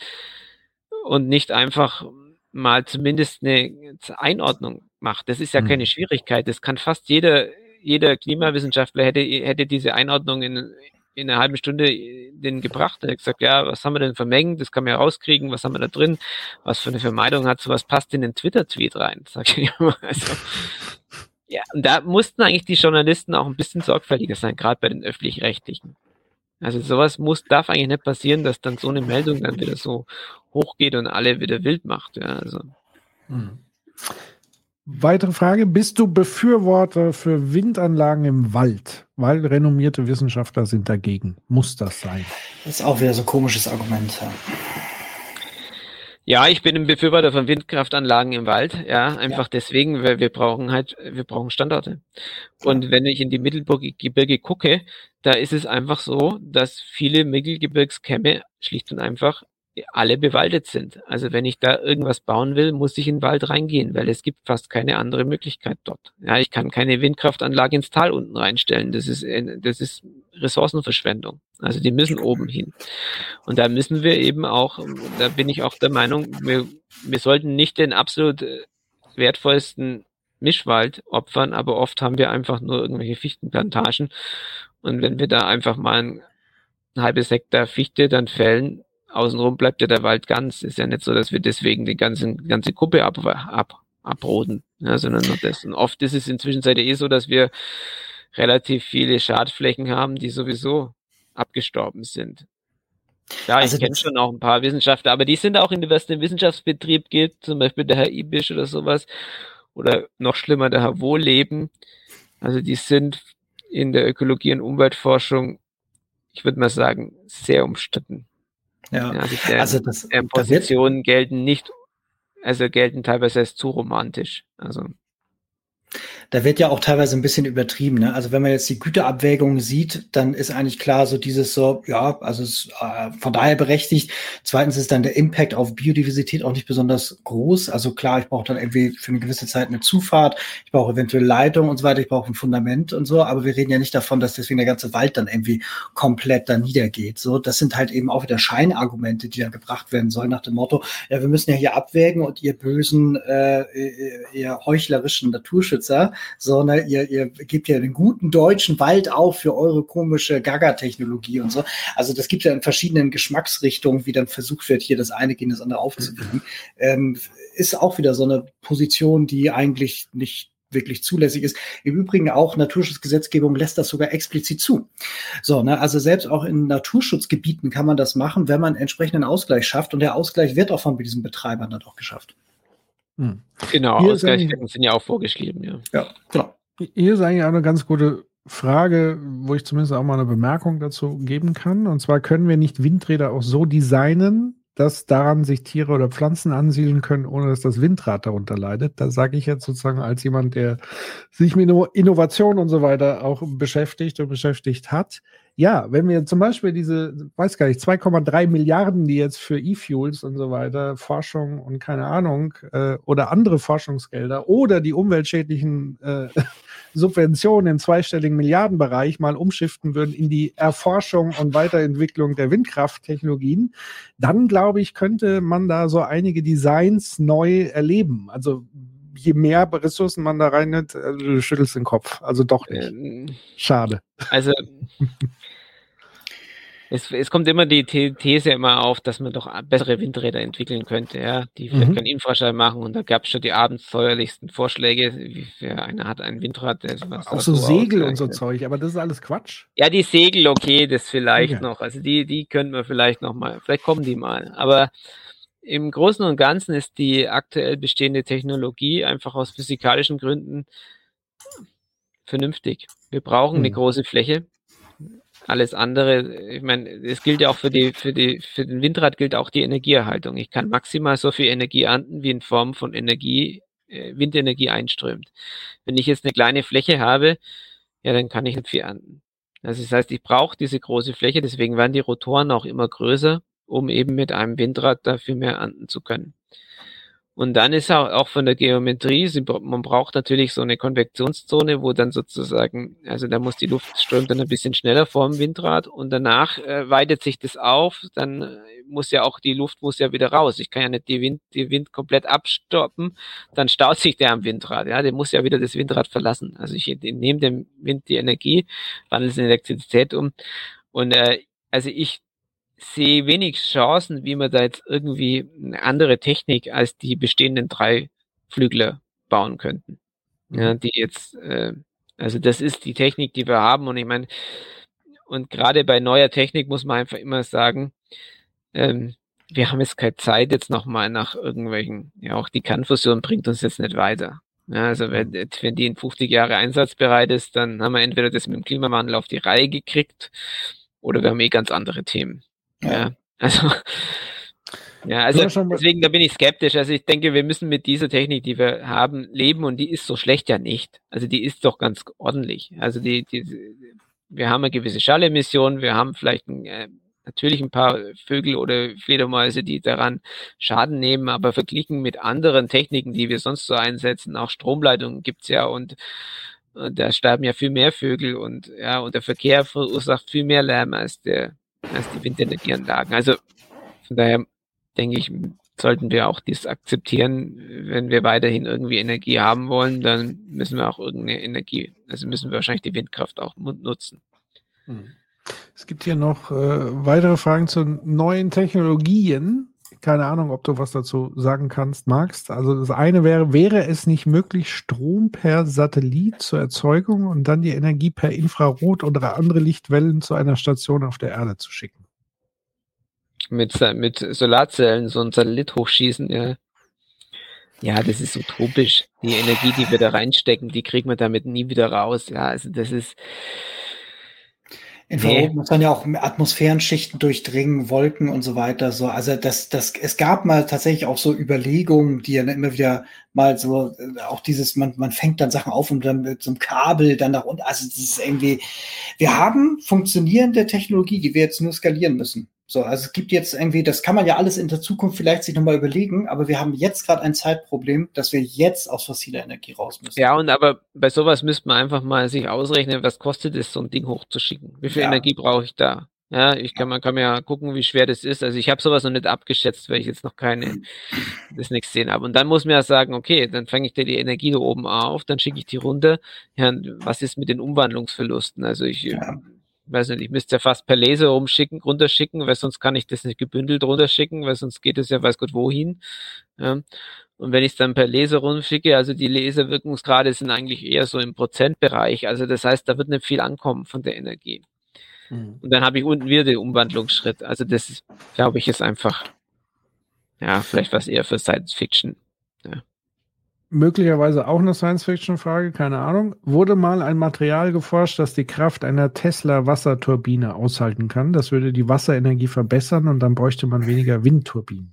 und nicht einfach mal zumindest eine Einordnung macht. Das ist ja keine mhm. Schwierigkeit. Das kann fast jeder, jeder Klimawissenschaftler hätte, hätte diese Einordnung in, in einer halben Stunde äh, den gebracht. Hat gesagt, ja, was haben wir denn vermengt? Das kann man ja rauskriegen. Was haben wir da drin? Was für eine Vermeidung hat sowas? Passt in den Twitter-Tweet rein, sag ich immer. Also, ja, und da mussten eigentlich die Journalisten auch ein bisschen sorgfältiger sein, gerade bei den öffentlich-rechtlichen. Also sowas muss, darf eigentlich nicht passieren, dass dann so eine Meldung dann wieder so hochgeht und alle wieder wild macht. Ja, also. Hm. Weitere Frage, bist du Befürworter für Windanlagen im Wald? Weil renommierte Wissenschaftler sind dagegen. Muss das sein? Das ist auch wieder so ein komisches Argument. Ja. Ja, ich bin ein Befürworter von Windkraftanlagen im Wald. Ja, einfach ja. deswegen, weil wir brauchen halt, wir brauchen Standorte. Und wenn ich in die Mittelgebirge gucke, da ist es einfach so, dass viele Mittelgebirgskämme schlicht und einfach alle bewaldet sind. Also wenn ich da irgendwas bauen will, muss ich in den Wald reingehen, weil es gibt fast keine andere Möglichkeit dort. Ja, ich kann keine Windkraftanlage ins Tal unten reinstellen. Das ist, äh, das ist Ressourcenverschwendung. Also die müssen oben hin. Und da müssen wir eben auch, da bin ich auch der Meinung, wir, wir sollten nicht den absolut äh, wertvollsten Mischwald opfern, aber oft haben wir einfach nur irgendwelche Fichtenplantagen. Und wenn wir da einfach mal ein, ein halbes Hektar Fichte dann fällen, außenrum bleibt ja der Wald ganz. Ist ja nicht so, dass wir deswegen die ganze, ganze Gruppe ab, ab, abroden, ja, sondern nur das. Und oft ist es inzwischen eh so, dass wir relativ viele Schadflächen haben, die sowieso abgestorben sind. Ja, also ich kenne schon auch ein paar Wissenschaftler, aber die sind auch in was den Wissenschaftsbetrieb geht, zum Beispiel der Herr Ibisch oder sowas, oder noch schlimmer der Herr Wohleben. Also die sind in der Ökologie und Umweltforschung, ich würde mal sagen, sehr umstritten. Ja, ja die, also das, äh, Positionen gelten nicht, also gelten teilweise als zu romantisch. Also da wird ja auch teilweise ein bisschen übertrieben. Ne? Also wenn man jetzt die Güterabwägung sieht, dann ist eigentlich klar so dieses so, ja, also es, äh, von daher berechtigt. Zweitens ist dann der Impact auf Biodiversität auch nicht besonders groß. Also klar, ich brauche dann irgendwie für eine gewisse Zeit eine Zufahrt, ich brauche eventuell Leitung und so weiter, ich brauche ein Fundament und so, aber wir reden ja nicht davon, dass deswegen der ganze Wald dann irgendwie komplett da niedergeht. So, das sind halt eben auch wieder Scheinargumente, die da gebracht werden sollen nach dem Motto, ja, wir müssen ja hier abwägen und ihr bösen, äh, ihr heuchlerischen Naturschützer, sondern ihr, ihr gebt ja den guten deutschen Wald auf für eure komische Gaga-Technologie und so. Also das gibt ja in verschiedenen Geschmacksrichtungen, wie dann versucht wird, hier das eine gegen das andere aufzuwiegen. Ähm, ist auch wieder so eine Position, die eigentlich nicht wirklich zulässig ist. Im Übrigen auch Naturschutzgesetzgebung lässt das sogar explizit zu. So, ne, also selbst auch in Naturschutzgebieten kann man das machen, wenn man entsprechenden Ausgleich schafft. Und der Ausgleich wird auch von diesen Betreibern dann auch geschafft. Hm. Genau, Ausgleichsdecken sind ja auch vorgeschrieben, ja. Ja, genau. Hier ist eigentlich auch eine ganz gute Frage, wo ich zumindest auch mal eine Bemerkung dazu geben kann. Und zwar können wir nicht Windräder auch so designen, dass daran sich Tiere oder Pflanzen ansiedeln können, ohne dass das Windrad darunter leidet. Da sage ich jetzt sozusagen als jemand, der sich mit Innovation und so weiter auch beschäftigt und beschäftigt hat. Ja, wenn wir zum Beispiel diese, weiß gar nicht, 2,3 Milliarden, die jetzt für E-Fuels und so weiter, Forschung und keine Ahnung, äh, oder andere Forschungsgelder oder die umweltschädlichen äh, Subventionen im zweistelligen Milliardenbereich mal umschiften würden in die Erforschung und Weiterentwicklung der Windkrafttechnologien, dann glaube ich, könnte man da so einige Designs neu erleben. Also je mehr Ressourcen man da rein nimmt, äh, du schüttelst den Kopf. Also doch nicht. Ähm, Schade. Also es, es kommt immer die These immer auf, dass man doch bessere Windräder entwickeln könnte, ja, die vielleicht mhm. keinen Infraschall machen. Und da gab es schon die abenteuerlichsten Vorschläge, wie für einer hat ein Windrad, der was Auch so Segel und so Zeug, aber das ist alles Quatsch. Ja, die Segel, okay, das vielleicht okay. noch. Also die, die könnten wir vielleicht noch mal, vielleicht kommen die mal. Aber im Großen und Ganzen ist die aktuell bestehende Technologie einfach aus physikalischen Gründen vernünftig. Wir brauchen eine große Fläche alles andere, ich meine, es gilt ja auch für die, für die, für den Windrad gilt auch die Energieerhaltung. Ich kann maximal so viel Energie ernten, wie in Form von Energie, äh, Windenergie einströmt. Wenn ich jetzt eine kleine Fläche habe, ja, dann kann ich nicht viel ernten. Also das heißt, ich brauche diese große Fläche, deswegen werden die Rotoren auch immer größer, um eben mit einem Windrad dafür mehr ernten zu können. Und dann ist auch, von der Geometrie, man braucht natürlich so eine Konvektionszone, wo dann sozusagen, also da muss die Luft strömt dann ein bisschen schneller vor dem Windrad und danach äh, weitet sich das auf, dann äh, muss ja auch die Luft muss ja wieder raus. Ich kann ja nicht die Wind, die Wind komplett abstoppen, dann staut sich der am Windrad, ja, der muss ja wieder das Windrad verlassen. Also ich nehme dem Wind die Energie, wandle es in Elektrizität um und äh, also ich sehe wenig Chancen, wie man da jetzt irgendwie eine andere Technik als die bestehenden drei Flügler bauen könnten. Ja, mhm. die jetzt, äh, also das ist die Technik, die wir haben und ich meine, und gerade bei neuer Technik muss man einfach immer sagen, ähm, wir haben jetzt keine Zeit jetzt nochmal nach irgendwelchen, ja auch die Kernfusion bringt uns jetzt nicht weiter. Ja, also wenn, mhm. wenn die in 50 Jahre einsatzbereit ist, dann haben wir entweder das mit dem Klimawandel auf die Reihe gekriegt oder wir haben eh ganz andere Themen. Ja, also. Ja, also deswegen, da bin ich skeptisch. Also ich denke, wir müssen mit dieser Technik, die wir haben, leben und die ist so schlecht ja nicht. Also die ist doch ganz ordentlich. Also die, die wir haben eine gewisse Schallemission, wir haben vielleicht ein, äh, natürlich ein paar Vögel oder Fledermäuse, die daran Schaden nehmen, aber verglichen mit anderen Techniken, die wir sonst so einsetzen, auch Stromleitungen gibt's ja und, und da sterben ja viel mehr Vögel und ja, und der Verkehr verursacht viel mehr Lärm als der als die Windenergieanlagen. Also von daher denke ich, sollten wir auch dies akzeptieren. Wenn wir weiterhin irgendwie Energie haben wollen, dann müssen wir auch irgendeine Energie, also müssen wir wahrscheinlich die Windkraft auch nutzen. Hm. Es gibt hier noch äh, weitere Fragen zu neuen Technologien keine Ahnung, ob du was dazu sagen kannst, magst. Also das eine wäre, wäre es nicht möglich, Strom per Satellit zur Erzeugung und dann die Energie per Infrarot oder andere Lichtwellen zu einer Station auf der Erde zu schicken? Mit, mit Solarzellen so ein Satellit hochschießen, ja. Ja, das ist utopisch. Die Energie, die wir da reinstecken, die kriegen wir damit nie wieder raus. Ja, also das ist, Infrarot nee. muss dann ja auch Atmosphärenschichten durchdringen, Wolken und so weiter. So, also das, das, es gab mal tatsächlich auch so Überlegungen, die dann immer wieder mal so, äh, auch dieses, man, man fängt dann Sachen auf und dann mit so einem Kabel dann nach unten. Also das ist irgendwie, wir haben funktionierende Technologie, die wir jetzt nur skalieren müssen. So, also es gibt jetzt irgendwie, das kann man ja alles in der Zukunft vielleicht sich nochmal überlegen, aber wir haben jetzt gerade ein Zeitproblem, dass wir jetzt aus fossiler Energie raus müssen. Ja, und aber bei sowas müsste man einfach mal sich ausrechnen, was kostet es, so ein Ding hochzuschicken? Wie viel ja. Energie brauche ich da? Ja, ich kann, man kann mir ja gucken, wie schwer das ist. Also ich habe sowas noch nicht abgeschätzt, weil ich jetzt noch keine, das nichts gesehen habe. Und dann muss man ja sagen, okay, dann fange ich dir die Energie da oben auf, dann schicke ich die runter. Ja, was ist mit den Umwandlungsverlusten? Also ich, ja weiß nicht, ich müsste ja fast per Laser rumschicken, runterschicken, weil sonst kann ich das nicht gebündelt runterschicken, weil sonst geht es ja weiß Gott wohin. Ja. Und wenn ich es dann per Laser rumschicke, also die Laserwirkungsgrade sind eigentlich eher so im Prozentbereich. Also das heißt, da wird nicht viel ankommen von der Energie. Mhm. Und dann habe ich unten wieder den Umwandlungsschritt. Also das, glaube ich, ist einfach, ja, vielleicht was eher für Science Fiction. Möglicherweise auch eine Science-Fiction-Frage, keine Ahnung. Wurde mal ein Material geforscht, das die Kraft einer Tesla-Wasserturbine aushalten kann? Das würde die Wasserenergie verbessern und dann bräuchte man weniger Windturbinen.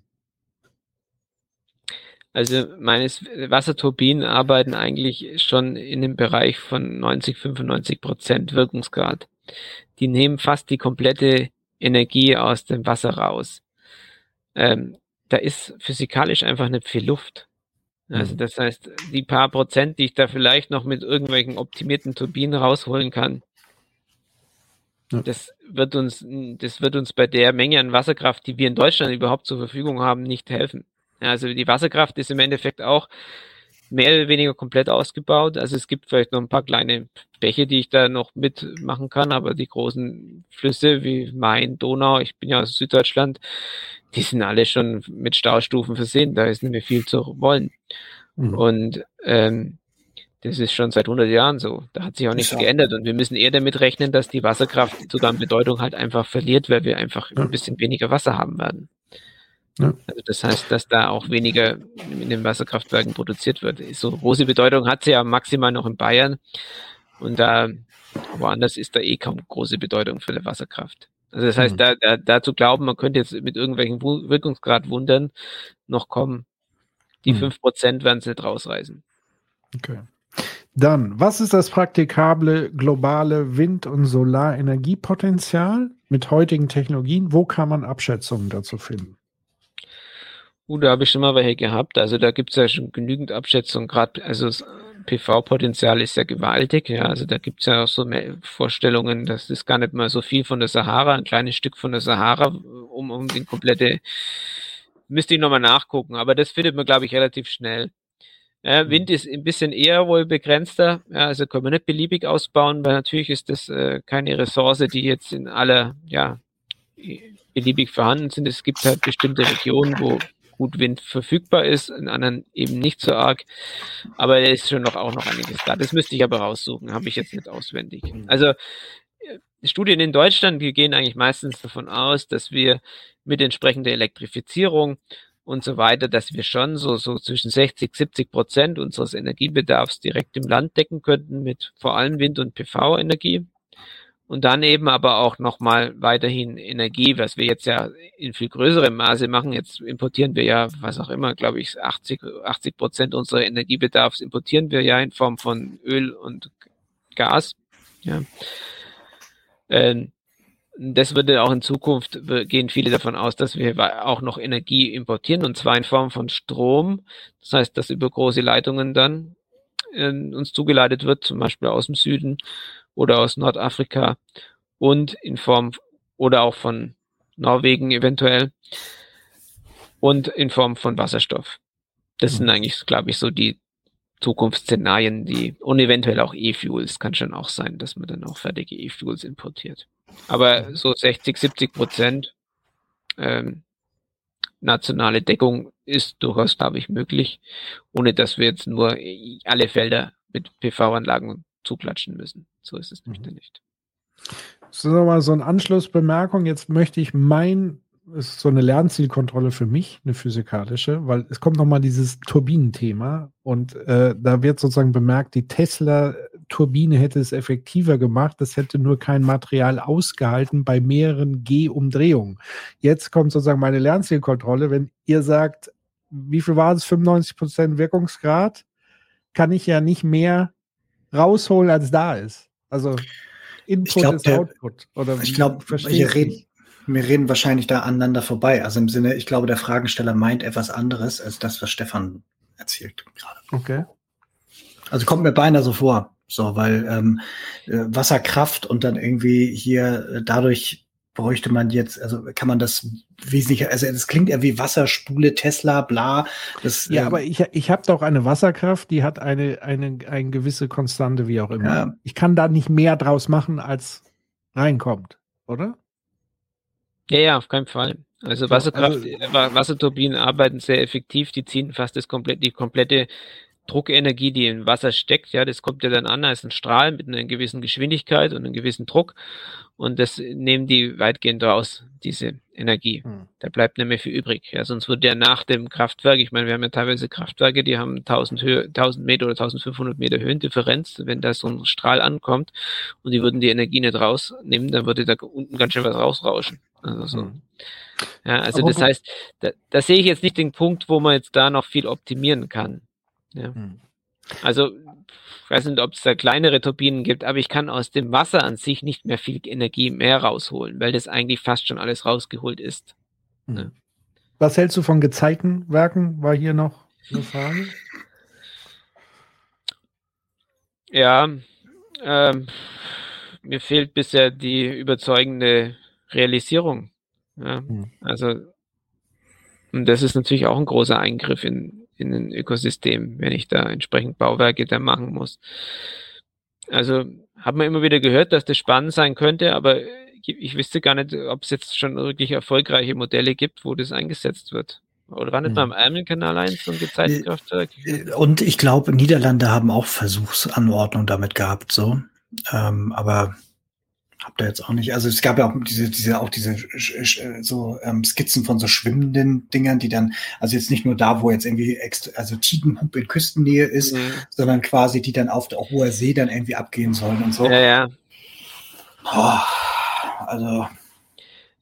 Also meines Wasserturbinen arbeiten eigentlich schon in dem Bereich von 90, 95 Prozent Wirkungsgrad. Die nehmen fast die komplette Energie aus dem Wasser raus. Ähm, da ist physikalisch einfach nicht viel Luft. Also mhm. das heißt, die paar Prozent, die ich da vielleicht noch mit irgendwelchen optimierten Turbinen rausholen kann, ja. das wird uns, das wird uns bei der Menge an Wasserkraft, die wir in Deutschland überhaupt zur Verfügung haben, nicht helfen. Also die Wasserkraft ist im Endeffekt auch mehr oder weniger komplett ausgebaut. Also es gibt vielleicht noch ein paar kleine Bäche, die ich da noch mitmachen kann, aber die großen Flüsse wie Main, Donau, ich bin ja aus Süddeutschland, die sind alle schon mit Staustufen versehen. Da ist nicht mehr viel zu wollen. Mhm. Und ähm, das ist schon seit 100 Jahren so. Da hat sich auch nichts geändert. Und wir müssen eher damit rechnen, dass die Wasserkraft sogar an Bedeutung halt einfach verliert, weil wir einfach ja. ein bisschen weniger Wasser haben werden. Ja. Also das heißt, dass da auch weniger in den Wasserkraftwerken produziert wird. So große Bedeutung hat sie ja maximal noch in Bayern. Und da woanders ist da eh kaum große Bedeutung für die Wasserkraft. Also das heißt, mhm. da, da, da zu glauben, man könnte jetzt mit irgendwelchen Wirkungsgrad wundern noch kommen, die mhm. 5% werden es nicht rausreißen. Okay. Dann, was ist das praktikable globale Wind- und Solarenergiepotenzial mit heutigen Technologien? Wo kann man Abschätzungen dazu finden? Uh, da habe ich schon mal welche gehabt. Also da gibt es ja schon genügend Abschätzungen, gerade also PV-Potenzial ist ja gewaltig. Ja, also da gibt es ja auch so Vorstellungen, das ist gar nicht mal so viel von der Sahara, ein kleines Stück von der Sahara, um, um den komplette, müsste ich nochmal nachgucken, aber das findet man, glaube ich, relativ schnell. Ja, mhm. Wind ist ein bisschen eher wohl begrenzter, ja, also können wir nicht beliebig ausbauen, weil natürlich ist das äh, keine Ressource, die jetzt in aller, ja, beliebig vorhanden sind. Es gibt halt bestimmte Regionen, wo gut Wind verfügbar ist, in anderen eben nicht so arg. Aber es ist schon noch auch noch einiges da. Das müsste ich aber raussuchen, habe ich jetzt nicht auswendig. Mhm. Also äh, Studien in Deutschland, die gehen eigentlich meistens davon aus, dass wir mit entsprechender Elektrifizierung und so weiter, dass wir schon so, so zwischen 60, 70 Prozent unseres Energiebedarfs direkt im Land decken könnten mit vor allem Wind- und PV-Energie. Und dann eben aber auch nochmal weiterhin Energie, was wir jetzt ja in viel größerem Maße machen. Jetzt importieren wir ja, was auch immer, glaube ich, 80, 80 Prozent unserer Energiebedarfs importieren wir ja in Form von Öl und Gas. Ja. Ähm, das würde auch in Zukunft gehen viele davon aus, dass wir auch noch Energie importieren und zwar in Form von Strom. Das heißt, dass über große Leitungen dann äh, uns zugeleitet wird, zum Beispiel aus dem Süden oder aus Nordafrika und in Form oder auch von Norwegen eventuell und in Form von Wasserstoff. Das mhm. sind eigentlich, glaube ich, so die Zukunftsszenarien, die und eventuell auch E-Fuels kann schon auch sein, dass man dann auch fertige E-Fuels importiert. Aber so 60, 70 Prozent ähm, nationale Deckung ist durchaus, glaube ich, möglich, ohne dass wir jetzt nur alle Felder mit PV-Anlagen zuklatschen müssen. So ist es mhm. nämlich nicht. Das ist nochmal so eine Anschlussbemerkung. Jetzt möchte ich mein, ist so eine Lernzielkontrolle für mich, eine physikalische, weil es kommt nochmal dieses Turbinenthema und äh, da wird sozusagen bemerkt, die Tesla-Turbine hätte es effektiver gemacht, das hätte nur kein Material ausgehalten bei mehreren G-Umdrehungen. Jetzt kommt sozusagen meine Lernzielkontrolle, wenn ihr sagt, wie viel war es, 95% Wirkungsgrad, kann ich ja nicht mehr rausholen, als da ist. Also Input glaub, ist der, Output. Oder ich glaube, wir reden, wir reden wahrscheinlich da aneinander vorbei. Also im Sinne, ich glaube, der Fragensteller meint etwas anderes als das, was Stefan erzählt gerade. Okay. Also kommt mir beinahe so vor. So, weil ähm, äh, Wasserkraft und dann irgendwie hier äh, dadurch bräuchte man jetzt, also kann man das wesentlich, also das klingt ja wie Wasserspule, Tesla, bla. Das, ja, ähm, aber ich, ich habe doch eine Wasserkraft, die hat eine, eine, eine gewisse Konstante, wie auch immer. Ja. Ich kann da nicht mehr draus machen, als reinkommt, oder? Ja, ja, auf keinen Fall. Also Wasserkraft, also, Wasserturbinen arbeiten sehr effektiv, die ziehen fast das komplett, die komplette Druckenergie, die im Wasser steckt, ja, das kommt ja dann an als ein Strahl mit einer gewissen Geschwindigkeit und einem gewissen Druck. Und das nehmen die weitgehend raus, diese Energie. Hm. Da bleibt mehr viel übrig. Ja, sonst würde ja nach dem Kraftwerk, ich meine, wir haben ja teilweise Kraftwerke, die haben 1000, Höhe, 1000 Meter oder 1500 Meter Höhendifferenz. Wenn da so ein Strahl ankommt und die würden die Energie nicht rausnehmen, dann würde da unten ganz schön was rausrauschen. Also so. Hm. Ja, also Aber das heißt, da, da sehe ich jetzt nicht den Punkt, wo man jetzt da noch viel optimieren kann. Ja. Hm. Also, ich weiß nicht, ob es da kleinere Turbinen gibt, aber ich kann aus dem Wasser an sich nicht mehr viel Energie mehr rausholen, weil das eigentlich fast schon alles rausgeholt ist. Mhm. Was hältst du von gezeigten Werken? War hier noch eine Frage? Ja, ähm, mir fehlt bisher die überzeugende Realisierung. Ja. Hm. Also, und das ist natürlich auch ein großer Eingriff in in ein Ökosystem, wenn ich da entsprechend Bauwerke da machen muss. Also, hat man immer wieder gehört, dass das spannend sein könnte, aber ich wüsste gar nicht, ob es jetzt schon wirklich erfolgreiche Modelle gibt, wo das eingesetzt wird. Oder war nicht mal im hm. Ärmelkanal eins so ein Gezeitenkraftwerk? Äh, und ich glaube, Niederlande haben auch Versuchsanordnung damit gehabt, so. Ähm, aber habt ihr jetzt auch nicht. Also es gab ja auch diese, diese, auch diese so ähm, Skizzen von so schwimmenden Dingern, die dann, also jetzt nicht nur da, wo jetzt irgendwie extra, also Tidenhub in Küstennähe ist, mhm. sondern quasi die dann auf der hoher See dann irgendwie abgehen sollen und so. Ja, ja. Oh, also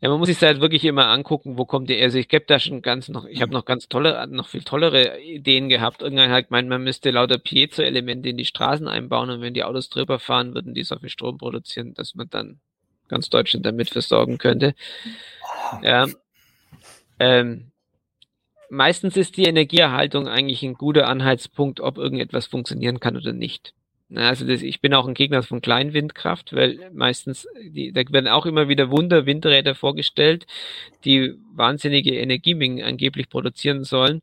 ja, man muss sich halt wirklich immer angucken, wo kommt die. Also ich gebe da schon ganz noch, ich habe noch ganz tolle, noch viel tollere Ideen gehabt. Irgendwann halt gemeint, man müsste lauter Piezo-Elemente in die Straßen einbauen und wenn die Autos drüber fahren, würden die so viel Strom produzieren, dass man dann ganz Deutschland damit versorgen könnte. Ja. Ähm, meistens ist die Energieerhaltung eigentlich ein guter Anhaltspunkt, ob irgendetwas funktionieren kann oder nicht. Also das, ich bin auch ein Gegner von Kleinwindkraft, weil meistens, die, da werden auch immer wieder Wunder-Windräder vorgestellt, die wahnsinnige Energiemengen angeblich produzieren sollen.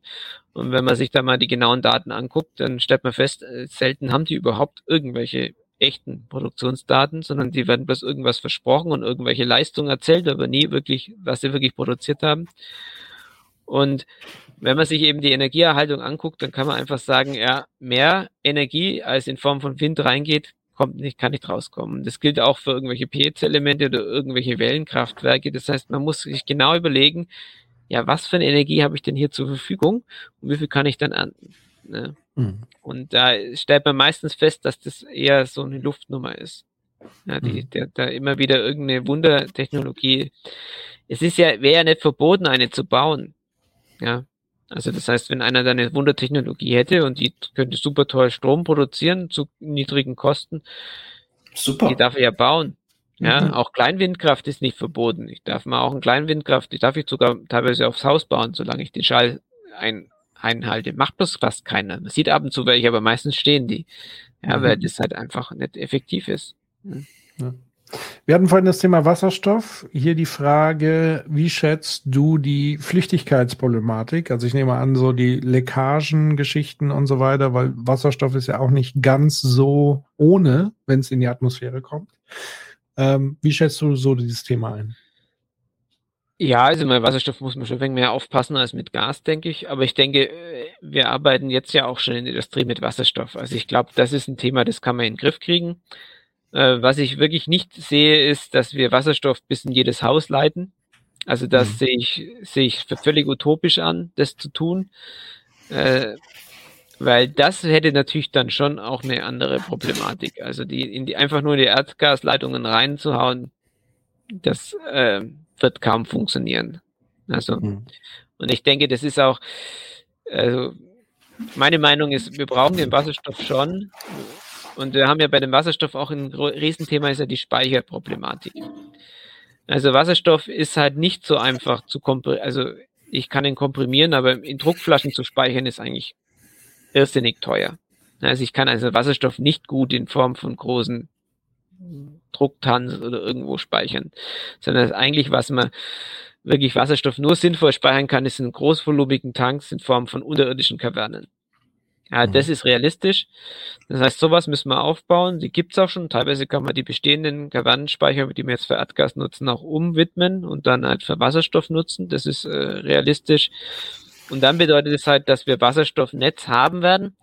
Und wenn man sich da mal die genauen Daten anguckt, dann stellt man fest, äh, selten haben die überhaupt irgendwelche echten Produktionsdaten, sondern die werden bloß irgendwas versprochen und irgendwelche Leistungen erzählt, aber nie wirklich, was sie wirklich produziert haben. Und wenn man sich eben die Energieerhaltung anguckt, dann kann man einfach sagen, ja, mehr Energie als in Form von Wind reingeht, kommt nicht, kann nicht rauskommen. Das gilt auch für irgendwelche Piezo-Elemente oder irgendwelche Wellenkraftwerke. Das heißt, man muss sich genau überlegen, ja, was für eine Energie habe ich denn hier zur Verfügung und wie viel kann ich dann ernten? Ne? Mhm. Und da stellt man meistens fest, dass das eher so eine Luftnummer ist. Ja, die, mhm. der, da immer wieder irgendeine Wundertechnologie. Es ist ja, wäre ja nicht verboten, eine zu bauen. Ja, also das heißt, wenn einer da eine Wundertechnologie hätte und die könnte super toll Strom produzieren zu niedrigen Kosten, super. die darf er ja bauen. Ja, mhm. auch Kleinwindkraft ist nicht verboten. Ich darf mal auch ein Kleinwindkraft, die darf ich sogar teilweise aufs Haus bauen, solange ich den Schall ein, einhalte. Macht bloß fast keiner. Man sieht ab und zu welche, aber meistens stehen die. Ja, mhm. weil das halt einfach nicht effektiv ist. Mhm. Ja. Wir hatten vorhin das Thema Wasserstoff. Hier die Frage, wie schätzt du die Flüchtigkeitsproblematik? Also ich nehme an, so die Leckagen, Geschichten und so weiter, weil Wasserstoff ist ja auch nicht ganz so ohne, wenn es in die Atmosphäre kommt. Ähm, wie schätzt du so dieses Thema ein? Ja, also mit Wasserstoff muss man schon ein wenig mehr aufpassen als mit Gas, denke ich. Aber ich denke, wir arbeiten jetzt ja auch schon in der Industrie mit Wasserstoff. Also ich glaube, das ist ein Thema, das kann man in den Griff kriegen. Äh, was ich wirklich nicht sehe, ist, dass wir Wasserstoff bis in jedes Haus leiten. Also das mhm. sehe ich, sehe ich völlig utopisch an, das zu tun. Äh, weil das hätte natürlich dann schon auch eine andere Problematik. Also die, in die einfach nur in die Erdgasleitungen reinzuhauen, das äh, wird kaum funktionieren. Also, mhm. und ich denke, das ist auch, also meine Meinung ist, wir brauchen den Wasserstoff schon, und wir haben ja bei dem Wasserstoff auch ein Riesenthema, ist ja die Speicherproblematik. Also Wasserstoff ist halt nicht so einfach zu komprimieren. Also ich kann ihn komprimieren, aber in Druckflaschen zu speichern ist eigentlich irrsinnig teuer. Also ich kann also Wasserstoff nicht gut in Form von großen Drucktanz oder irgendwo speichern, sondern eigentlich, was man wirklich Wasserstoff nur sinnvoll speichern kann, ist in großvolumigen Tanks in Form von unterirdischen Kavernen. Ja, mhm. das ist realistisch. Das heißt, sowas müssen wir aufbauen. Die gibt's auch schon. Teilweise kann man die bestehenden Kavernenspeicher, die wir jetzt für Erdgas nutzen, auch umwidmen und dann halt für Wasserstoff nutzen. Das ist äh, realistisch. Und dann bedeutet es halt, dass wir Wasserstoffnetz haben werden,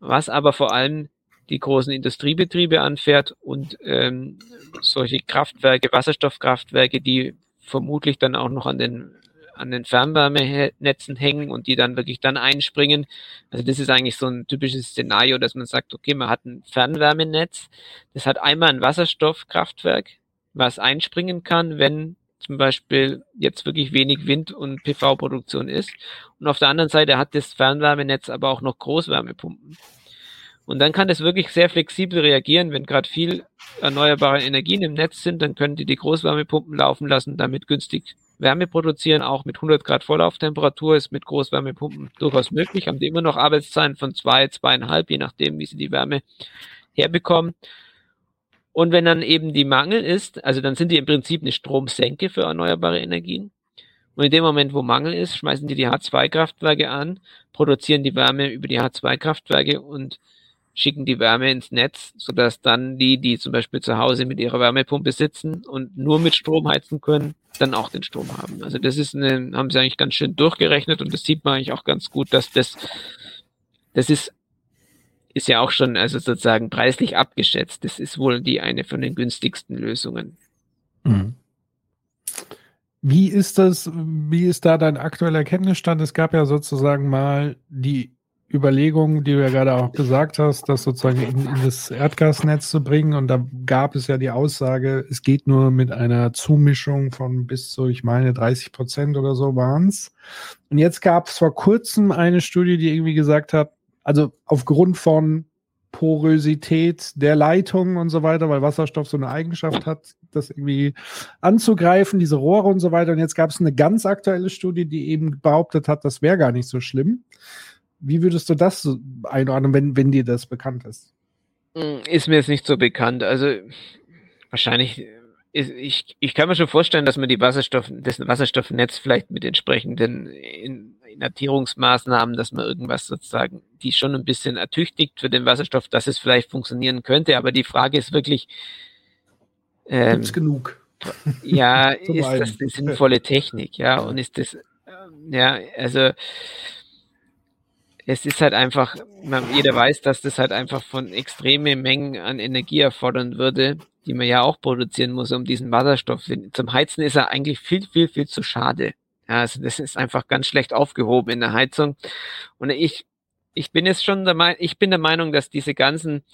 was aber vor allem die großen Industriebetriebe anfährt und ähm, solche Kraftwerke, Wasserstoffkraftwerke, die vermutlich dann auch noch an den an den Fernwärmenetzen hängen und die dann wirklich dann einspringen. Also das ist eigentlich so ein typisches Szenario, dass man sagt, okay, man hat ein Fernwärmenetz, das hat einmal ein Wasserstoffkraftwerk, was einspringen kann, wenn zum Beispiel jetzt wirklich wenig Wind- und PV-Produktion ist. Und auf der anderen Seite hat das Fernwärmenetz aber auch noch Großwärmepumpen. Und dann kann das wirklich sehr flexibel reagieren, wenn gerade viel erneuerbare Energien im Netz sind, dann können die die Großwärmepumpen laufen lassen, damit günstig Wärme produzieren, auch mit 100 Grad Vorlauftemperatur ist mit Großwärmepumpen durchaus möglich, haben die immer noch Arbeitszeiten von zwei, zweieinhalb, je nachdem, wie sie die Wärme herbekommen. Und wenn dann eben die Mangel ist, also dann sind die im Prinzip eine Stromsenke für erneuerbare Energien. Und in dem Moment, wo Mangel ist, schmeißen die die H2-Kraftwerke an, produzieren die Wärme über die H2-Kraftwerke und schicken die Wärme ins Netz, sodass dann die, die zum Beispiel zu Hause mit ihrer Wärmepumpe sitzen und nur mit Strom heizen können, dann auch den Strom haben. Also das ist eine, haben sie eigentlich ganz schön durchgerechnet und das sieht man eigentlich auch ganz gut, dass das, das ist, ist ja auch schon, also sozusagen preislich abgeschätzt. Das ist wohl die eine von den günstigsten Lösungen. Mhm. Wie ist das, wie ist da dein aktueller Kenntnisstand? Es gab ja sozusagen mal die Überlegung, die du ja gerade auch gesagt hast, das sozusagen in, in, das Erdgasnetz zu bringen. Und da gab es ja die Aussage, es geht nur mit einer Zumischung von bis zu, ich meine, 30 Prozent oder so waren es. Und jetzt gab es vor kurzem eine Studie, die irgendwie gesagt hat, also aufgrund von Porosität der Leitung und so weiter, weil Wasserstoff so eine Eigenschaft hat, das irgendwie anzugreifen, diese Rohre und so weiter. Und jetzt gab es eine ganz aktuelle Studie, die eben behauptet hat, das wäre gar nicht so schlimm. Wie würdest du das einordnen, wenn, wenn dir das bekannt ist? Hm, ist mir jetzt nicht so bekannt. Also wahrscheinlich, ist, ich, ich kann mir schon vorstellen, dass man die Wasserstoff, das Wasserstoffnetz vielleicht mit entsprechenden Inatierungsmaßnahmen, dass man irgendwas sozusagen, die schon ein bisschen ertüchtigt für den Wasserstoff, dass es vielleicht funktionieren könnte. Aber die Frage ist wirklich, ähm, Gibt's genug? Ja, ist das eine sinnvolle Technik? Ja, und ist das, ja, also es ist halt einfach, man, jeder weiß, dass das halt einfach von extreme Mengen an Energie erfordern würde, die man ja auch produzieren muss, um diesen Wasserstoff. Zum Heizen ist er eigentlich viel, viel, viel zu schade. Ja, also das ist einfach ganz schlecht aufgehoben in der Heizung. Und ich, ich bin jetzt schon der Meinung, ich bin der Meinung, dass diese ganzen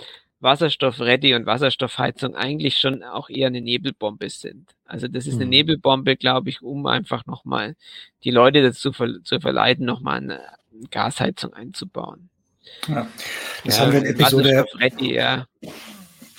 Wasserstoff-Ready und Wasserstoffheizung eigentlich schon auch eher eine Nebelbombe sind. Also das ist eine mhm. Nebelbombe, glaube ich, um einfach nochmal die Leute dazu ver zu verleiten, nochmal eine Gasheizung einzubauen. Ja, das ja, haben wir in Episode. Ready, ja.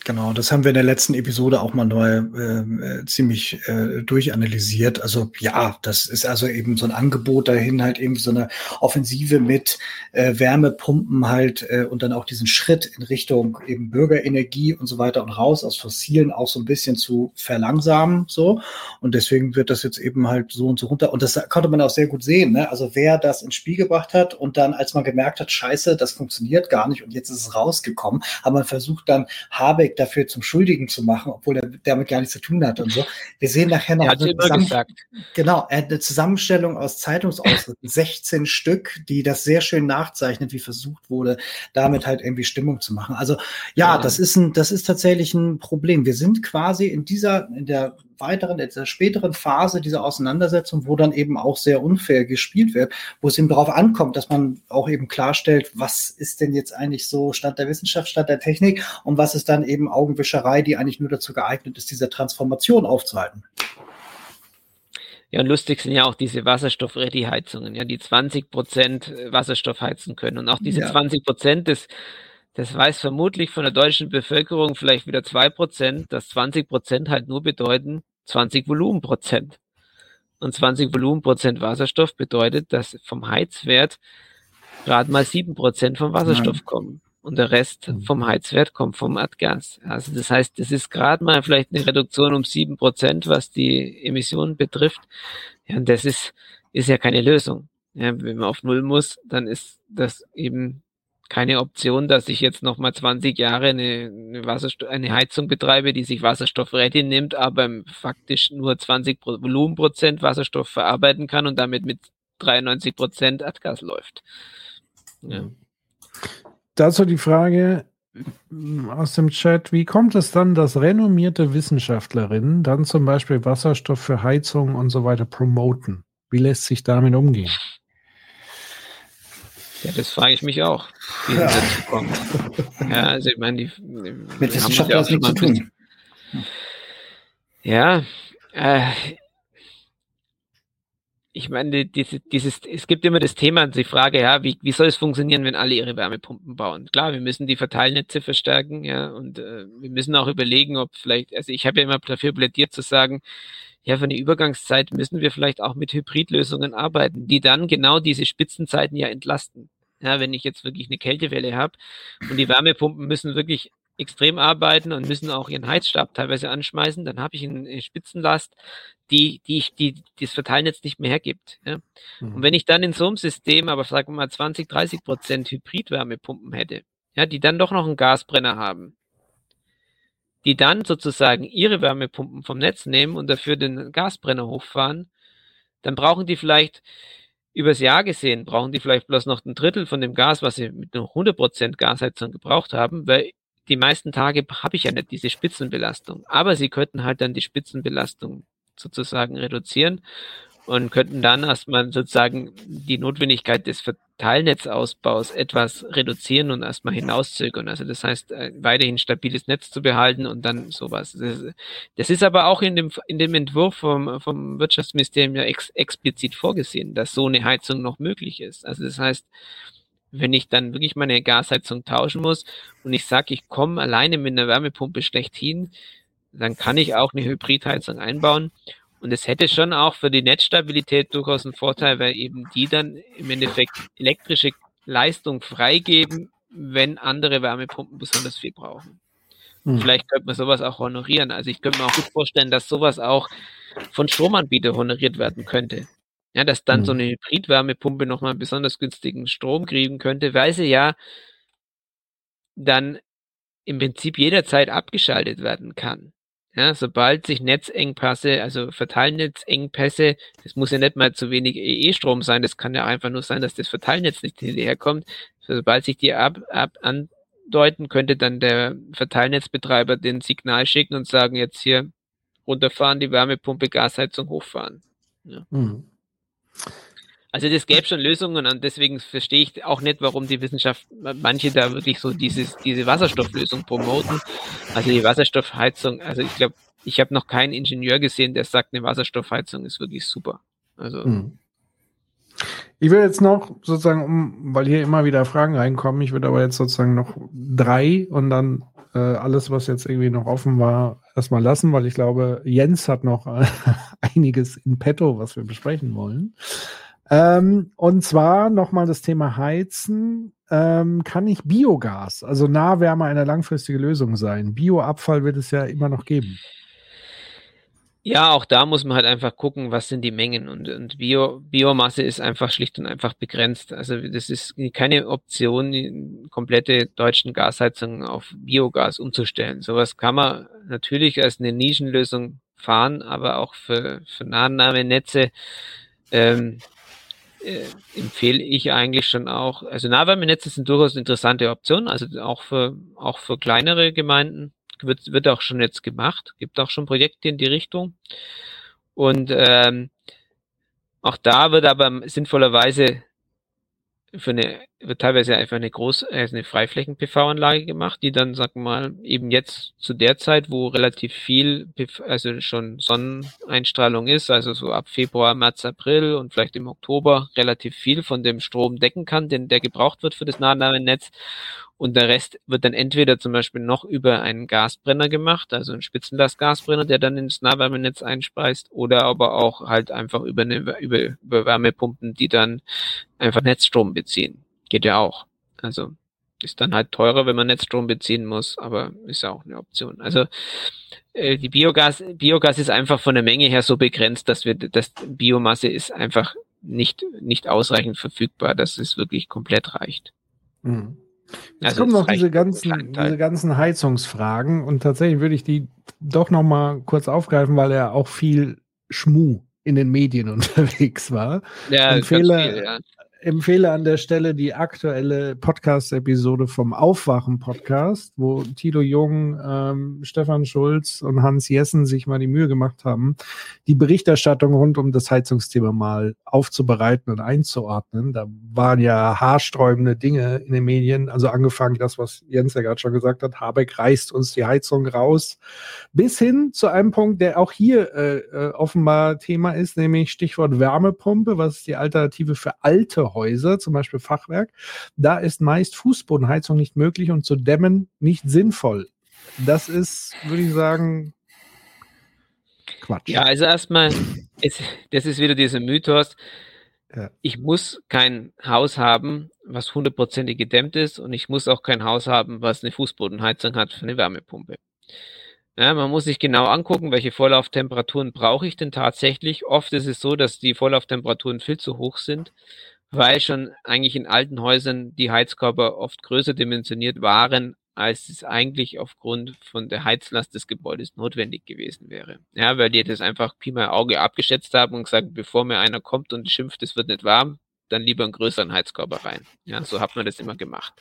Genau, das haben wir in der letzten Episode auch mal neu äh, ziemlich äh, durchanalysiert. Also ja, das ist also eben so ein Angebot dahin, halt eben so eine Offensive mit äh, Wärmepumpen halt äh, und dann auch diesen Schritt in Richtung eben Bürgerenergie und so weiter und raus aus Fossilen auch so ein bisschen zu verlangsamen. So. Und deswegen wird das jetzt eben halt so und so runter. Und das konnte man auch sehr gut sehen. Ne? Also wer das ins Spiel gebracht hat und dann, als man gemerkt hat, scheiße, das funktioniert gar nicht und jetzt ist es rausgekommen, hat man versucht dann Habeck dafür zum Schuldigen zu machen, obwohl er damit gar nichts zu tun hat und so. Wir sehen nachher noch eine, Zusammen genau, eine Zusammenstellung aus Zeitungsausritten, 16 Stück, die das sehr schön nachzeichnet, wie versucht wurde, damit halt irgendwie Stimmung zu machen. Also ja, ja. das ist ein, das ist tatsächlich ein Problem. Wir sind quasi in dieser, in der weiteren, in der späteren Phase dieser Auseinandersetzung, wo dann eben auch sehr unfair gespielt wird, wo es eben darauf ankommt, dass man auch eben klarstellt, was ist denn jetzt eigentlich so Stand der Wissenschaft, Stand der Technik und was ist dann eben Augenwischerei, die eigentlich nur dazu geeignet ist, diese Transformation aufzuhalten. Ja, und lustig sind ja auch diese Wasserstoff-Ready-Heizungen, ja, die 20 Prozent Wasserstoff heizen können. Und auch diese ja. 20 Prozent des das weiß vermutlich von der deutschen Bevölkerung vielleicht wieder zwei Prozent, dass 20 Prozent halt nur bedeuten 20 Volumenprozent. Und 20 Volumenprozent Wasserstoff bedeutet, dass vom Heizwert gerade mal sieben Prozent vom Wasserstoff Nein. kommen. Und der Rest mhm. vom Heizwert kommt vom Erdgas. Also das heißt, das ist gerade mal vielleicht eine Reduktion um sieben Prozent, was die Emissionen betrifft. Ja, und das ist, ist ja keine Lösung. Ja, wenn man auf Null muss, dann ist das eben keine Option, dass ich jetzt nochmal 20 Jahre eine, eine, Wasserstoff, eine Heizung betreibe, die sich Wasserstoffready nimmt, aber faktisch nur 20 Volumenprozent Wasserstoff verarbeiten kann und damit mit 93 Prozent Erdgas läuft. Ja. Dazu die Frage mm, aus dem Chat, wie kommt es dann, dass renommierte Wissenschaftlerinnen dann zum Beispiel Wasserstoff für Heizung und so weiter promoten? Wie lässt sich damit umgehen? Ja, das frage ich mich auch, wie ja. dazu kommt. Ja, also ich meine, die mit Wissenschaft hat nichts zu tun. Ja, äh, ich meine, dieses, dieses, es gibt immer das Thema und die Frage, ja, wie, wie soll es funktionieren, wenn alle ihre Wärmepumpen bauen? Klar, wir müssen die Verteilnetze verstärken, ja, und äh, wir müssen auch überlegen, ob vielleicht, also ich habe ja immer dafür plädiert zu sagen, ja, für eine Übergangszeit müssen wir vielleicht auch mit Hybridlösungen arbeiten, die dann genau diese Spitzenzeiten ja entlasten. Ja, wenn ich jetzt wirklich eine Kältewelle habe und die Wärmepumpen müssen wirklich extrem arbeiten und müssen auch ihren Heizstab teilweise anschmeißen, dann habe ich eine Spitzenlast, die, die, ich, die, die das Verteilnetz nicht mehr hergibt. Ja? Mhm. Und wenn ich dann in so einem System aber sagen wir mal 20, 30 Prozent Hybridwärmepumpen hätte, ja, die dann doch noch einen Gasbrenner haben, die dann sozusagen ihre Wärmepumpen vom Netz nehmen und dafür den Gasbrenner hochfahren, dann brauchen die vielleicht übers Jahr gesehen, brauchen die vielleicht bloß noch ein Drittel von dem Gas, was sie mit einer 100% Gasheizung gebraucht haben, weil die meisten Tage habe ich ja nicht diese Spitzenbelastung. Aber sie könnten halt dann die Spitzenbelastung sozusagen reduzieren und könnten dann erstmal sozusagen die Notwendigkeit des Verteilnetzausbaus etwas reduzieren und erstmal hinauszögern. Also das heißt, weiterhin stabiles Netz zu behalten und dann sowas. Das ist aber auch in dem, in dem Entwurf vom, vom Wirtschaftsministerium ja ex, explizit vorgesehen, dass so eine Heizung noch möglich ist. Also das heißt, wenn ich dann wirklich meine Gasheizung tauschen muss und ich sage, ich komme alleine mit einer Wärmepumpe schlecht hin, dann kann ich auch eine Hybridheizung einbauen. Und es hätte schon auch für die Netzstabilität durchaus einen Vorteil, weil eben die dann im Endeffekt elektrische Leistung freigeben, wenn andere Wärmepumpen besonders viel brauchen. Hm. Vielleicht könnte man sowas auch honorieren. Also ich könnte mir auch gut vorstellen, dass sowas auch von Stromanbietern honoriert werden könnte. Ja, dass dann mhm. so eine Hybridwärmepumpe nochmal besonders günstigen Strom kriegen könnte, weil sie ja dann im Prinzip jederzeit abgeschaltet werden kann. Ja, sobald sich Netzengpässe, also Verteilnetzengpässe, das muss ja nicht mal zu wenig EE-Strom sein, das kann ja einfach nur sein, dass das Verteilnetz nicht hinterherkommt. Sobald sich die ab, ab andeuten, könnte dann der Verteilnetzbetreiber den Signal schicken und sagen, jetzt hier runterfahren, die Wärmepumpe, Gasheizung hochfahren. Ja. Mhm. Also das gäbe schon Lösungen und deswegen verstehe ich auch nicht, warum die Wissenschaft manche da wirklich so dieses, diese Wasserstofflösung promoten. Also die Wasserstoffheizung, also ich glaube, ich habe noch keinen Ingenieur gesehen, der sagt, eine Wasserstoffheizung ist wirklich super. Also hm. Ich will jetzt noch sozusagen, um, weil hier immer wieder Fragen reinkommen, ich würde aber jetzt sozusagen noch drei und dann äh, alles, was jetzt irgendwie noch offen war, erstmal lassen, weil ich glaube, Jens hat noch äh, einiges in petto, was wir besprechen wollen. Ähm, und zwar nochmal das Thema Heizen. Ähm, kann nicht Biogas, also Nahwärme, eine langfristige Lösung sein? Bioabfall wird es ja immer noch geben. Ja, auch da muss man halt einfach gucken, was sind die Mengen und, und Bio, Biomasse ist einfach schlicht und einfach begrenzt. Also das ist keine Option, die komplette deutschen Gasheizungen auf Biogas umzustellen. Sowas kann man natürlich als eine Nischenlösung fahren, aber auch für, für Nahennahmenetze ähm, äh, empfehle ich eigentlich schon auch, also Nahwärmenetze sind durchaus interessante Optionen, also auch für, auch für kleinere Gemeinden wird, wird auch schon jetzt gemacht, gibt auch schon Projekte in die Richtung. Und ähm, auch da wird aber sinnvollerweise für eine, wird teilweise einfach eine große, also eine Freiflächen-PV-Anlage gemacht, die dann, wir mal, eben jetzt zu der Zeit, wo relativ viel, also schon Sonneneinstrahlung ist, also so ab Februar, März, April und vielleicht im Oktober relativ viel von dem Strom decken kann, den der gebraucht wird für das Nahwärmenetz und der Rest wird dann entweder zum Beispiel noch über einen Gasbrenner gemacht, also einen Spitzenlastgasbrenner, der dann ins Nahwärmenetz einspeist, oder aber auch halt einfach über, eine, über, über Wärmepumpen, die dann einfach Netzstrom beziehen. Geht ja auch. Also ist dann halt teurer, wenn man Netzstrom beziehen muss, aber ist ja auch eine Option. Also äh, die Biogas, Biogas ist einfach von der Menge her so begrenzt, dass wir, dass Biomasse ist einfach nicht, nicht ausreichend verfügbar, dass es wirklich komplett reicht. Mhm. Jetzt also kommen noch diese ganzen, diese ganzen Heizungsfragen und tatsächlich würde ich die doch noch mal kurz aufgreifen, weil er auch viel Schmu in den Medien unterwegs war. Ja, Empfehle, viel, ja empfehle an der Stelle die aktuelle Podcast-Episode vom Aufwachen-Podcast, wo Tilo Jung, ähm, Stefan Schulz und Hans Jessen sich mal die Mühe gemacht haben, die Berichterstattung rund um das Heizungsthema mal aufzubereiten und einzuordnen. Da waren ja haarsträubende Dinge in den Medien, also angefangen das, was Jens ja gerade schon gesagt hat, Habeck reißt uns die Heizung raus, bis hin zu einem Punkt, der auch hier äh, äh offenbar Thema ist, nämlich Stichwort Wärmepumpe, was ist die Alternative für alte Häuser, zum Beispiel Fachwerk, da ist meist Fußbodenheizung nicht möglich und zu dämmen nicht sinnvoll. Das ist, würde ich sagen, Quatsch. Ja, also erstmal, ist, das ist wieder dieser Mythos. ja. ich muss kein Haus haben, was hundertprozentig gedämmt ist und ich muss auch kein Haus haben, was eine Fußbodenheizung hat für eine Wärmepumpe. Ja, man muss sich genau angucken, welche Vorlauftemperaturen brauche ich denn tatsächlich. Oft ist es so, dass die Vorlauftemperaturen viel zu hoch sind, weil schon eigentlich in alten Häusern die Heizkörper oft größer dimensioniert waren, als es eigentlich aufgrund von der Heizlast des Gebäudes notwendig gewesen wäre. Ja, weil die das einfach Pi mal Auge abgeschätzt haben und gesagt, bevor mir einer kommt und schimpft, es wird nicht warm, dann lieber einen größeren Heizkörper rein. Ja, so hat man das immer gemacht.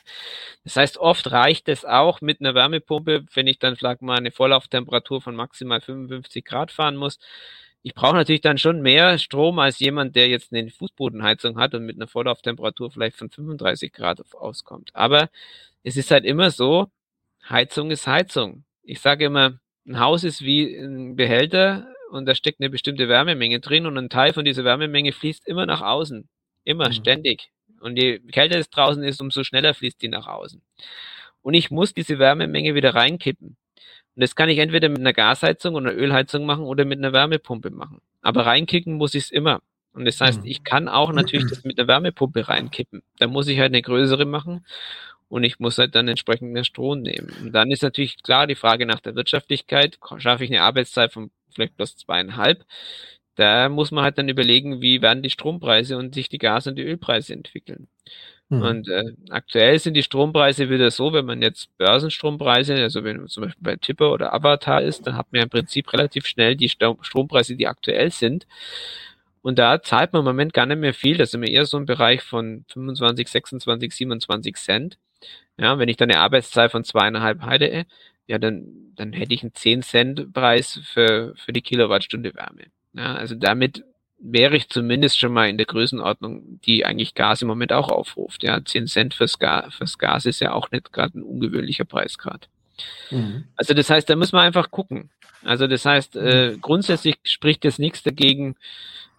Das heißt, oft reicht es auch mit einer Wärmepumpe, wenn ich dann vielleicht mal eine Vorlauftemperatur von maximal 55 Grad fahren muss. Ich brauche natürlich dann schon mehr Strom als jemand, der jetzt eine Fußbodenheizung hat und mit einer Vorlauftemperatur vielleicht von 35 Grad auskommt. Aber es ist halt immer so, Heizung ist Heizung. Ich sage immer, ein Haus ist wie ein Behälter und da steckt eine bestimmte Wärmemenge drin und ein Teil von dieser Wärmemenge fließt immer nach außen. Immer, mhm. ständig. Und je kälter es draußen ist, umso schneller fließt die nach außen. Und ich muss diese Wärmemenge wieder reinkippen. Und das kann ich entweder mit einer Gasheizung oder einer Ölheizung machen oder mit einer Wärmepumpe machen. Aber reinkicken muss ich es immer. Und das heißt, mhm. ich kann auch natürlich das mit einer Wärmepumpe reinkippen. Da muss ich halt eine größere machen und ich muss halt dann entsprechend mehr Strom nehmen. Und dann ist natürlich klar die Frage nach der Wirtschaftlichkeit. Schaffe ich eine Arbeitszeit von vielleicht plus zweieinhalb? Da muss man halt dann überlegen, wie werden die Strompreise und sich die Gas- und die Ölpreise entwickeln. Mhm. Und äh, aktuell sind die Strompreise wieder so, wenn man jetzt Börsenstrompreise, also wenn man zum Beispiel bei Tipper oder Avatar ist, dann hat man im Prinzip relativ schnell die Strompreise, die aktuell sind. Und da zahlt man im Moment gar nicht mehr viel. Das sind wir eher so im Bereich von 25, 26, 27 Cent. Ja, wenn ich dann eine Arbeitszeit von zweieinhalb Heide, ja, dann, dann hätte ich einen 10 Cent Preis für, für die Kilowattstunde Wärme. Ja, also damit wäre ich zumindest schon mal in der Größenordnung, die eigentlich Gas im Moment auch aufruft. Ja, 10 Cent fürs, Gas, fürs Gas ist ja auch nicht gerade ein ungewöhnlicher Preisgrad. Mhm. Also das heißt, da muss man einfach gucken. Also das heißt, äh, mhm. grundsätzlich spricht jetzt nichts dagegen,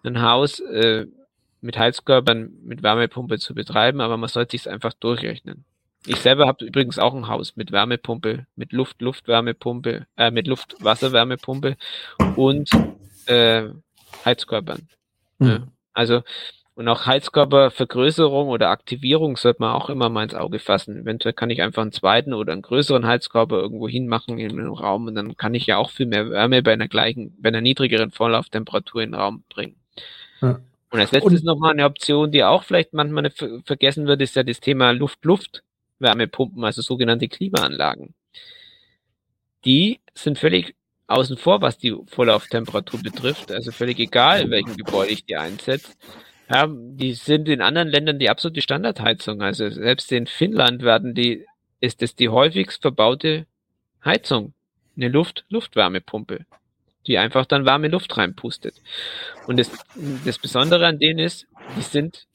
ein Haus äh, mit Heizkörpern mit Wärmepumpe zu betreiben, aber man sollte sich einfach durchrechnen. Ich selber habe übrigens auch ein Haus mit Wärmepumpe, mit Luft-Luftwärmepumpe, äh, mit Luft-Wasserwärmepumpe und äh, Heizkörpern. Mhm. Ja. Also und auch Heizkörpervergrößerung oder Aktivierung sollte man auch immer mal ins Auge fassen. Eventuell kann ich einfach einen zweiten oder einen größeren Heizkörper irgendwo hinmachen in den Raum und dann kann ich ja auch viel mehr Wärme bei einer gleichen, bei einer niedrigeren Vorlauftemperatur in den Raum bringen. Ja. Und als letztes nochmal eine Option, die auch vielleicht manchmal vergessen wird, ist ja das Thema Luft-Luft. Wärmepumpen, also sogenannte Klimaanlagen. Die sind völlig außen vor, was die Vorlauftemperatur betrifft. Also völlig egal, in welchem Gebäude ich die einsetze. Ja, die sind in anderen Ländern die absolute Standardheizung. Also selbst in Finnland werden die, ist es die häufigst verbaute Heizung. Eine Luft-Luftwärmepumpe, die einfach dann warme Luft reinpustet. Und das, das Besondere an denen ist, die sind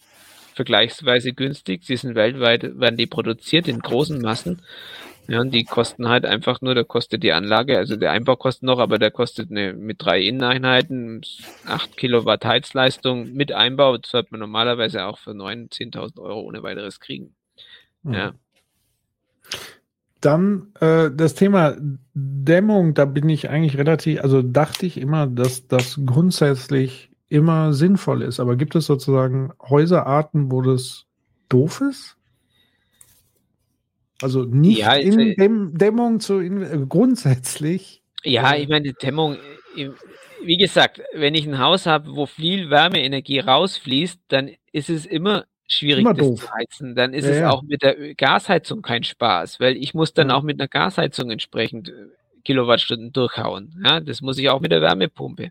vergleichsweise günstig. Sie sind weltweit, werden die produziert in großen Massen. Ja, und die kosten halt einfach nur, da kostet die Anlage, also der Einbau kostet noch, aber der kostet eine, mit drei Inneneinheiten, 8 Kilowatt Heizleistung mit Einbau, das sollte man normalerweise auch für 9.000, 10.000 Euro ohne weiteres kriegen. Mhm. Ja. Dann äh, das Thema Dämmung, da bin ich eigentlich relativ, also dachte ich immer, dass das grundsätzlich immer sinnvoll ist. Aber gibt es sozusagen Häuserarten, wo das doof ist? Also nicht ja, in äh, Dämm Dämmung zu äh, grundsätzlich. Ja, ich meine, Dämmung, äh, wie gesagt, wenn ich ein Haus habe, wo viel Wärmeenergie rausfließt, dann ist es immer schwierig, immer das zu heizen. Dann ist ja, es ja. auch mit der Gasheizung kein Spaß, weil ich muss dann auch mit einer Gasheizung entsprechend Kilowattstunden durchhauen. Ja, das muss ich auch mit der Wärmepumpe.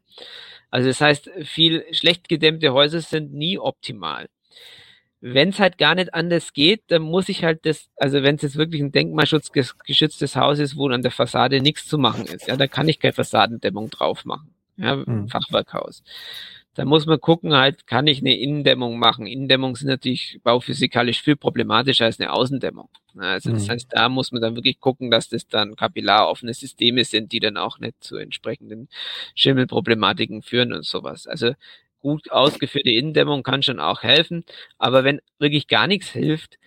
Also das heißt, viel schlecht gedämmte Häuser sind nie optimal. Wenn es halt gar nicht anders geht, dann muss ich halt das, also wenn es jetzt wirklich ein denkmalschutzgeschütztes Haus ist, wo an der Fassade nichts zu machen ist, ja, da kann ich keine Fassadendämmung drauf machen. Ja, mhm. Fachwerkhaus. Da muss man gucken, halt, kann ich eine Innendämmung machen? Innendämmung sind natürlich bauphysikalisch viel problematischer als eine Außendämmung. Also das mhm. heißt, da muss man dann wirklich gucken, dass das dann kapillaraffene Systeme sind, die dann auch nicht zu entsprechenden Schimmelproblematiken führen und sowas. Also gut ausgeführte Innendämmung kann schon auch helfen, aber wenn wirklich gar nichts hilft,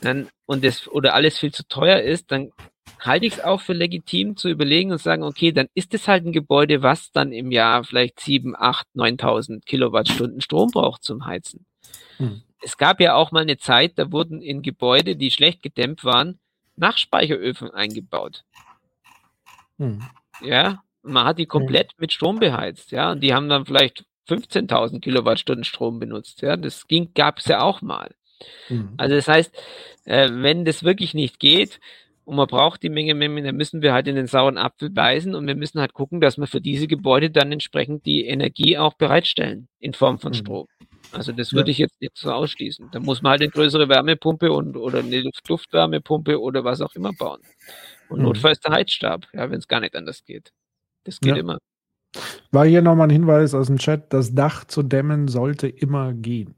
dann und das oder alles viel zu teuer ist, dann halte ich es auch für legitim zu überlegen und sagen, okay, dann ist es halt ein Gebäude, was dann im Jahr vielleicht 7, 8, 9.000 Kilowattstunden Strom braucht zum Heizen. Hm. Es gab ja auch mal eine Zeit, da wurden in Gebäude, die schlecht gedämmt waren, Nachspeicheröfen eingebaut. Hm. Ja, man hat die komplett mit Strom beheizt, ja, und die haben dann vielleicht 15.000 Kilowattstunden Strom benutzt, ja, das ging, gab es ja auch mal. Mhm. Also das heißt, äh, wenn das wirklich nicht geht und man braucht die Menge, dann müssen wir halt in den sauren Apfel beißen und wir müssen halt gucken, dass wir für diese Gebäude dann entsprechend die Energie auch bereitstellen in Form von mhm. Strom. Also das würde ja. ich jetzt nicht so ausschließen. Da muss man halt eine größere Wärmepumpe und oder eine Luftwärmepumpe oder was auch immer bauen. Und mhm. notfalls der Heizstab, ja, wenn es gar nicht anders geht. Das geht ja. immer. War hier nochmal ein Hinweis aus dem Chat, das Dach zu dämmen sollte immer gehen.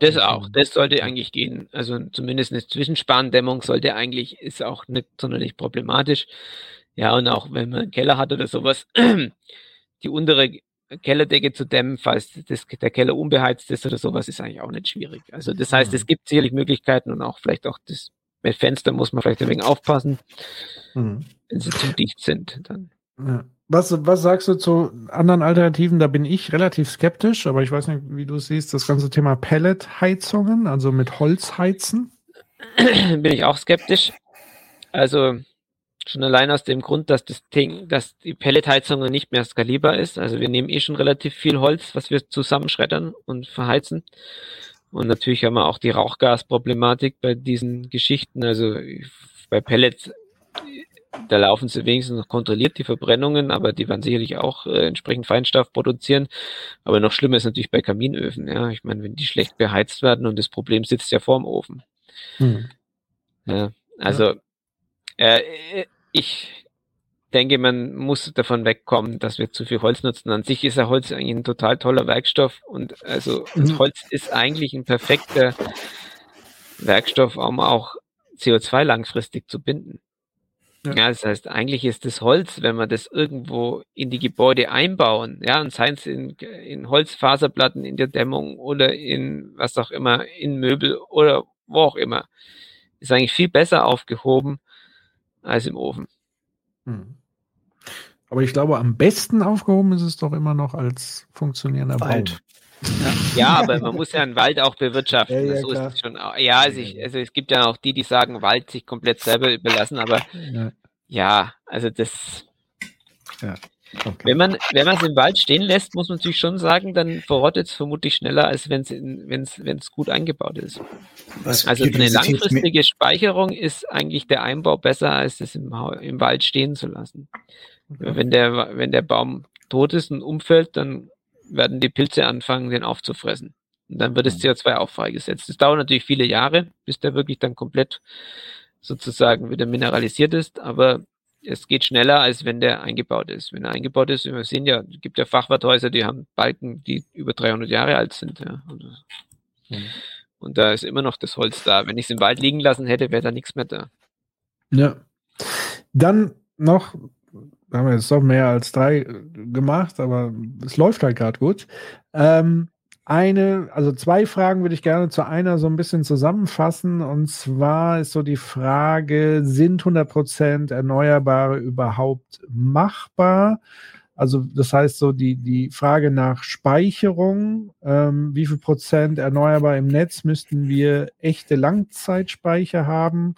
Das auch, das sollte eigentlich gehen. Also zumindest eine Zwischenspandämmung sollte eigentlich, ist auch nicht sonderlich problematisch. Ja, und auch wenn man einen Keller hat oder sowas, die untere Kellerdecke zu dämmen, falls das, der Keller unbeheizt ist oder sowas, ist eigentlich auch nicht schwierig. Also das heißt, es gibt sicherlich Möglichkeiten und auch vielleicht auch das mit Fenster muss man vielleicht ein wenig aufpassen, mhm. wenn sie zu dicht sind. Dann. Was, was sagst du zu anderen Alternativen? Da bin ich relativ skeptisch, aber ich weiß nicht, wie du siehst, das ganze Thema Pelletheizungen, also mit Holz heizen. bin ich auch skeptisch. Also schon allein aus dem Grund, dass das Ding, dass die Pelletheizung nicht mehr skalierbar ist. Also wir nehmen eh schon relativ viel Holz, was wir zusammenschreddern und verheizen. Und natürlich haben wir auch die Rauchgasproblematik bei diesen Geschichten. Also bei Pellets da laufen sie wenigstens noch kontrolliert, die Verbrennungen, aber die werden sicherlich auch äh, entsprechend Feinstaub produzieren. Aber noch schlimmer ist natürlich bei Kaminöfen. Ja, ich meine, wenn die schlecht beheizt werden und das Problem sitzt ja vorm Ofen. Hm. Ja, also ja. Äh, ich denke, man muss davon wegkommen, dass wir zu viel Holz nutzen. An sich ist ja Holz eigentlich ein total toller Werkstoff und also mhm. Holz ist eigentlich ein perfekter Werkstoff, um auch CO2 langfristig zu binden. Ja. ja. das heißt, eigentlich ist das Holz, wenn wir das irgendwo in die Gebäude einbauen, ja, und seien es in, in Holzfaserplatten in der Dämmung oder in was auch immer, in Möbel oder wo auch immer, ist eigentlich viel besser aufgehoben als im Ofen. Hm. Aber ich glaube, am besten aufgehoben ist es doch immer noch als funktionierender Wald. Baum. Ja. ja, aber man muss ja einen Wald auch bewirtschaften. Ja, ja, so ist es schon. Ja, also, ich, also es gibt ja auch die, die sagen, Wald sich komplett selber überlassen, aber ja, ja also das. Ja. Okay. Wenn man wenn man es im Wald stehen lässt, muss man natürlich schon sagen, dann verrottet es vermutlich schneller, als wenn es wenn's, wenn's gut eingebaut ist. Was also eine langfristige Speicherung ist eigentlich der Einbau besser, als es im, im Wald stehen zu lassen. Okay. Wenn der wenn der Baum tot ist und umfällt, dann werden die Pilze anfangen, den aufzufressen. Und dann wird das mhm. CO2 auch freigesetzt. Das dauert natürlich viele Jahre, bis der wirklich dann komplett sozusagen wieder mineralisiert ist, aber es geht schneller, als wenn der eingebaut ist. Wenn er eingebaut ist, wir sehen ja, es gibt ja Fachwerthäuser, die haben Balken, die über 300 Jahre alt sind. Ja. Und, mhm. und da ist immer noch das Holz da. Wenn ich es im Wald liegen lassen hätte, wäre da nichts mehr da. Ja. Dann noch wir haben jetzt doch mehr als drei äh, gemacht, aber es läuft halt gerade gut. Ähm, eine, also zwei Fragen würde ich gerne zu einer so ein bisschen zusammenfassen. Und zwar ist so die Frage, sind 100% Erneuerbare überhaupt machbar? Also das heißt so die, die Frage nach Speicherung, ähm, wie viel Prozent erneuerbar im Netz müssten wir echte Langzeitspeicher haben?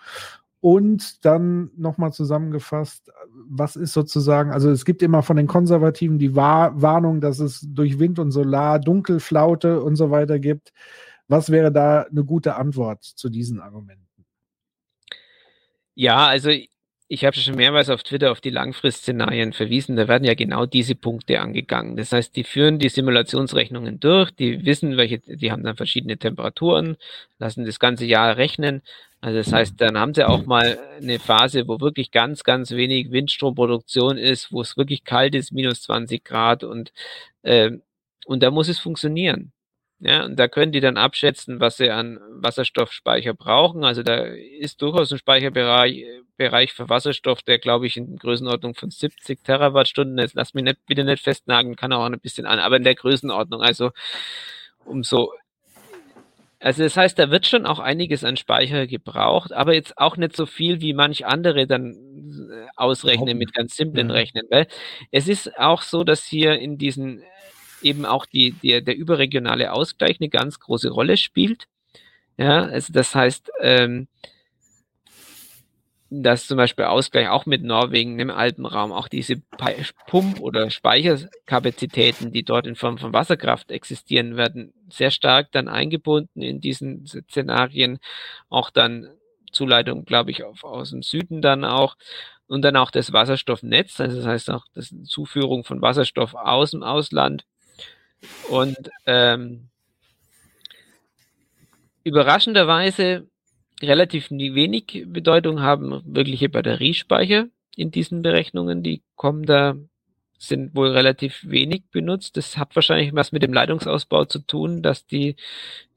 Und dann nochmal zusammengefasst, was ist sozusagen, also es gibt immer von den Konservativen die Warnung, dass es durch Wind und Solar Dunkelflaute und so weiter gibt. Was wäre da eine gute Antwort zu diesen Argumenten? Ja, also ich habe schon mehrmals auf Twitter auf die Langfristszenarien verwiesen. Da werden ja genau diese Punkte angegangen. Das heißt, die führen die Simulationsrechnungen durch, die wissen, welche, die haben dann verschiedene Temperaturen, lassen das ganze Jahr rechnen. Also das heißt, dann haben sie auch mal eine Phase, wo wirklich ganz, ganz wenig Windstromproduktion ist, wo es wirklich kalt ist, minus 20 Grad und, äh, und da muss es funktionieren. Ja, und da können die dann abschätzen, was sie an Wasserstoffspeicher brauchen. Also da ist durchaus ein Speicherbereich Bereich für Wasserstoff, der glaube ich in Größenordnung von 70 Terawattstunden, jetzt lass mich nicht, bitte nicht festnageln, kann auch ein bisschen an, aber in der Größenordnung, also umso also das heißt, da wird schon auch einiges an Speicher gebraucht, aber jetzt auch nicht so viel, wie manch andere dann äh, ausrechnen mit ganz simplen Rechnen. Weil es ist auch so, dass hier in diesen eben auch die, die, der überregionale Ausgleich eine ganz große Rolle spielt. Ja, also das heißt, ähm, dass zum Beispiel Ausgleich auch mit Norwegen im Alpenraum auch diese Pump- oder Speicherkapazitäten, die dort in Form von Wasserkraft existieren, werden sehr stark dann eingebunden in diesen Szenarien. Auch dann Zuleitung, glaube ich, auf, aus dem Süden dann auch. Und dann auch das Wasserstoffnetz, also das heißt auch das Zuführung von Wasserstoff aus dem Ausland. Und ähm, überraschenderweise relativ wenig Bedeutung haben wirkliche Batteriespeicher in diesen Berechnungen. Die kommen da, sind wohl relativ wenig benutzt. Das hat wahrscheinlich was mit dem Leitungsausbau zu tun, dass die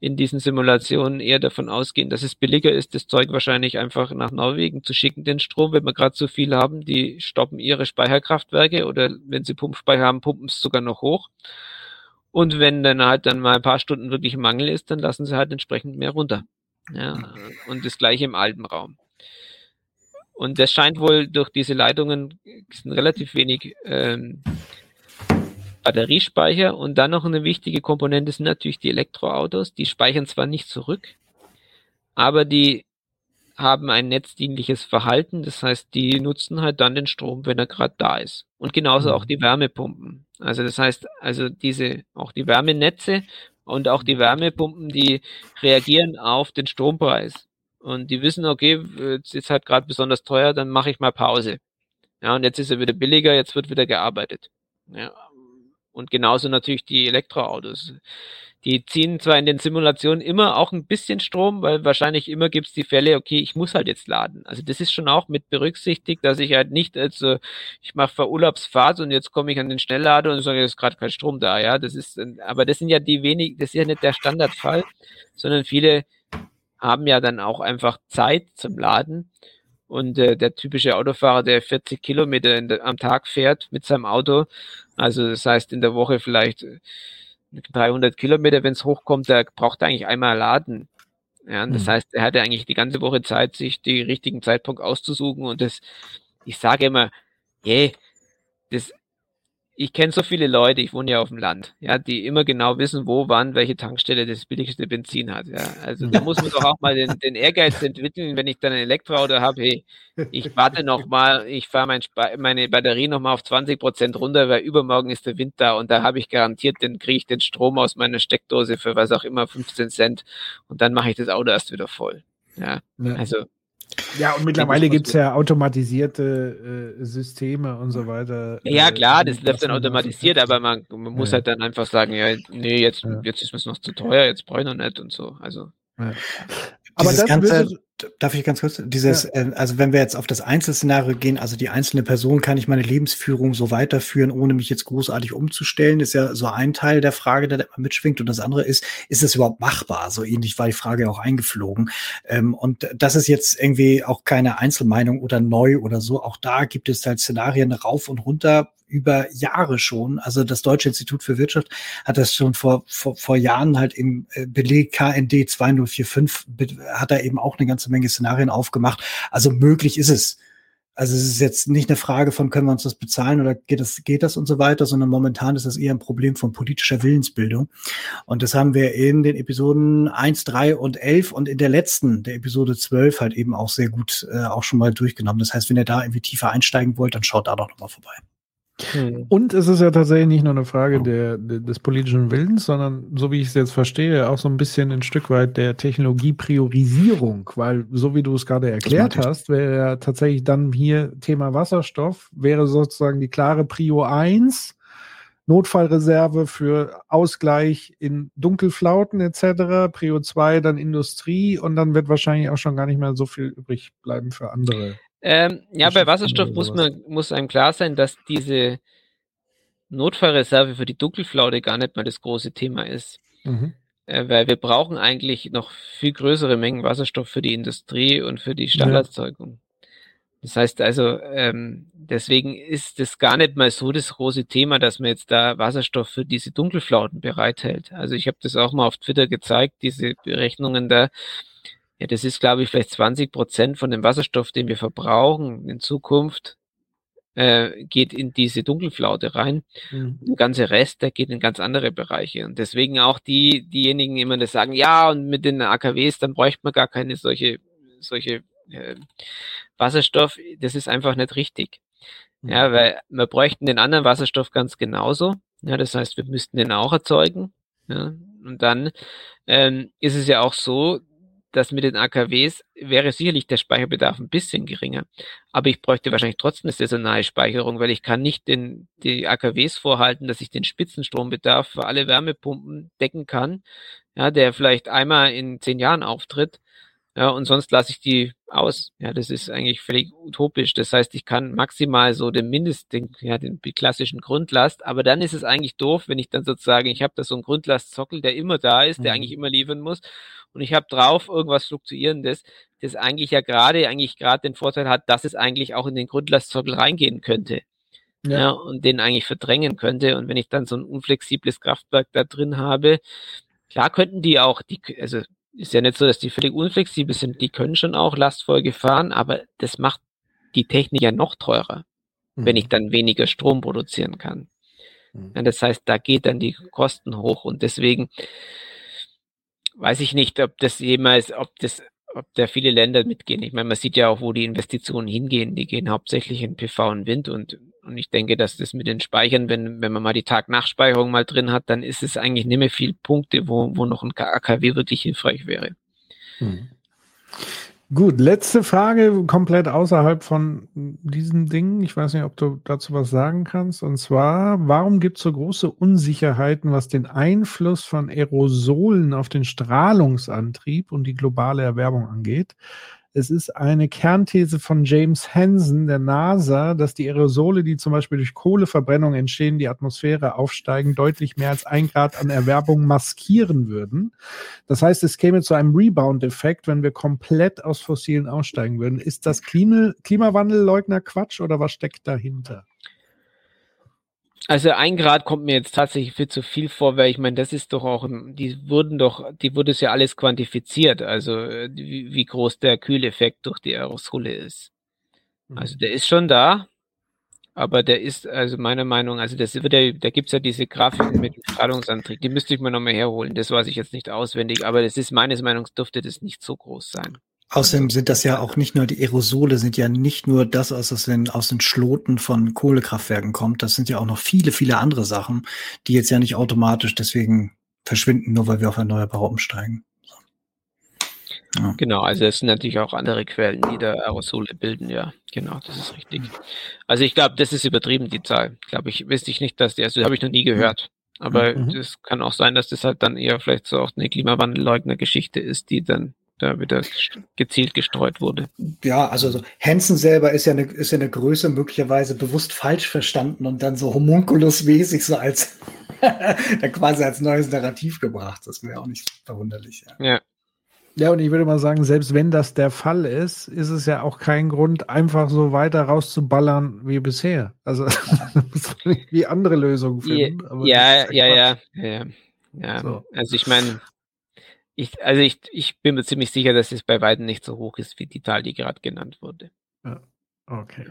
in diesen Simulationen eher davon ausgehen, dass es billiger ist, das Zeug wahrscheinlich einfach nach Norwegen zu schicken, den Strom, wenn wir gerade so viel haben. Die stoppen ihre Speicherkraftwerke oder wenn sie Pumpspeicher haben, pumpen es sogar noch hoch. Und wenn dann halt dann mal ein paar Stunden wirklich Mangel ist, dann lassen sie halt entsprechend mehr runter. Ja, mhm. und das gleiche im Alpenraum. Und das scheint wohl durch diese Leitungen sind relativ wenig ähm, Batteriespeicher und dann noch eine wichtige Komponente sind natürlich die Elektroautos. Die speichern zwar nicht zurück, aber die haben ein netzdienliches Verhalten. Das heißt, die nutzen halt dann den Strom, wenn er gerade da ist. Und genauso auch mhm. die Wärmepumpen. Also das heißt, also diese, auch die Wärmenetze und auch die Wärmepumpen, die reagieren auf den Strompreis. Und die wissen, okay, jetzt ist halt gerade besonders teuer, dann mache ich mal Pause. Ja, und jetzt ist er wieder billiger, jetzt wird wieder gearbeitet. Ja. Und genauso natürlich die Elektroautos. Die ziehen zwar in den Simulationen immer auch ein bisschen Strom, weil wahrscheinlich immer gibt es die Fälle, okay, ich muss halt jetzt laden. Also das ist schon auch mit berücksichtigt, dass ich halt nicht, also ich mache vor Urlaubsfahrt und jetzt komme ich an den Schnelllader und sage, es ist gerade kein Strom da, ja. Das ist, aber das sind ja die wenig, das ist ja nicht der Standardfall, sondern viele haben ja dann auch einfach Zeit zum Laden. Und äh, der typische Autofahrer, der 40 Kilometer der, am Tag fährt mit seinem Auto, also das heißt in der Woche vielleicht 300 Kilometer, wenn es hochkommt, der braucht eigentlich einmal laden. Ja, das mhm. heißt, er hatte eigentlich die ganze Woche Zeit, sich den richtigen Zeitpunkt auszusuchen und das, ich sage immer, yeah, das ich kenne so viele Leute, ich wohne ja auf dem Land, ja, die immer genau wissen, wo, wann, welche Tankstelle das billigste Benzin hat. Ja. Also da muss man doch auch mal den, den Ehrgeiz entwickeln, wenn ich dann ein Elektroauto habe, hey, ich warte noch mal, ich fahre mein meine Batterie noch mal auf 20 Prozent runter, weil übermorgen ist der Wind da und da habe ich garantiert, dann kriege ich den Strom aus meiner Steckdose für was auch immer 15 Cent und dann mache ich das Auto erst wieder voll. Ja, ja. also ja, und mittlerweile gibt es ja automatisierte äh, Systeme und so weiter. Ja, äh, klar, das läuft dann automatisiert, aber man, man muss ja. halt dann einfach sagen, ja, nee, jetzt, ja. jetzt ist es noch zu teuer, jetzt brauche ich noch nicht und so. Also. Ja. Aber das Ganze, darf ich ganz kurz, dieses, ja. äh, also wenn wir jetzt auf das Einzelszenario gehen, also die einzelne Person, kann ich meine Lebensführung so weiterführen, ohne mich jetzt großartig umzustellen, ist ja so ein Teil der Frage, der da mitschwingt. Und das andere ist, ist es überhaupt machbar? So ähnlich war die Frage auch eingeflogen. Ähm, und das ist jetzt irgendwie auch keine Einzelmeinung oder neu oder so. Auch da gibt es halt Szenarien rauf und runter, über Jahre schon. Also das Deutsche Institut für Wirtschaft hat das schon vor, vor, vor Jahren halt im äh, Beleg KND 2045 hat da eben auch eine ganze Menge Szenarien aufgemacht. Also möglich ist es. Also es ist jetzt nicht eine Frage von, können wir uns das bezahlen oder geht das, geht das und so weiter, sondern momentan ist das eher ein Problem von politischer Willensbildung. Und das haben wir in den Episoden 1, 3 und 11 und in der letzten, der Episode 12 halt eben auch sehr gut äh, auch schon mal durchgenommen. Das heißt, wenn ihr da irgendwie tiefer einsteigen wollt, dann schaut da doch nochmal vorbei. Hm. Und es ist ja tatsächlich nicht nur eine Frage der, der, des politischen Willens, sondern so wie ich es jetzt verstehe, auch so ein bisschen ein Stück weit der Technologiepriorisierung, weil so wie du es gerade erklärt hast, wäre ja tatsächlich dann hier Thema Wasserstoff, wäre sozusagen die klare Prio 1, Notfallreserve für Ausgleich in Dunkelflauten etc., Prio 2 dann Industrie und dann wird wahrscheinlich auch schon gar nicht mehr so viel übrig bleiben für andere ähm, ja, bei Wasserstoff muss man muss einem klar sein, dass diese Notfallreserve für die Dunkelflaute gar nicht mal das große Thema ist. Mhm. Äh, weil wir brauchen eigentlich noch viel größere Mengen Wasserstoff für die Industrie und für die Stallerzeugung. Ja. Das heißt also, ähm, deswegen ist es gar nicht mal so das große Thema, dass man jetzt da Wasserstoff für diese Dunkelflauten bereithält. Also ich habe das auch mal auf Twitter gezeigt, diese Berechnungen da, ja, das ist, glaube ich, vielleicht 20 Prozent von dem Wasserstoff, den wir verbrauchen in Zukunft, äh, geht in diese Dunkelflaute rein. Mhm. Der ganze Rest, der geht in ganz andere Bereiche. Und deswegen auch die, diejenigen immer das sagen, ja, und mit den AKWs, dann bräuchte man gar keine solche, solche äh, Wasserstoff. Das ist einfach nicht richtig. Mhm. Ja, weil wir bräuchten den anderen Wasserstoff ganz genauso. Ja, das heißt, wir müssten den auch erzeugen. Ja, und dann ähm, ist es ja auch so, dass mit den AKWs wäre sicherlich der Speicherbedarf ein bisschen geringer. Aber ich bräuchte wahrscheinlich trotzdem eine saisonale Speicherung, weil ich kann nicht den, die AKWs vorhalten, dass ich den Spitzenstrombedarf für alle Wärmepumpen decken kann, ja, der vielleicht einmal in zehn Jahren auftritt. Ja, und sonst lasse ich die aus. Ja, das ist eigentlich völlig utopisch. Das heißt, ich kann maximal so den Mindest, den, ja, den klassischen Grundlast, aber dann ist es eigentlich doof, wenn ich dann sozusagen, ich habe da so einen Grundlastzockel, der immer da ist, der mhm. eigentlich immer liefern muss und ich habe drauf irgendwas Fluktuierendes, das eigentlich ja gerade, eigentlich gerade den Vorteil hat, dass es eigentlich auch in den Grundlastzockel reingehen könnte. Ja. ja. und den eigentlich verdrängen könnte. Und wenn ich dann so ein unflexibles Kraftwerk da drin habe, klar könnten die auch, die, also ist ja nicht so, dass die völlig unflexibel sind, die können schon auch Lastfolge fahren, aber das macht die Technik ja noch teurer, mhm. wenn ich dann weniger Strom produzieren kann. Mhm. Ja, das heißt, da geht dann die Kosten hoch und deswegen weiß ich nicht, ob das jemals, ob das, ob da viele Länder mitgehen. Ich meine, man sieht ja auch, wo die Investitionen hingehen. Die gehen hauptsächlich in PV und Wind und, und ich denke, dass das mit den Speichern, wenn, wenn man mal die Tag-Nach-Speicherung mal drin hat, dann ist es eigentlich nicht mehr viel Punkte, wo, wo noch ein AKW wirklich hilfreich wäre. Hm. Gut, letzte Frage, komplett außerhalb von diesen Dingen. Ich weiß nicht, ob du dazu was sagen kannst. Und zwar, warum gibt es so große Unsicherheiten, was den Einfluss von Aerosolen auf den Strahlungsantrieb und die globale Erwärmung angeht? Es ist eine Kernthese von James Hansen der NASA, dass die Aerosole, die zum Beispiel durch Kohleverbrennung entstehen, die Atmosphäre aufsteigen, deutlich mehr als ein Grad an Erwärmung maskieren würden. Das heißt, es käme zu einem Rebound-Effekt, wenn wir komplett aus Fossilen aussteigen würden. Ist das Klima Klimawandelleugner Quatsch oder was steckt dahinter? Also ein Grad kommt mir jetzt tatsächlich viel zu viel vor, weil ich meine, das ist doch auch, die wurden doch, die wurde es ja alles quantifiziert, also wie, wie groß der Kühleffekt durch die Aerosole ist. Also mhm. der ist schon da, aber der ist, also meiner Meinung, also das wird ja, da gibt's ja diese Grafik mit dem Strahlungsantrieb, die müsste ich mir nochmal herholen, das weiß ich jetzt nicht auswendig, aber das ist meines Meinungs dürfte das nicht so groß sein. Außerdem sind das ja auch nicht nur die Aerosole, sind ja nicht nur das, was aus den, aus den Schloten von Kohlekraftwerken kommt. Das sind ja auch noch viele, viele andere Sachen, die jetzt ja nicht automatisch deswegen verschwinden, nur weil wir auf Erneuerbare umsteigen. Ja. Genau, also es sind natürlich auch andere Quellen, die da Aerosole bilden, ja, genau, das ist richtig. Also ich glaube, das ist übertrieben, die Zahl. Glaube ich, wüsste ich nicht, dass die, also habe ich noch nie gehört. Aber mhm. das kann auch sein, dass das halt dann eher vielleicht so auch eine Klimawandelleugner-Geschichte ist, die dann da wieder gezielt gestreut wurde. Ja, also so Hansen selber ist ja eine, ist ja eine Größe möglicherweise bewusst falsch verstanden und dann so homunkulusmäßig so als quasi als neues Narrativ gebracht. Das wäre auch nicht verwunderlich. Ja. ja. Ja, und ich würde mal sagen, selbst wenn das der Fall ist, ist es ja auch kein Grund, einfach so weiter rauszuballern wie bisher. Also wie andere Lösungen finden. Ja, ja, ja, ja, ja, ja. So. Also ich meine, ich, also ich, ich bin mir ziemlich sicher, dass es bei weitem nicht so hoch ist, wie die Zahl, die gerade genannt wurde. Okay.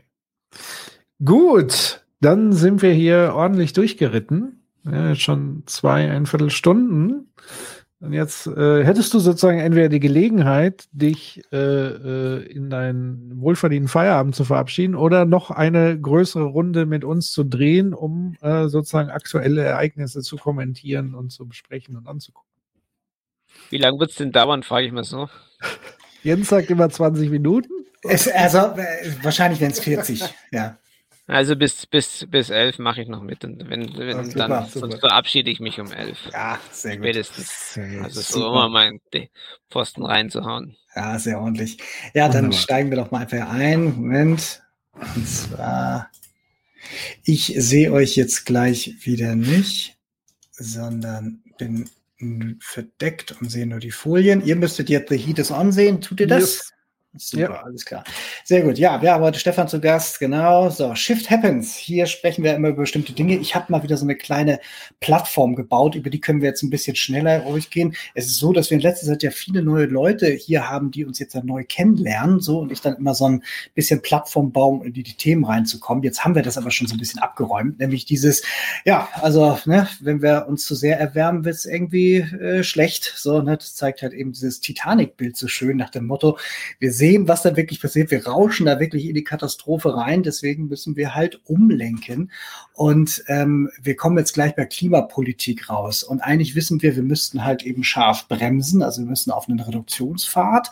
Gut, dann sind wir hier ordentlich durchgeritten. Ja, schon zwei, ein Viertelstunden. Und jetzt äh, hättest du sozusagen entweder die Gelegenheit, dich äh, äh, in deinen wohlverdienten Feierabend zu verabschieden oder noch eine größere Runde mit uns zu drehen, um äh, sozusagen aktuelle Ereignisse zu kommentieren und zu besprechen und anzugucken. Wie lange wird es denn dauern, frage ich mal so. Jens sagt immer 20 Minuten. Es, also äh, wahrscheinlich wenn es 40, ja. Also bis, bis, bis elf mache ich noch mit. Und wenn, wenn oh, dann, super. sonst verabschiede ich mich um elf. Ja, sehr gut. Spätestens. Sehr also so super. immer meinen Pfosten reinzuhauen. Ja, sehr ordentlich. Ja, dann Wunderbar. steigen wir doch mal einfach ein. Moment. Und zwar, ich sehe euch jetzt gleich wieder nicht, sondern bin verdeckt und sehe nur die Folien. Ihr müsstet jetzt The Heat is On sehen. Tut ihr das? Super, ja. alles klar. Sehr gut. Ja, wir haben heute Stefan zu Gast. Genau. So, Shift Happens. Hier sprechen wir immer über bestimmte Dinge. Ich habe mal wieder so eine kleine Plattform gebaut, über die können wir jetzt ein bisschen schneller durchgehen. Es ist so, dass wir in letzter Zeit ja viele neue Leute hier haben, die uns jetzt ja neu kennenlernen. So, und ich dann immer so ein bisschen Plattform bauen, in die, die Themen reinzukommen. Jetzt haben wir das aber schon so ein bisschen abgeräumt, nämlich dieses, ja, also, ne, wenn wir uns zu sehr erwärmen, wird es irgendwie äh, schlecht. So, ne, das zeigt halt eben dieses Titanic-Bild so schön nach dem Motto, wir sehen, was da wirklich passiert. Wir rauschen da wirklich in die Katastrophe rein. Deswegen müssen wir halt umlenken. Und ähm, wir kommen jetzt gleich bei Klimapolitik raus. Und eigentlich wissen wir, wir müssten halt eben scharf bremsen. Also wir müssen auf einen Reduktionspfad.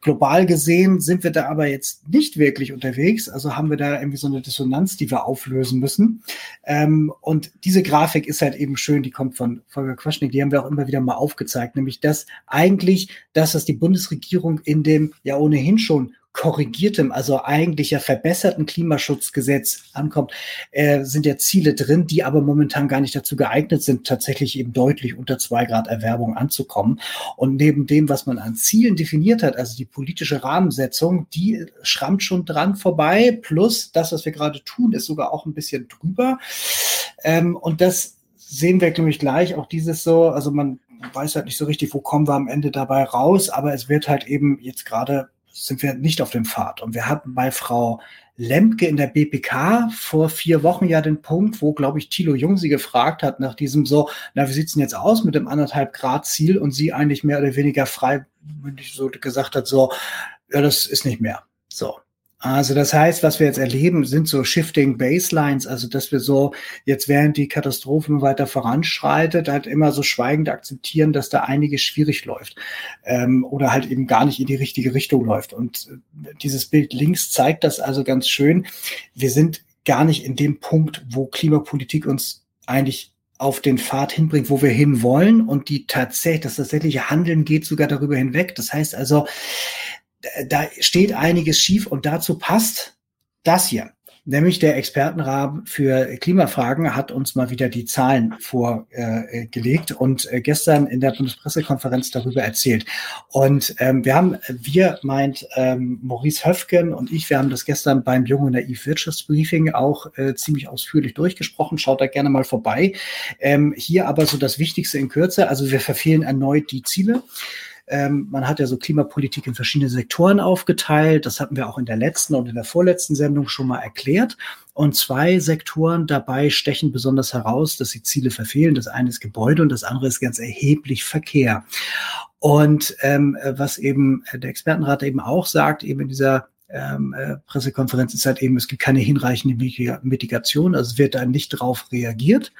Global gesehen sind wir da aber jetzt nicht wirklich unterwegs. Also haben wir da irgendwie so eine Dissonanz, die wir auflösen müssen. Ähm, und diese Grafik ist halt eben schön, die kommt von Volker Quaschnik, die haben wir auch immer wieder mal aufgezeigt, nämlich dass eigentlich, das die Bundesregierung in dem ja ohnehin schon korrigiertem, also eigentlich ja verbesserten Klimaschutzgesetz ankommt, äh, sind ja Ziele drin, die aber momentan gar nicht dazu geeignet sind, tatsächlich eben deutlich unter zwei Grad Erwärmung anzukommen. Und neben dem, was man an Zielen definiert hat, also die politische Rahmensetzung, die schrammt schon dran vorbei. Plus das, was wir gerade tun, ist sogar auch ein bisschen drüber. Ähm, und das sehen wir nämlich gleich auch dieses so, also man weiß halt nicht so richtig, wo kommen wir am Ende dabei raus, aber es wird halt eben jetzt gerade sind wir nicht auf dem Pfad. Und wir hatten bei Frau Lemke in der BPK vor vier Wochen ja den Punkt, wo, glaube ich, Thilo Jung sie gefragt hat nach diesem so, na, wie sieht's denn jetzt aus mit dem anderthalb Grad Ziel? Und sie eigentlich mehr oder weniger frei so gesagt hat, so, ja, das ist nicht mehr. So. Also das heißt, was wir jetzt erleben, sind so Shifting Baselines, also dass wir so jetzt während die Katastrophen weiter voranschreitet, halt immer so schweigend akzeptieren, dass da einiges schwierig läuft ähm, oder halt eben gar nicht in die richtige Richtung läuft. Und äh, dieses Bild links zeigt das also ganz schön. Wir sind gar nicht in dem Punkt, wo Klimapolitik uns eigentlich auf den Pfad hinbringt, wo wir hinwollen und die tatsächlich, das tatsächliche Handeln geht sogar darüber hinweg. Das heißt also, da steht einiges schief und dazu passt das hier. Nämlich der Expertenrahmen für Klimafragen hat uns mal wieder die Zahlen vorgelegt äh, und äh, gestern in der Bundespressekonferenz darüber erzählt. Und ähm, wir haben, wir meint ähm, Maurice Höfgen und ich, wir haben das gestern beim Jungen Naiv Wirtschaftsbriefing auch äh, ziemlich ausführlich durchgesprochen. Schaut da gerne mal vorbei. Ähm, hier aber so das Wichtigste in Kürze. Also wir verfehlen erneut die Ziele. Ähm, man hat ja so Klimapolitik in verschiedene Sektoren aufgeteilt. Das hatten wir auch in der letzten und in der vorletzten Sendung schon mal erklärt. Und zwei Sektoren dabei stechen besonders heraus, dass sie Ziele verfehlen. Das eine ist Gebäude und das andere ist ganz erheblich Verkehr. Und ähm, was eben der Expertenrat eben auch sagt, eben in dieser ähm, äh, Pressekonferenz ist halt eben, es gibt keine hinreichende Mitigation, also es wird da nicht drauf reagiert.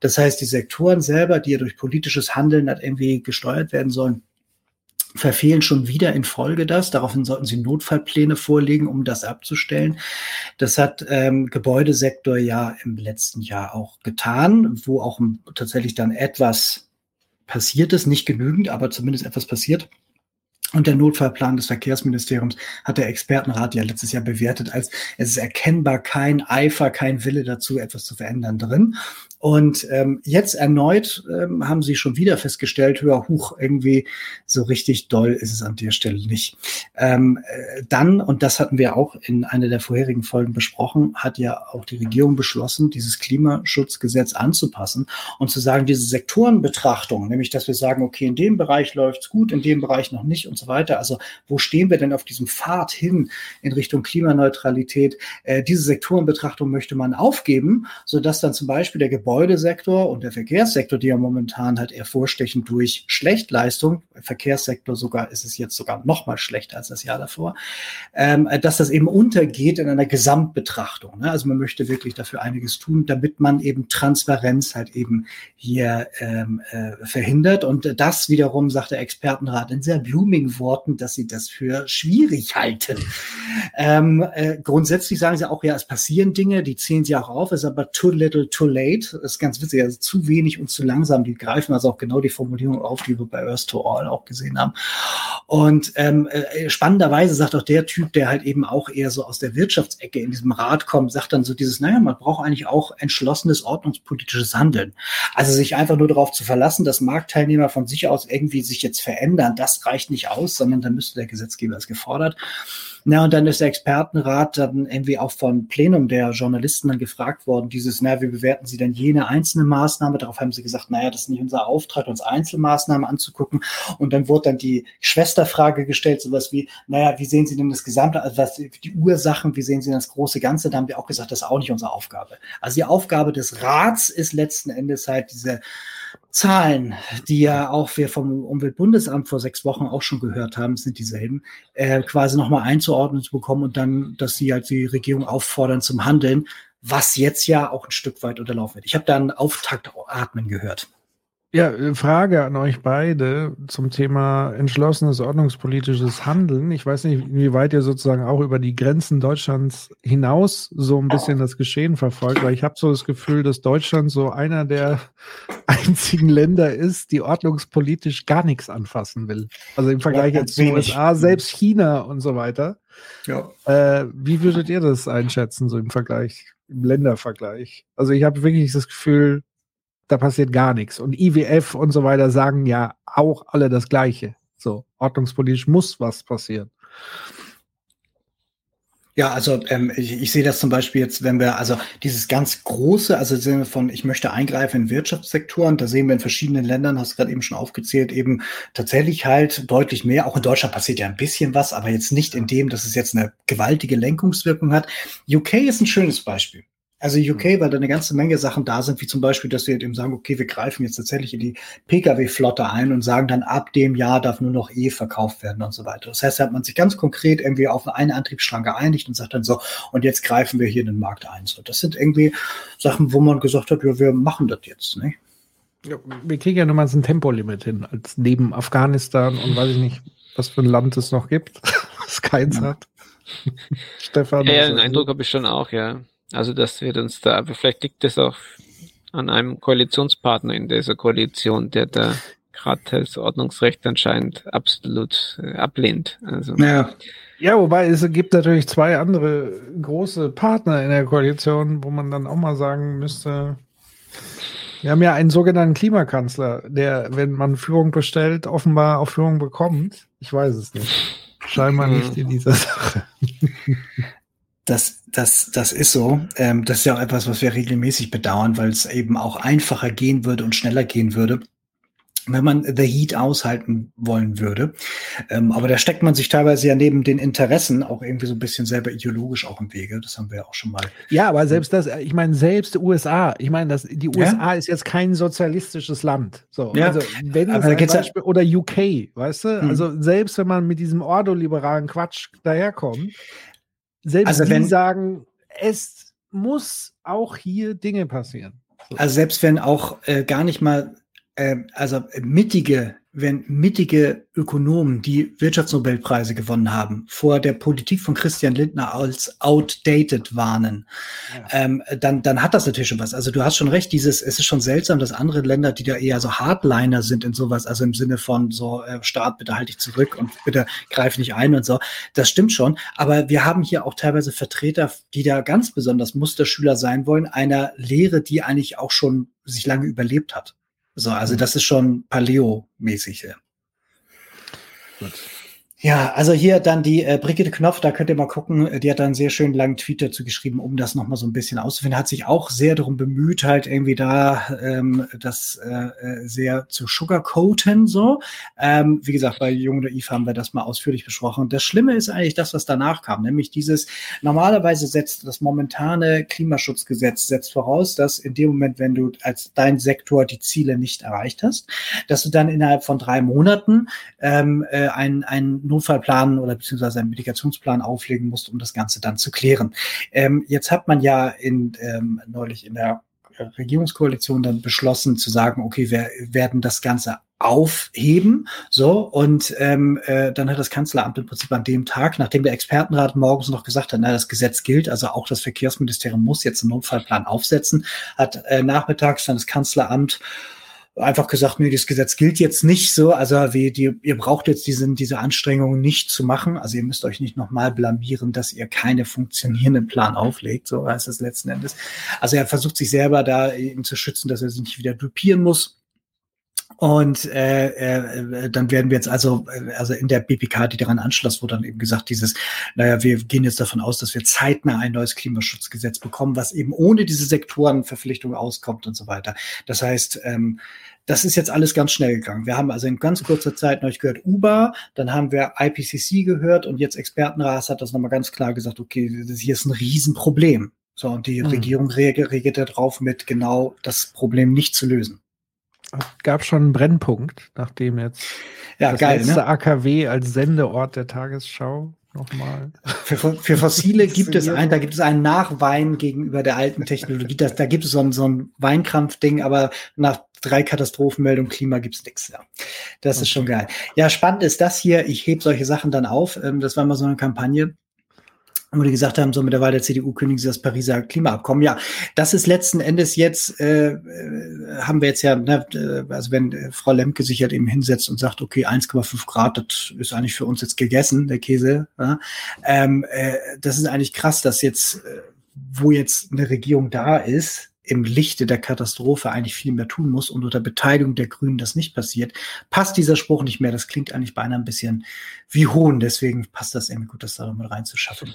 Das heißt, die Sektoren selber, die ja durch politisches Handeln halt irgendwie gesteuert werden sollen, verfehlen schon wieder in Folge das. Daraufhin sollten sie Notfallpläne vorlegen, um das abzustellen. Das hat ähm, Gebäudesektor ja im letzten Jahr auch getan, wo auch tatsächlich dann etwas passiert ist, nicht genügend, aber zumindest etwas passiert. Und der Notfallplan des Verkehrsministeriums hat der Expertenrat ja letztes Jahr bewertet, als es ist erkennbar kein Eifer, kein Wille dazu, etwas zu verändern drin. Und ähm, jetzt erneut ähm, haben sie schon wieder festgestellt, höher hoch, irgendwie so richtig doll ist es an der Stelle nicht. Ähm, äh, dann, und das hatten wir auch in einer der vorherigen Folgen besprochen, hat ja auch die Regierung beschlossen, dieses Klimaschutzgesetz anzupassen und zu sagen, diese Sektorenbetrachtung, nämlich dass wir sagen, okay, in dem Bereich läuft's gut, in dem Bereich noch nicht und so weiter. Also wo stehen wir denn auf diesem Pfad hin in Richtung Klimaneutralität? Äh, diese Sektorenbetrachtung möchte man aufgeben, sodass dann zum Beispiel der Gebäude Gebäudesektor und der Verkehrssektor, die ja momentan halt eher vorstechen durch Schlechtleistung, Verkehrssektor sogar ist es jetzt sogar noch mal schlechter als das Jahr davor, ähm, dass das eben untergeht in einer Gesamtbetrachtung. Ne? Also man möchte wirklich dafür einiges tun, damit man eben Transparenz halt eben hier ähm, äh, verhindert. Und das wiederum sagt der Expertenrat in sehr blumigen Worten, dass sie das für schwierig halten. Ähm, äh, grundsätzlich sagen sie auch, ja, es passieren Dinge, die ziehen sie auch auf, ist aber too little, too late ist ganz witzig, also zu wenig und zu langsam. Die greifen also auch genau die Formulierung auf, die wir bei Earth to All auch gesehen haben. Und ähm, äh, spannenderweise sagt auch der Typ, der halt eben auch eher so aus der Wirtschaftsecke in diesem Rat kommt, sagt dann so dieses, naja, man braucht eigentlich auch entschlossenes ordnungspolitisches Handeln. Also sich einfach nur darauf zu verlassen, dass Marktteilnehmer von sich aus irgendwie sich jetzt verändern, das reicht nicht aus sondern dann müsste der Gesetzgeber es gefordert. Na, und dann ist der Expertenrat dann irgendwie auch von Plenum der Journalisten dann gefragt worden, dieses, na, wie bewerten Sie denn jene einzelne Maßnahme? Darauf haben sie gesagt, naja, das ist nicht unser Auftrag, uns Einzelmaßnahmen anzugucken. Und dann wurde dann die Schwesterfrage gestellt, sowas wie, naja, wie sehen Sie denn das Gesamte, also was, die Ursachen, wie sehen Sie denn das große Ganze? Da haben wir auch gesagt, das ist auch nicht unsere Aufgabe. Also die Aufgabe des Rats ist letzten Endes halt diese Zahlen, die ja auch wir vom Umweltbundesamt vor sechs Wochen auch schon gehört haben, sind dieselben, äh, quasi nochmal einzuordnen zu bekommen und dann, dass sie halt die Regierung auffordern zum Handeln, was jetzt ja auch ein Stück weit unterlaufen wird. Ich habe da einen Auftaktatmen gehört. Ja, äh, Frage an euch beide zum Thema entschlossenes ordnungspolitisches Handeln. Ich weiß nicht, inwieweit ihr sozusagen auch über die Grenzen Deutschlands hinaus so ein bisschen das Geschehen verfolgt, weil ich habe so das Gefühl, dass Deutschland so einer der einzigen Länder ist, die ordnungspolitisch gar nichts anfassen will. Also im Vergleich jetzt zu USA, selbst China und so weiter. Ja. Äh, wie würdet ihr das einschätzen, so im Vergleich, im Ländervergleich? Also ich habe wirklich das Gefühl, da passiert gar nichts. Und IWF und so weiter sagen ja auch alle das Gleiche. So, ordnungspolitisch muss was passieren. Ja, also ähm, ich, ich sehe das zum Beispiel jetzt, wenn wir, also dieses ganz große, also sehen wir von, ich möchte eingreifen in Wirtschaftssektoren, da sehen wir in verschiedenen Ländern, hast du gerade eben schon aufgezählt, eben tatsächlich halt deutlich mehr. Auch in Deutschland passiert ja ein bisschen was, aber jetzt nicht in dem, dass es jetzt eine gewaltige Lenkungswirkung hat. UK ist ein schönes Beispiel. Also UK, mhm. weil da eine ganze Menge Sachen da sind, wie zum Beispiel, dass wir eben sagen, okay, wir greifen jetzt tatsächlich in die Pkw-Flotte ein und sagen dann, ab dem Jahr darf nur noch E verkauft werden und so weiter. Das heißt, da hat man sich ganz konkret irgendwie auf eine Antriebsstrang geeinigt und sagt dann so, und jetzt greifen wir hier in den Markt ein. So, das sind irgendwie Sachen, wo man gesagt hat, ja, wir machen das jetzt, ne? Ja, wir kriegen ja nochmal so ein Tempolimit hin, als neben Afghanistan und weiß ich nicht, was für ein Land es noch gibt, das keins ja. hat. Stefan. Ja, den Eindruck habe ich schon auch, ja. Also das wird uns da, aber vielleicht liegt es auch an einem Koalitionspartner in dieser Koalition, der da gerade das Ordnungsrecht anscheinend absolut äh, ablehnt. Also. Ja. ja, wobei es gibt natürlich zwei andere große Partner in der Koalition, wo man dann auch mal sagen müsste, wir haben ja einen sogenannten Klimakanzler, der, wenn man Führung bestellt, offenbar auch Führung bekommt. Ich weiß es nicht. Scheinbar nicht in dieser Sache. Das, das, das ist so. Ähm, das ist ja auch etwas, was wir regelmäßig bedauern, weil es eben auch einfacher gehen würde und schneller gehen würde, wenn man The Heat aushalten wollen würde. Ähm, aber da steckt man sich teilweise ja neben den Interessen auch irgendwie so ein bisschen selber ideologisch auch im Wege. Das haben wir ja auch schon mal. Ja, aber selbst das, ich meine, selbst die USA, ich meine, das, die USA ja? ist jetzt kein sozialistisches Land. So, ja. also wenn es ein Beispiel, oder UK, weißt du? Hm. Also selbst wenn man mit diesem ordoliberalen Quatsch daherkommt, selbst also wenn, die sagen, es muss auch hier Dinge passieren. So. Also selbst wenn auch äh, gar nicht mal, äh, also mittige wenn mittige Ökonomen, die Wirtschaftsnobelpreise gewonnen haben, vor der Politik von Christian Lindner als outdated warnen, ja. ähm, dann, dann hat das natürlich schon was. Also du hast schon recht, dieses, es ist schon seltsam, dass andere Länder, die da eher so Hardliner sind in sowas, also im Sinne von so, äh, Staat, bitte halt dich zurück und bitte greif nicht ein und so, das stimmt schon. Aber wir haben hier auch teilweise Vertreter, die da ganz besonders Musterschüler sein wollen, einer Lehre, die eigentlich auch schon sich lange überlebt hat. So, also mhm. das ist schon Paleo-mäßig. Gut. Ja, also hier dann die äh, Brigitte Knopf, da könnt ihr mal gucken, die hat da einen sehr schönen langen Tweet dazu geschrieben, um das nochmal so ein bisschen auszufinden. Hat sich auch sehr darum bemüht, halt irgendwie da ähm, das äh, äh, sehr zu sugarcoaten, so. Ähm, wie gesagt, bei Jung und Naiv haben wir das mal ausführlich besprochen. Das Schlimme ist eigentlich das, was danach kam, nämlich dieses, normalerweise setzt das momentane Klimaschutzgesetz setzt voraus, dass in dem Moment, wenn du als dein Sektor die Ziele nicht erreicht hast, dass du dann innerhalb von drei Monaten ähm, äh, ein, ein Notfallplan oder beziehungsweise einen Medikationsplan auflegen musst, um das Ganze dann zu klären. Ähm, jetzt hat man ja in, ähm, neulich in der Regierungskoalition dann beschlossen zu sagen, okay, wir werden das Ganze aufheben. So, und ähm, äh, dann hat das Kanzleramt im Prinzip an dem Tag, nachdem der Expertenrat morgens noch gesagt hat, na, das Gesetz gilt, also auch das Verkehrsministerium muss jetzt einen Notfallplan aufsetzen, hat äh, nachmittags dann das Kanzleramt einfach gesagt, nee, das Gesetz gilt jetzt nicht so. Also wie die, ihr braucht jetzt diese, diese Anstrengungen nicht zu machen. Also ihr müsst euch nicht nochmal blamieren, dass ihr keine funktionierenden Plan auflegt. So heißt es letzten Endes. Also er versucht sich selber da eben zu schützen, dass er sich nicht wieder dupieren muss. Und äh, äh, dann werden wir jetzt also, äh, also in der BPK, die daran anschloss, wurde dann eben gesagt, dieses, naja, wir gehen jetzt davon aus, dass wir zeitnah ein neues Klimaschutzgesetz bekommen, was eben ohne diese Sektorenverpflichtung auskommt und so weiter. Das heißt, ähm, das ist jetzt alles ganz schnell gegangen. Wir haben also in ganz kurzer Zeit neulich gehört UBA, dann haben wir IPCC gehört und jetzt Expertenrat hat das nochmal ganz klar gesagt, okay, das hier ist ein Riesenproblem. So, und die mhm. Regierung reagiert darauf mit genau das Problem nicht zu lösen. Gab schon einen Brennpunkt, nachdem jetzt ja, das geil, letzte ne? AKW als Sendeort der Tagesschau nochmal. Für, für Fossile gibt es ein, da gibt es einen Nachwein gegenüber der alten Technologie. Da, da gibt es so ein, so ein Weinkrampfding, aber nach drei Katastrophenmeldungen Klima gibt's nix. Ja. Das okay. ist schon geil. Ja, spannend ist das hier. Ich heb solche Sachen dann auf. Ähm, das war mal so eine Kampagne wo die gesagt haben, so mit der Wahl der CDU kündigen sie das Pariser Klimaabkommen. Ja, das ist letzten Endes jetzt, äh, äh haben wir jetzt ja, ne, äh, also wenn äh, Frau Lemke sich halt eben hinsetzt und sagt, okay, 1,5 Grad, das ist eigentlich für uns jetzt gegessen, der Käse. Ja, ähm, äh, das ist eigentlich krass, dass jetzt, wo jetzt eine Regierung da ist, im Lichte der Katastrophe eigentlich viel mehr tun muss und unter Beteiligung der Grünen das nicht passiert, passt dieser Spruch nicht mehr. Das klingt eigentlich beinahe ein bisschen wie Hohn. Deswegen passt das irgendwie gut, das da mal reinzuschaffen.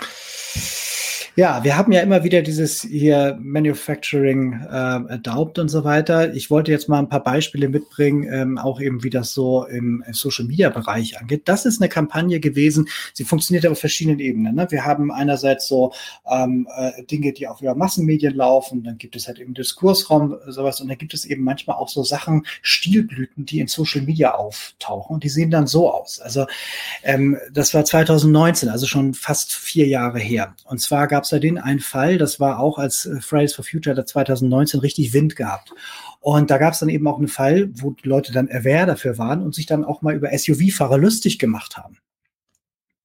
Ja, wir haben ja immer wieder dieses hier Manufacturing äh, Adopt und so weiter. Ich wollte jetzt mal ein paar Beispiele mitbringen, ähm, auch eben wie das so im Social Media Bereich angeht. Das ist eine Kampagne gewesen. Sie funktioniert auf verschiedenen Ebenen. Ne? Wir haben einerseits so ähm, äh, Dinge, die auch über Massenmedien laufen. Dann gibt es halt eben Diskursraum sowas und dann gibt es eben manchmal auch so Sachen Stilblüten, die in Social Media auftauchen und die sehen dann so aus. Also ähm, das war 2019, also schon fast vier Jahre her. Und zwar gab gab es da einen Fall, das war auch als äh, Fridays for Future da 2019 richtig Wind gehabt. Und da gab es dann eben auch einen Fall, wo die Leute dann Erwehr dafür waren und sich dann auch mal über SUV-Fahrer lustig gemacht haben.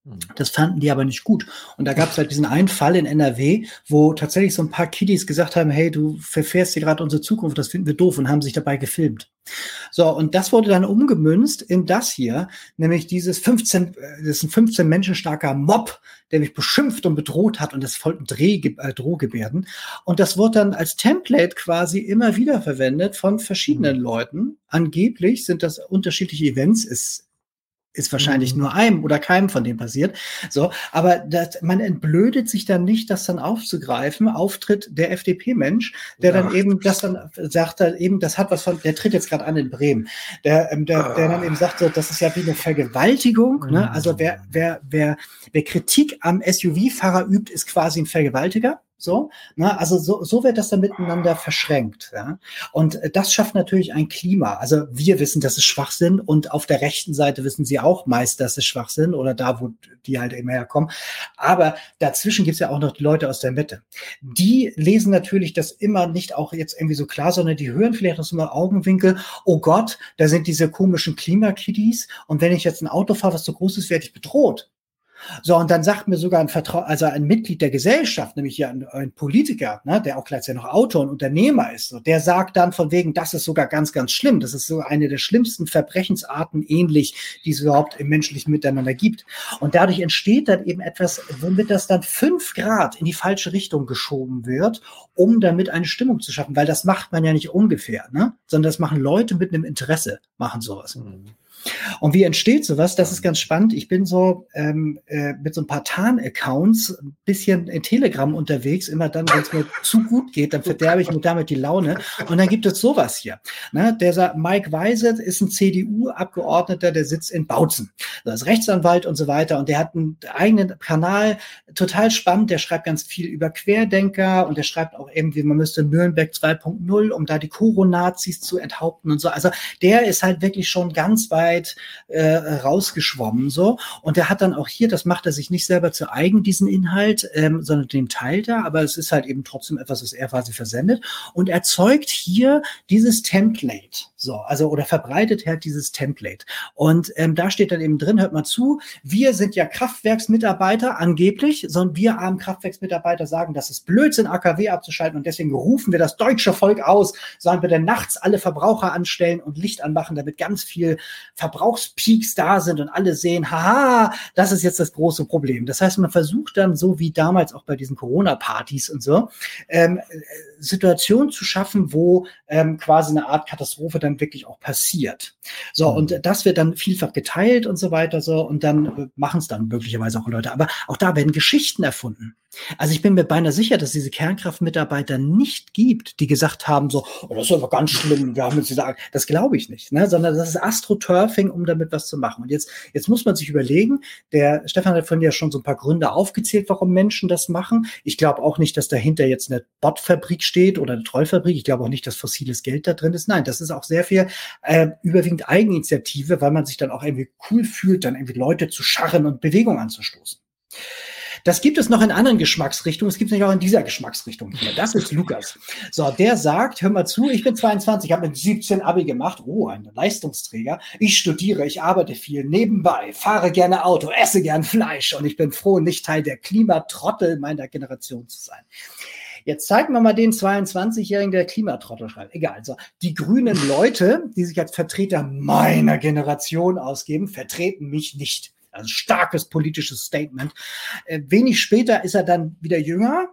Hm. Das fanden die aber nicht gut. Und da gab es halt diesen einen Fall in NRW, wo tatsächlich so ein paar Kiddies gesagt haben, hey, du verfährst hier gerade unsere Zukunft, das finden wir doof und haben sich dabei gefilmt. So, und das wurde dann umgemünzt in das hier, nämlich dieses 15, äh, das ist ein 15 Menschen starker Mob, der mich beschimpft und bedroht hat und das folgten Dreh, äh, Drohgebärden. Und das wurde dann als Template quasi immer wieder verwendet von verschiedenen mhm. Leuten. Angeblich sind das unterschiedliche Events, ist ist wahrscheinlich mhm. nur einem oder keinem von denen passiert. So, aber das, man entblödet sich dann nicht, das dann aufzugreifen. Auftritt der FDP-Mensch, der Ach. dann eben das dann sagt, dann eben, das hat was von, der tritt jetzt gerade an in Bremen, der, ähm, der, der dann eben sagt, so, das ist ja wie eine Vergewaltigung. Mhm. Ne? Also wer, wer, wer, wer Kritik am SUV-Fahrer übt, ist quasi ein Vergewaltiger. So, ne? also so, so wird das dann miteinander verschränkt. Ja? Und äh, das schafft natürlich ein Klima. Also wir wissen, das ist Schwachsinn und auf der rechten Seite wissen sie auch meist, dass es Schwachsinn oder da, wo die halt immer herkommen. Aber dazwischen gibt's ja auch noch die Leute aus der Mitte. Die lesen natürlich das immer nicht auch jetzt irgendwie so klar, sondern die hören vielleicht aus einem Augenwinkel, oh Gott, da sind diese komischen Klimakiddies und wenn ich jetzt ein Auto fahre, was so groß ist, werde ich bedroht. So, und dann sagt mir sogar ein Vertrau also ein Mitglied der Gesellschaft, nämlich hier ein, ein Politiker, ne, der auch gleichzeitig noch Autor und Unternehmer ist, so, der sagt dann von wegen, das ist sogar ganz, ganz schlimm. Das ist so eine der schlimmsten Verbrechensarten ähnlich, die es überhaupt im menschlichen Miteinander gibt. Und dadurch entsteht dann eben etwas, womit das dann fünf Grad in die falsche Richtung geschoben wird, um damit eine Stimmung zu schaffen, weil das macht man ja nicht ungefähr, ne? sondern das machen Leute mit einem Interesse, machen sowas. Mhm. Und wie entsteht sowas? Das ist ganz spannend. Ich bin so ähm, äh, mit so ein paar Tarn-Accounts ein bisschen in Telegram unterwegs. Immer dann, wenn es mir zu gut geht, dann verderbe ich mir damit die Laune. Und dann gibt es sowas hier. Ne? Der Mike Weise ist ein CDU-Abgeordneter, der sitzt in Bautzen. Das ist Rechtsanwalt und so weiter. Und der hat einen eigenen Kanal, total spannend. Der schreibt ganz viel über Querdenker und der schreibt auch irgendwie, man müsste Nürnberg 2.0, um da die Koro-Nazis zu enthaupten und so. Also der ist halt wirklich schon ganz weit Zeit äh, rausgeschwommen so. Und der hat dann auch hier, das macht er sich nicht selber zu eigen diesen Inhalt, ähm, sondern den teilt er, aber es ist halt eben trotzdem etwas, was er quasi versendet. Und erzeugt hier dieses Template so, also oder verbreitet halt dieses Template. Und ähm, da steht dann eben drin, hört mal zu, wir sind ja Kraftwerksmitarbeiter angeblich, sondern wir armen Kraftwerksmitarbeiter sagen, das ist Blödsinn, AKW abzuschalten und deswegen rufen wir das deutsche Volk aus, sollen wir denn nachts alle Verbraucher anstellen und Licht anmachen, damit ganz viel Ver Verbrauchspeaks da sind und alle sehen, haha, das ist jetzt das große Problem. Das heißt, man versucht dann so wie damals auch bei diesen Corona-Partys und so, ähm, Situationen zu schaffen, wo ähm, quasi eine Art Katastrophe dann wirklich auch passiert. So, mhm. und das wird dann vielfach geteilt und so weiter so und dann äh, machen es dann möglicherweise auch Leute. Aber auch da werden Geschichten erfunden. Also ich bin mir beinahe sicher, dass diese Kernkraftmitarbeiter nicht gibt, die gesagt haben so, oh, das ist aber ganz schlimm, wir haben jetzt gesagt, das glaube ich nicht, ne? sondern das ist Astroturfing, um damit was zu machen. Und jetzt, jetzt muss man sich überlegen, der Stefan hat von ja schon so ein paar Gründe aufgezählt, warum Menschen das machen. Ich glaube auch nicht, dass dahinter jetzt eine Botfabrik steht oder eine Trollfabrik. Ich glaube auch nicht, dass fossiles Geld da drin ist. Nein, das ist auch sehr viel äh, überwiegend Eigeninitiative, weil man sich dann auch irgendwie cool fühlt, dann irgendwie Leute zu scharren und Bewegung anzustoßen. Das gibt es noch in anderen Geschmacksrichtungen. Es gibt es nicht auch in dieser Geschmacksrichtung. Das ist Lukas. So, der sagt, hör mal zu, ich bin 22, habe mit 17 Abi gemacht. Oh, ein Leistungsträger. Ich studiere, ich arbeite viel nebenbei, fahre gerne Auto, esse gern Fleisch und ich bin froh, nicht Teil der Klimatrottel meiner Generation zu sein. Jetzt zeigen wir mal den 22-Jährigen, der Klimatrottel schreibt. Egal. So, die grünen Leute, die sich als Vertreter meiner Generation ausgeben, vertreten mich nicht. Also starkes politisches Statement. Äh, wenig später ist er dann wieder jünger,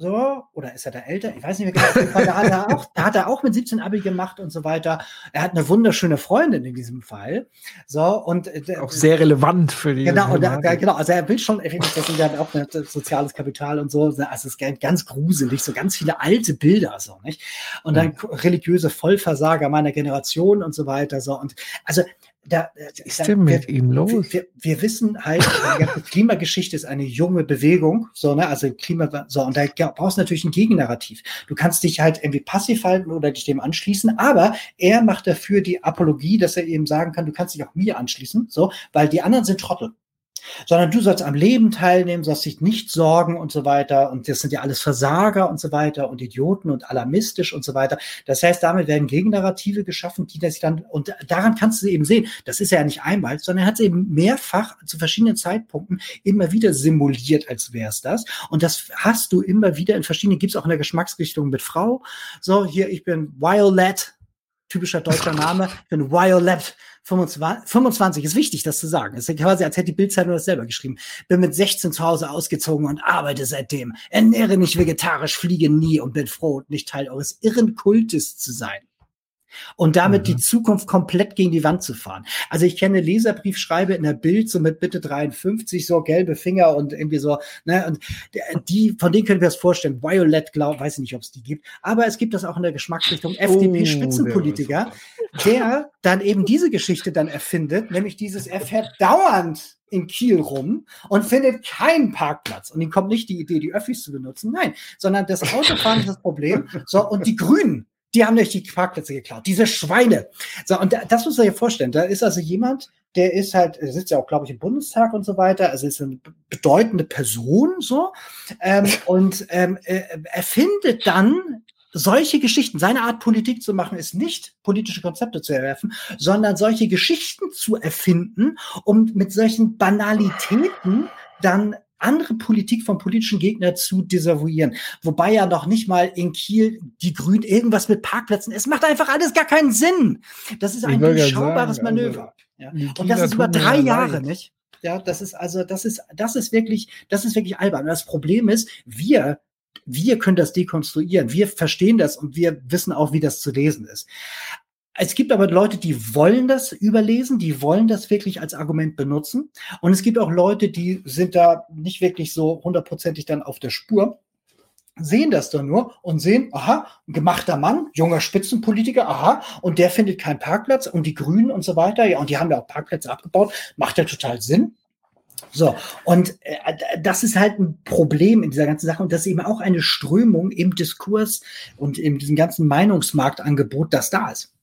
so, oder ist er da älter? Ich weiß nicht mehr genau. Da hat, er auch, da hat er auch mit 17 Abi gemacht und so weiter. Er hat eine wunderschöne Freundin in diesem Fall. So, und äh, auch sehr relevant für die. Genau, und, da, genau, also er will schon, das sind ja auch ein soziales Kapital und so. Also es ist ganz gruselig, so ganz viele alte Bilder, so, nicht? Und dann ja. religiöse Vollversager meiner Generation und so weiter, so. Und also da, Was ist da, denn mit wir, ihm los? Wir, wir, wissen halt, die ganze Klimageschichte ist eine junge Bewegung, so, ne, also Klima, so, und da brauchst du natürlich ein Gegennarrativ. Du kannst dich halt irgendwie passiv halten oder dich dem anschließen, aber er macht dafür die Apologie, dass er eben sagen kann, du kannst dich auch mir anschließen, so, weil die anderen sind Trottel sondern du sollst am Leben teilnehmen, sollst dich nicht sorgen und so weiter. Und das sind ja alles Versager und so weiter und Idioten und alarmistisch und so weiter. Das heißt, damit werden Gegennarrative geschaffen, die das dann, und daran kannst du eben sehen, das ist ja nicht einmal, sondern er hat es eben mehrfach zu verschiedenen Zeitpunkten immer wieder simuliert, als wäre es das. Und das hast du immer wieder in verschiedenen, gibt es auch in der Geschmacksrichtung mit Frau. So, hier, ich bin Violet, typischer deutscher Name, ich bin Violet 25, 25 ist wichtig, das zu sagen. Es ist quasi, als hätte die Bildzeitung das selber geschrieben. Bin mit 16 zu Hause ausgezogen und arbeite seitdem. Ernähre mich vegetarisch, fliege nie und bin froh, nicht Teil eures irren Kultes zu sein und damit mhm. die Zukunft komplett gegen die Wand zu fahren. Also ich kenne Leserbriefschreibe in der Bild so mit Bitte 53 so gelbe Finger und irgendwie so, ne, und die, von denen können wir das vorstellen. Violet, glaub, weiß ich nicht, ob es die gibt, aber es gibt das auch in der Geschmacksrichtung FDP-Spitzenpolitiker, oh, der dann eben diese Geschichte dann erfindet, nämlich dieses, er fährt dauernd in Kiel rum und findet keinen Parkplatz. Und ihm kommt nicht die Idee, die Öffis zu benutzen, nein, sondern das Autofahren ist das Problem. So, und die Grünen, die haben euch die Parkplätze geklaut. Diese Schweine. So, und das muss man sich vorstellen. Da ist also jemand, der ist halt, der sitzt ja auch, glaube ich, im Bundestag und so weiter, also ist eine bedeutende Person so. Ähm, und ähm, äh, er findet dann solche Geschichten, seine Art Politik zu machen, ist nicht politische Konzepte zu erwerfen, sondern solche Geschichten zu erfinden, um mit solchen Banalitäten dann andere Politik vom politischen Gegner zu desavouieren. Wobei ja noch nicht mal in Kiel die Grünen irgendwas mit Parkplätzen. Es macht einfach alles gar keinen Sinn. Das ist ein durchschaubares sagen, Manöver. Also, ja. Und das ist über drei Jahre, leid. nicht? Ja, das ist also, das ist, das ist wirklich, das ist wirklich albern. Und das Problem ist, wir wir können das dekonstruieren. Wir verstehen das und wir wissen auch, wie das zu lesen ist. Es gibt aber Leute, die wollen das überlesen, die wollen das wirklich als Argument benutzen. Und es gibt auch Leute, die sind da nicht wirklich so hundertprozentig dann auf der Spur, sehen das dann nur und sehen, aha, gemachter Mann, junger Spitzenpolitiker, aha, und der findet keinen Parkplatz und die Grünen und so weiter, ja, und die haben ja auch Parkplätze abgebaut, macht ja total Sinn. So, und äh, das ist halt ein Problem in dieser ganzen Sache und das ist eben auch eine Strömung im Diskurs und in diesem ganzen Meinungsmarktangebot, das da ist.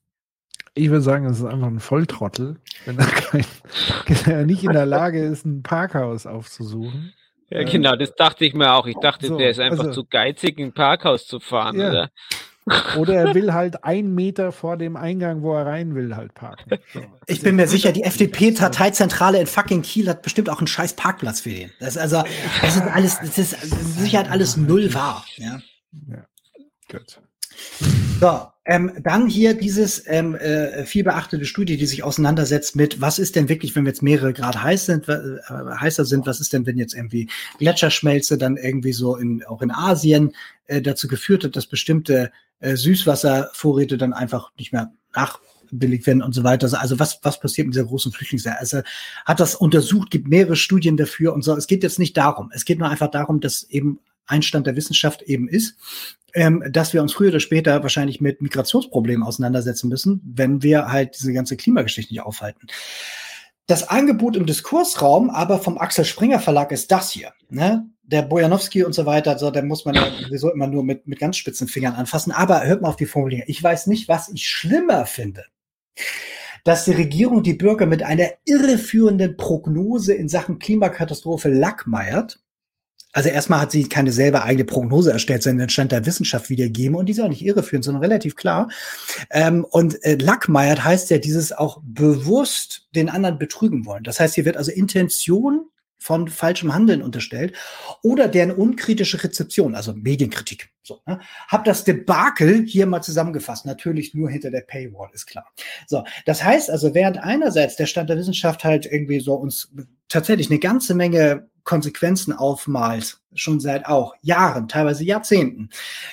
Ich würde sagen, es ist einfach ein Volltrottel, wenn er, kein, wenn er nicht in der Lage ist, ein Parkhaus aufzusuchen. Ja, genau, das dachte ich mir auch. Ich dachte, so, der ist einfach also, zu geizig, ein Parkhaus zu fahren, ja. oder? Oder er will halt einen Meter vor dem Eingang, wo er rein will, halt parken. So. Ich bin mir sicher, die FDP-Parteizentrale in fucking Kiel hat bestimmt auch einen scheiß Parkplatz für ihn. Das ist also, das ist alles, das ist Sicherheit alles null wahr. Ja. ja. Gut. So, ähm, dann hier dieses ähm, äh, viel beachtete Studie, die sich auseinandersetzt mit, was ist denn wirklich, wenn wir jetzt mehrere Grad heiß sind, äh, heißer sind, was ist denn, wenn jetzt irgendwie Gletscherschmelze dann irgendwie so in, auch in Asien äh, dazu geführt hat, dass bestimmte äh, Süßwasservorräte dann einfach nicht mehr nachbilligt werden und so weiter. Also was, was passiert mit dieser großen Flüchtlingswelle? Also hat das untersucht, gibt mehrere Studien dafür und so. Es geht jetzt nicht darum. Es geht nur einfach darum, dass eben Einstand der Wissenschaft eben ist, ähm, dass wir uns früher oder später wahrscheinlich mit Migrationsproblemen auseinandersetzen müssen, wenn wir halt diese ganze Klimageschichte nicht aufhalten. Das Angebot im Diskursraum aber vom Axel Springer Verlag ist das hier. Ne? Der Bojanowski und so weiter, so, der muss man ja sowieso immer nur mit, mit ganz spitzen Fingern anfassen. Aber hört mal auf die Formulierung. Ich weiß nicht, was ich schlimmer finde. Dass die Regierung die Bürger mit einer irreführenden Prognose in Sachen Klimakatastrophe lackmeiert also erstmal hat sie keine selber eigene Prognose erstellt, sondern den Stand der Wissenschaft wiedergeben und die ist auch nicht irreführend, sondern relativ klar. Ähm, und äh, Lackmeiert heißt ja dieses auch bewusst den anderen betrügen wollen. Das heißt, hier wird also Intention von falschem Handeln unterstellt oder deren unkritische Rezeption, also Medienkritik. So, ne? Hab das Debakel hier mal zusammengefasst. Natürlich nur hinter der Paywall, ist klar. So, das heißt also, während einerseits der Stand der Wissenschaft halt irgendwie so uns tatsächlich eine ganze Menge Konsequenzen aufmalt, schon seit auch Jahren, teilweise Jahrzehnten,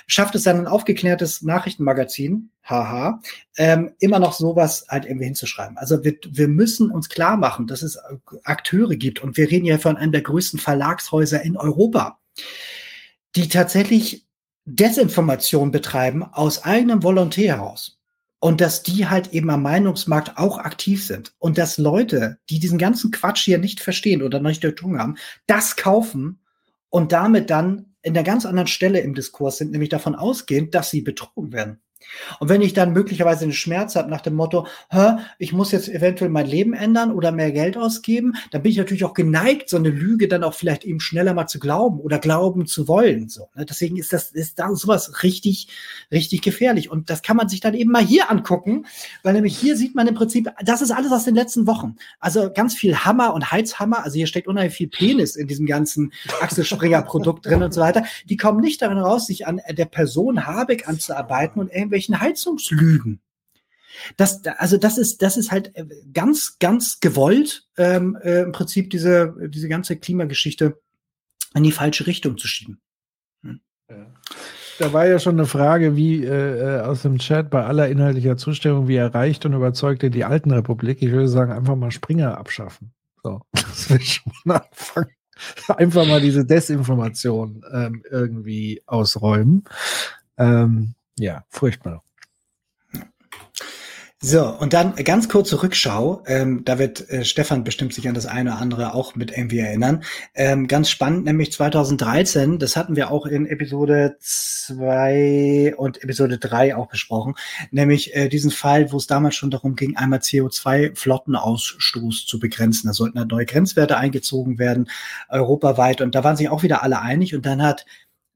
schafft es dann ein aufgeklärtes Nachrichtenmagazin, haha, ähm, immer noch sowas halt irgendwie hinzuschreiben. Also wir, wir müssen uns klar machen, dass es Akteure gibt und wir reden ja von einem der größten Verlagshäuser in Europa, die tatsächlich Desinformation betreiben aus eigenem Volontär heraus und dass die halt eben am Meinungsmarkt auch aktiv sind und dass Leute, die diesen ganzen Quatsch hier nicht verstehen oder noch nicht durchdrungen haben, das kaufen und damit dann in der ganz anderen Stelle im Diskurs sind, nämlich davon ausgehend, dass sie betrogen werden. Und wenn ich dann möglicherweise einen Schmerz habe nach dem Motto, Hä, ich muss jetzt eventuell mein Leben ändern oder mehr Geld ausgeben, dann bin ich natürlich auch geneigt, so eine Lüge dann auch vielleicht eben schneller mal zu glauben oder glauben zu wollen. So, ne? Deswegen ist das ist da sowas richtig, richtig gefährlich. Und das kann man sich dann eben mal hier angucken, weil nämlich hier sieht man im Prinzip, das ist alles aus den letzten Wochen. Also ganz viel Hammer und Heizhammer. Also hier steckt unheimlich viel Penis in diesem ganzen Axel Springer Produkt drin und so weiter. Die kommen nicht darin raus, sich an der Person Habeck anzuarbeiten und irgendwie irgendwelchen Heizungslügen. Das, also das ist, das ist halt äh, ganz, ganz gewollt, ähm, äh, im Prinzip diese, diese ganze Klimageschichte in die falsche Richtung zu schieben. Hm. Da war ja schon eine Frage, wie äh, äh, aus dem Chat bei aller inhaltlicher Zustimmung, wie erreicht und überzeugte die alten Republik. Ich würde sagen, einfach mal Springer abschaffen. So, das will schon anfangen. Einfach mal diese Desinformation ähm, irgendwie ausräumen. Ähm, ja, furchtbar. So, und dann ganz kurze Rückschau. Ähm, da wird äh, Stefan bestimmt sich an das eine oder andere auch mit irgendwie erinnern. Ähm, ganz spannend, nämlich 2013, das hatten wir auch in Episode 2 und Episode 3 auch besprochen, nämlich äh, diesen Fall, wo es damals schon darum ging, einmal CO2-Flottenausstoß zu begrenzen. Da sollten halt neue Grenzwerte eingezogen werden, europaweit. Und da waren sich auch wieder alle einig. Und dann hat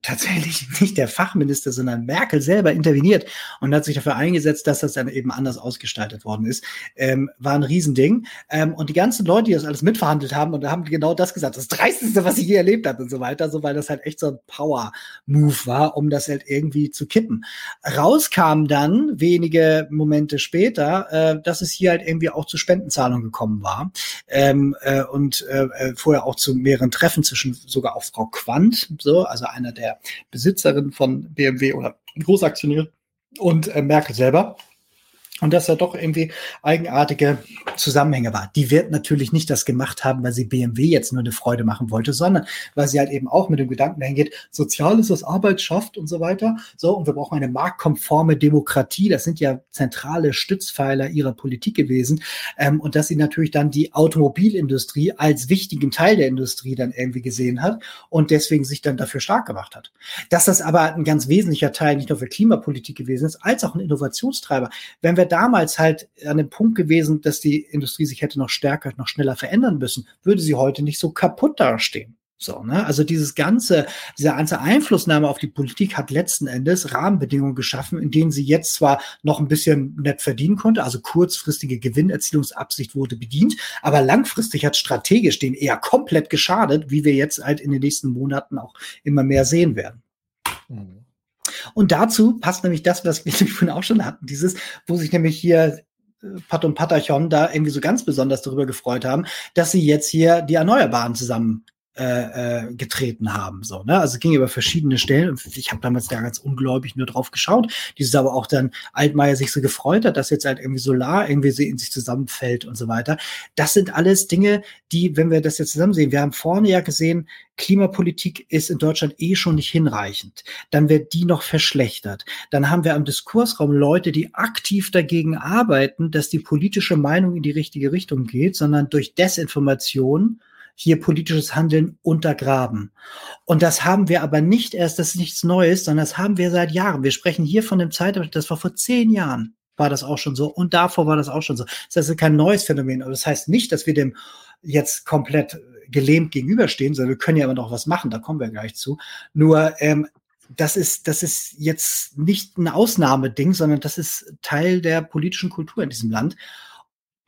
tatsächlich nicht der Fachminister, sondern Merkel selber interveniert und hat sich dafür eingesetzt, dass das dann eben anders ausgestaltet worden ist. Ähm, war ein Riesending. Ähm, und die ganzen Leute, die das alles mitverhandelt haben, und haben genau das gesagt, das Dreisteste, was ich je erlebt habe und so weiter, so weil das halt echt so ein Power-Move war, um das halt irgendwie zu kippen. Rauskam dann wenige Momente später, äh, dass es hier halt irgendwie auch zu Spendenzahlungen gekommen war ähm, äh, und äh, äh vorher auch zu mehreren Treffen zwischen sogar auch Frau Quandt, so, also einer der Besitzerin von BMW oder Großaktionär und äh, Merkel selber und dass da doch irgendwie eigenartige Zusammenhänge war. Die wird natürlich nicht das gemacht haben, weil sie BMW jetzt nur eine Freude machen wollte, sondern weil sie halt eben auch mit dem Gedanken hingeht, sozial ist das Arbeit schafft und so weiter. So, und wir brauchen eine marktkonforme Demokratie. Das sind ja zentrale Stützpfeiler ihrer Politik gewesen. Ähm, und dass sie natürlich dann die Automobilindustrie als wichtigen Teil der Industrie dann irgendwie gesehen hat und deswegen sich dann dafür stark gemacht hat. Dass das aber ein ganz wesentlicher Teil nicht nur für Klimapolitik gewesen ist, als auch ein Innovationstreiber. Wenn wir damals halt an dem Punkt gewesen, dass die Industrie sich hätte noch stärker, noch schneller verändern müssen, würde sie heute nicht so kaputt dastehen. So, ne? Also dieses ganze, diese ganze Einflussnahme auf die Politik hat letzten Endes Rahmenbedingungen geschaffen, in denen sie jetzt zwar noch ein bisschen nett verdienen konnte, also kurzfristige Gewinnerzielungsabsicht wurde bedient, aber langfristig hat strategisch den eher komplett geschadet, wie wir jetzt halt in den nächsten Monaten auch immer mehr sehen werden. Mhm. Und dazu passt nämlich das, was wir vorhin auch schon hatten, dieses, wo sich nämlich hier äh, Pat und Patachon da irgendwie so ganz besonders darüber gefreut haben, dass sie jetzt hier die Erneuerbaren zusammen äh, äh, getreten haben. So, ne? Also ging über verschiedene Stellen ich habe damals da ganz ungläubig nur drauf geschaut. Dieses aber auch dann Altmaier sich so gefreut hat, dass jetzt halt irgendwie Solar irgendwie so in sich zusammenfällt und so weiter. Das sind alles Dinge, die, wenn wir das jetzt zusammen sehen, wir haben vorne ja gesehen, Klimapolitik ist in Deutschland eh schon nicht hinreichend. Dann wird die noch verschlechtert. Dann haben wir am Diskursraum Leute, die aktiv dagegen arbeiten, dass die politische Meinung in die richtige Richtung geht, sondern durch Desinformation hier politisches Handeln untergraben. Und das haben wir aber nicht erst, das ist nichts Neues, sondern das haben wir seit Jahren. Wir sprechen hier von dem Zeitabschnitt, das war vor zehn Jahren, war das auch schon so. Und davor war das auch schon so. Das heißt, kein neues Phänomen. Aber das heißt nicht, dass wir dem jetzt komplett gelähmt gegenüberstehen, sondern wir können ja immer noch was machen, da kommen wir gleich zu. Nur, ähm, das ist, das ist jetzt nicht ein Ausnahmeding, sondern das ist Teil der politischen Kultur in diesem Land.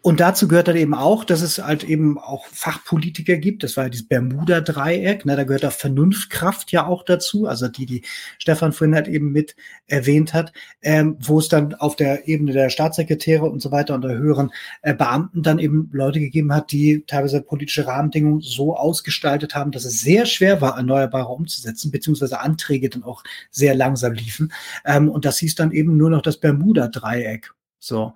Und dazu gehört dann eben auch, dass es halt eben auch Fachpolitiker gibt. Das war ja dieses Bermuda-Dreieck. Ne? Da gehört auch Vernunftkraft ja auch dazu, also die, die Stefan vorhin halt eben mit erwähnt hat, ähm, wo es dann auf der Ebene der Staatssekretäre und so weiter und der höheren äh, Beamten dann eben Leute gegeben hat, die teilweise politische Rahmenbedingungen so ausgestaltet haben, dass es sehr schwer war, Erneuerbare umzusetzen, beziehungsweise Anträge dann auch sehr langsam liefen. Ähm, und das hieß dann eben nur noch das Bermuda-Dreieck. So.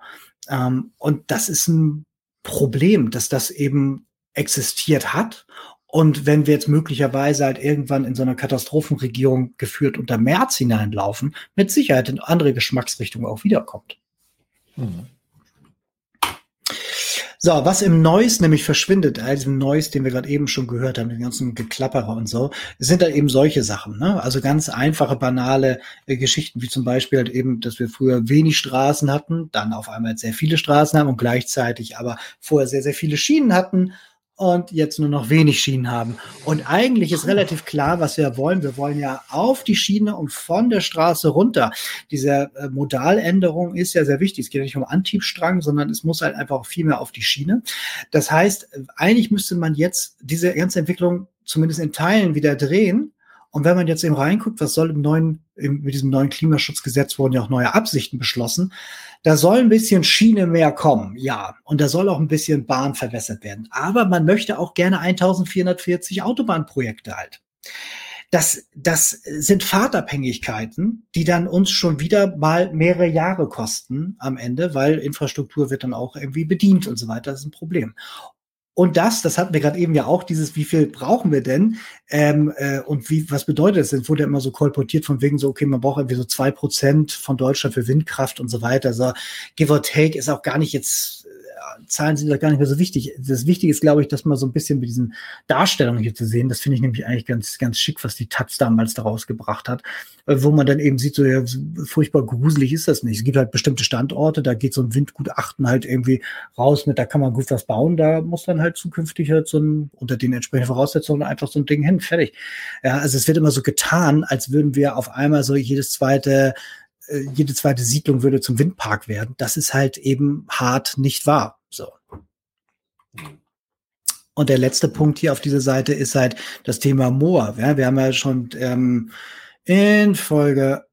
Ähm, und das ist ein Problem, dass das eben existiert hat. Und wenn wir jetzt möglicherweise halt irgendwann in so einer Katastrophenregierung geführt unter März hineinlaufen, mit Sicherheit in andere Geschmacksrichtungen auch wiederkommt. Mhm. So, was im Noise nämlich verschwindet, all diesem Noise, den wir gerade eben schon gehört haben, den ganzen Geklapperer und so, sind da eben solche Sachen. Ne? Also ganz einfache, banale äh, Geschichten, wie zum Beispiel halt eben, dass wir früher wenig Straßen hatten, dann auf einmal sehr viele Straßen haben und gleichzeitig aber vorher sehr, sehr viele Schienen hatten und jetzt nur noch wenig Schienen haben. Und eigentlich ist relativ klar, was wir wollen. Wir wollen ja auf die Schiene und von der Straße runter. Diese äh, Modaländerung ist ja sehr wichtig. Es geht ja nicht um Antriebsstrang, sondern es muss halt einfach viel mehr auf die Schiene. Das heißt, eigentlich müsste man jetzt diese ganze Entwicklung zumindest in Teilen wieder drehen und wenn man jetzt eben reinguckt, was soll im neuen, im, mit diesem neuen Klimaschutzgesetz wurden ja auch neue Absichten beschlossen. Da soll ein bisschen Schiene mehr kommen, ja. Und da soll auch ein bisschen Bahn verbessert werden. Aber man möchte auch gerne 1440 Autobahnprojekte halt. Das, das sind Fahrtabhängigkeiten, die dann uns schon wieder mal mehrere Jahre kosten am Ende, weil Infrastruktur wird dann auch irgendwie bedient und so weiter. Das ist ein Problem. Und das, das hatten wir gerade eben ja auch, dieses, wie viel brauchen wir denn? Ähm, äh, und wie, was bedeutet das? Es wurde ja immer so kolportiert von wegen so, okay, man braucht irgendwie so zwei Prozent von Deutschland für Windkraft und so weiter. Also give or take ist auch gar nicht jetzt Zahlen sind ja gar nicht mehr so wichtig. Das Wichtige ist, glaube ich, dass man so ein bisschen mit diesen Darstellungen hier zu sehen, das finde ich nämlich eigentlich ganz, ganz schick, was die Taz damals daraus gebracht hat, äh, wo man dann eben sieht, so ja, furchtbar gruselig ist das nicht. Es gibt halt bestimmte Standorte, da geht so ein Windgutachten halt irgendwie raus mit, da kann man gut was bauen, da muss dann halt zukünftig halt so ein, unter den entsprechenden Voraussetzungen einfach so ein Ding hin, fertig. Ja, also es wird immer so getan, als würden wir auf einmal so jedes zweite äh, jede zweite Siedlung würde zum Windpark werden. Das ist halt eben hart nicht wahr. Und der letzte Punkt hier auf dieser Seite ist halt das Thema Moor. Ja, wir haben ja schon ähm, in Folge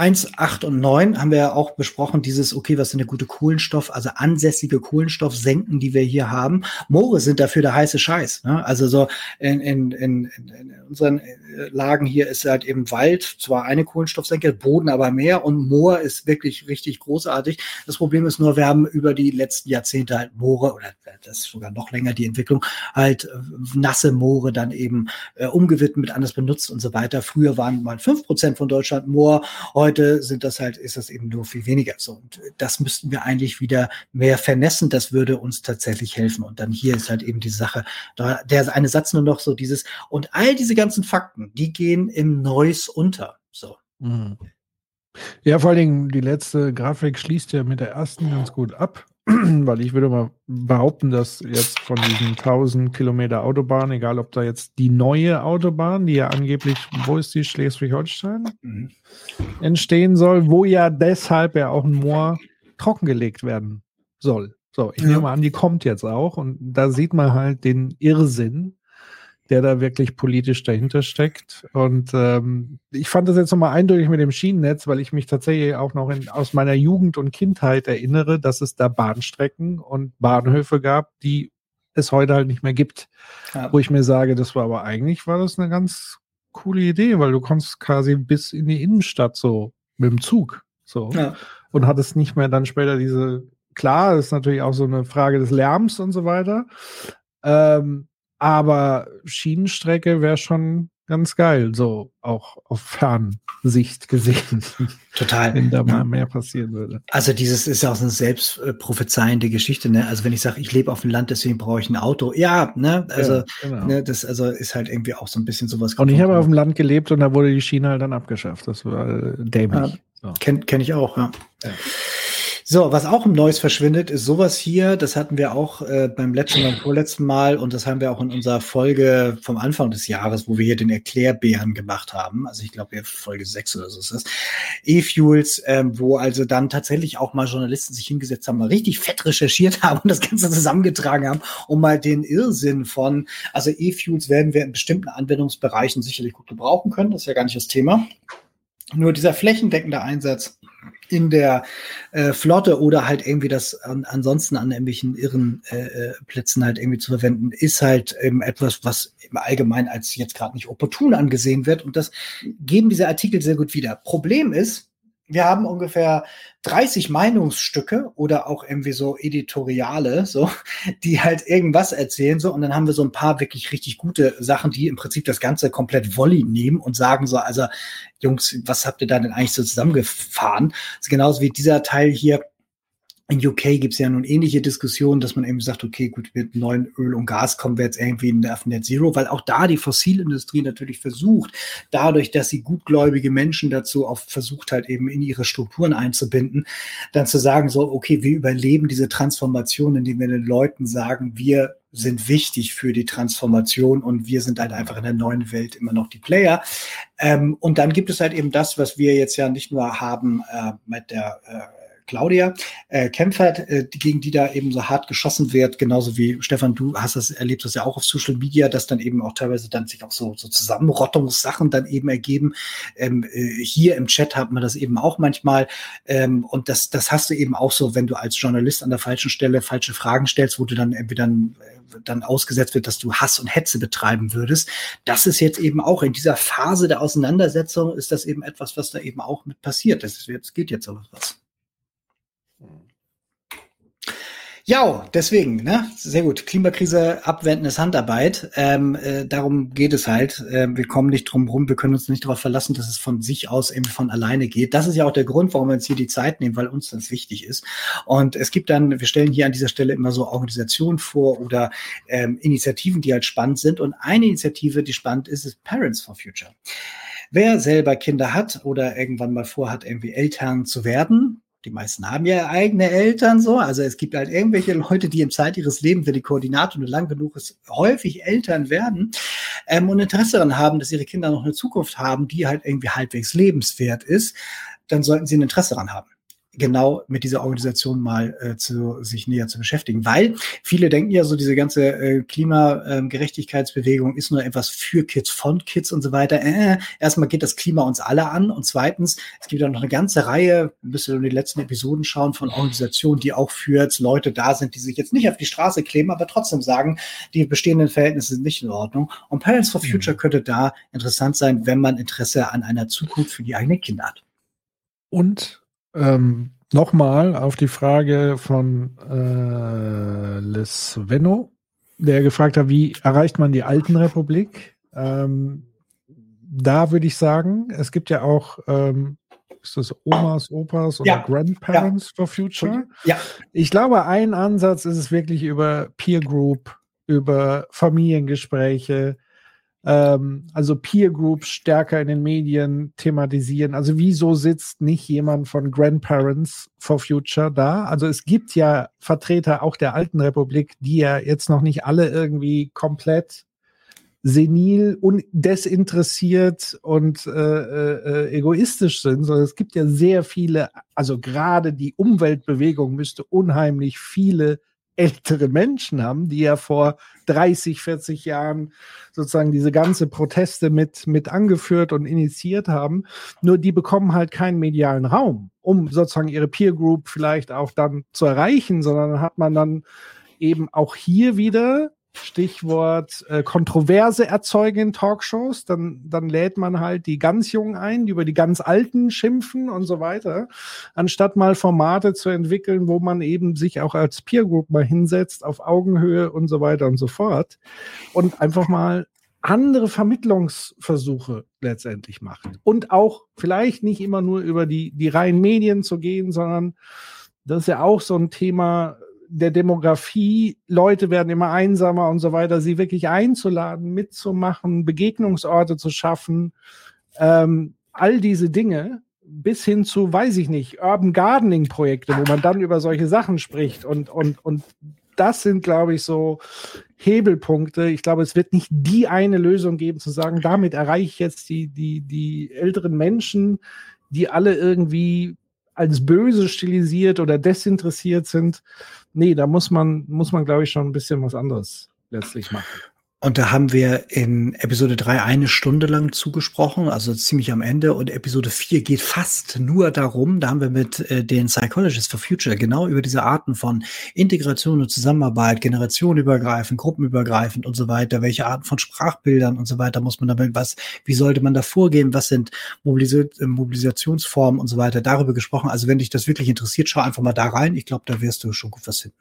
1, 8 und 9 haben wir ja auch besprochen, dieses, okay, was sind der gute Kohlenstoff, also ansässige Kohlenstoffsenken, die wir hier haben. Moore sind dafür der heiße Scheiß. Ne? Also so in, in, in, in unseren äh, Lagen hier ist halt eben Wald, zwar eine Kohlenstoffsenke, Boden aber mehr und Moor ist wirklich richtig großartig. Das Problem ist nur, wir haben über die letzten Jahrzehnte halt Moore oder das ist sogar noch länger die Entwicklung, halt äh, nasse Moore dann eben äh, umgewidmet, anders benutzt und so weiter. Früher waren mal fünf Prozent von Deutschland Moor, heute Heute sind das halt, ist das eben nur viel weniger so. Und das müssten wir eigentlich wieder mehr vernetzen. Das würde uns tatsächlich helfen. Und dann hier ist halt eben die Sache, da, der eine Satz nur noch so dieses, und all diese ganzen Fakten, die gehen im Neues unter. So. Mhm. Ja, vor allen Dingen die letzte Grafik schließt ja mit der ersten ganz gut ab. weil ich würde mal behaupten, dass jetzt von diesen 1000 Kilometer Autobahn, egal ob da jetzt die neue Autobahn, die ja angeblich, wo ist die, Schleswig-Holstein, mhm. entstehen soll, wo ja deshalb ja auch ein Moor trockengelegt werden soll. So, ich ja. nehme an, die kommt jetzt auch und da sieht man halt den Irrsinn, der da wirklich politisch dahinter steckt. Und ähm, ich fand das jetzt nochmal eindeutig mit dem Schienennetz, weil ich mich tatsächlich auch noch in, aus meiner Jugend und Kindheit erinnere, dass es da Bahnstrecken und Bahnhöfe gab, die es heute halt nicht mehr gibt. Ja. Wo ich mir sage, das war aber eigentlich war das eine ganz coole Idee, weil du kommst quasi bis in die Innenstadt so mit dem Zug. So. Ja. Und hattest nicht mehr dann später diese, klar, das ist natürlich auch so eine Frage des Lärms und so weiter. Ähm, aber Schienenstrecke wäre schon ganz geil, so auch auf Fernsicht gesehen. Total. wenn da mal mehr passieren würde. Also dieses ist ja auch eine selbstprophezeiende Geschichte, ne? Also wenn ich sage, ich lebe auf dem Land, deswegen brauche ich ein Auto. Ja, ne? Also, ja, genau. ne, das also ist halt irgendwie auch so ein bisschen sowas. Und ich habe auf dem Land gelebt und da wurde die Schiene halt dann abgeschafft. Das war dämlich. Ja, so. Kenne kenn ich auch, ja. ja. So, was auch im Neues verschwindet, ist sowas hier. Das hatten wir auch äh, beim letzten und vorletzten Mal und das haben wir auch in unserer Folge vom Anfang des Jahres, wo wir hier den Erklärbären gemacht haben. Also ich glaube, Folge 6 oder so ist das. E-Fuels, ähm, wo also dann tatsächlich auch mal Journalisten sich hingesetzt haben, mal richtig fett recherchiert haben und das Ganze zusammengetragen haben, um mal den Irrsinn von, also E-Fuels werden wir in bestimmten Anwendungsbereichen sicherlich gut gebrauchen können. Das ist ja gar nicht das Thema. Nur dieser flächendeckende Einsatz in der äh, Flotte oder halt irgendwie das an, ansonsten an irgendwelchen irren äh, äh, Plätzen halt irgendwie zu verwenden, ist halt eben etwas, was im Allgemeinen als jetzt gerade nicht opportun angesehen wird. Und das geben diese Artikel sehr gut wieder. Problem ist, wir haben ungefähr 30 Meinungsstücke oder auch irgendwie so Editoriale, so, die halt irgendwas erzählen, so, und dann haben wir so ein paar wirklich richtig gute Sachen, die im Prinzip das Ganze komplett Volley nehmen und sagen so, also, Jungs, was habt ihr da denn eigentlich so zusammengefahren? Das ist genauso wie dieser Teil hier, in UK gibt es ja nun ähnliche Diskussionen, dass man eben sagt, okay, gut, mit neuen Öl und Gas kommen wir jetzt irgendwie auf Net Zero, weil auch da die Fossilindustrie natürlich versucht, dadurch, dass sie gutgläubige Menschen dazu auch versucht halt eben in ihre Strukturen einzubinden, dann zu sagen, so, okay, wir überleben diese Transformation, indem wir den Leuten sagen, wir sind wichtig für die Transformation und wir sind halt einfach in der neuen Welt immer noch die Player. Ähm, und dann gibt es halt eben das, was wir jetzt ja nicht nur haben äh, mit der äh, Claudia äh, Kempfert, äh, gegen die da eben so hart geschossen wird, genauso wie Stefan, du hast das erlebt, das ja auch auf Social Media, dass dann eben auch teilweise dann sich auch so, so Zusammenrottungssachen dann eben ergeben. Ähm, äh, hier im Chat hat man das eben auch manchmal. Ähm, und das, das hast du eben auch so, wenn du als Journalist an der falschen Stelle falsche Fragen stellst, wo du dann irgendwie dann äh, dann ausgesetzt wird, dass du Hass und Hetze betreiben würdest. Das ist jetzt eben auch in dieser Phase der Auseinandersetzung ist das eben etwas, was da eben auch mit passiert. Das ist jetzt, geht jetzt so was. Ja, deswegen, ne? Sehr gut. Klimakrise abwenden ist Handarbeit. Ähm, äh, darum geht es halt. Ähm, wir kommen nicht drum rum, wir können uns nicht darauf verlassen, dass es von sich aus eben von alleine geht. Das ist ja auch der Grund, warum wir uns hier die Zeit nehmen, weil uns das wichtig ist. Und es gibt dann, wir stellen hier an dieser Stelle immer so Organisationen vor oder ähm, Initiativen, die halt spannend sind. Und eine Initiative, die spannend ist, ist Parents for Future. Wer selber Kinder hat oder irgendwann mal vorhat, irgendwie Eltern zu werden, die meisten haben ja eigene Eltern so. Also es gibt halt irgendwelche Leute, die im Zeit ihres Lebens, wenn die Koordinate nur lang genug ist, häufig Eltern werden ähm, und Interesse daran haben, dass ihre Kinder noch eine Zukunft haben, die halt irgendwie halbwegs lebenswert ist, dann sollten sie ein Interesse daran haben genau mit dieser Organisation mal äh, zu, sich näher zu beschäftigen. Weil viele denken ja so, diese ganze äh, Klimagerechtigkeitsbewegung ist nur etwas für Kids, von Kids und so weiter. Äh, erstmal geht das Klima uns alle an und zweitens, es gibt ja noch eine ganze Reihe, müsst ihr in die letzten Episoden schauen, von Organisationen, die auch für jetzt Leute da sind, die sich jetzt nicht auf die Straße kleben, aber trotzdem sagen, die bestehenden Verhältnisse sind nicht in Ordnung. Und Parents for Future mhm. könnte da interessant sein, wenn man Interesse an einer Zukunft für die eigenen Kinder hat. Und ähm, Nochmal auf die Frage von äh, Lesveno, der gefragt hat, wie erreicht man die alten Republik? Ähm, da würde ich sagen, es gibt ja auch, ähm, ist das Omas, Opas oder ja, Grandparents ja. for Future? Ja. Ich glaube, ein Ansatz ist es wirklich über Peer Group, über Familiengespräche, ähm, also Peer Groups stärker in den Medien thematisieren. Also wieso sitzt nicht jemand von Grandparents for Future da? Also es gibt ja Vertreter auch der alten Republik, die ja jetzt noch nicht alle irgendwie komplett senil und desinteressiert und äh, äh, egoistisch sind, sondern es gibt ja sehr viele, also gerade die Umweltbewegung müsste unheimlich viele ältere Menschen haben, die ja vor 30, 40 Jahren sozusagen diese ganze Proteste mit, mit angeführt und initiiert haben. Nur die bekommen halt keinen medialen Raum, um sozusagen ihre Peer Group vielleicht auch dann zu erreichen, sondern hat man dann eben auch hier wieder Stichwort äh, Kontroverse erzeugen in Talkshows, dann, dann lädt man halt die ganz Jungen ein, die über die ganz Alten schimpfen und so weiter, anstatt mal Formate zu entwickeln, wo man eben sich auch als Peer Group mal hinsetzt, auf Augenhöhe und so weiter und so fort und einfach mal andere Vermittlungsversuche letztendlich macht. Und auch vielleicht nicht immer nur über die, die reinen Medien zu gehen, sondern das ist ja auch so ein Thema, der Demografie, Leute werden immer einsamer und so weiter, sie wirklich einzuladen, mitzumachen, Begegnungsorte zu schaffen, ähm, all diese Dinge bis hin zu, weiß ich nicht, Urban Gardening Projekte, wo man dann über solche Sachen spricht und, und, und das sind, glaube ich, so Hebelpunkte. Ich glaube, es wird nicht die eine Lösung geben, zu sagen, damit erreiche ich jetzt die, die, die älteren Menschen, die alle irgendwie als böse stilisiert oder desinteressiert sind. Nee, da muss man, muss man, glaube ich, schon ein bisschen was anderes letztlich machen. Und da haben wir in Episode 3 eine Stunde lang zugesprochen, also ziemlich am Ende. Und Episode 4 geht fast nur darum, da haben wir mit äh, den Psychologists for Future genau über diese Arten von Integration und Zusammenarbeit, generationenübergreifend, gruppenübergreifend und so weiter, welche Arten von Sprachbildern und so weiter muss man damit, was, wie sollte man da vorgehen, was sind Mobilis äh, Mobilisationsformen und so weiter, darüber gesprochen. Also wenn dich das wirklich interessiert, schau einfach mal da rein. Ich glaube, da wirst du schon gut was finden.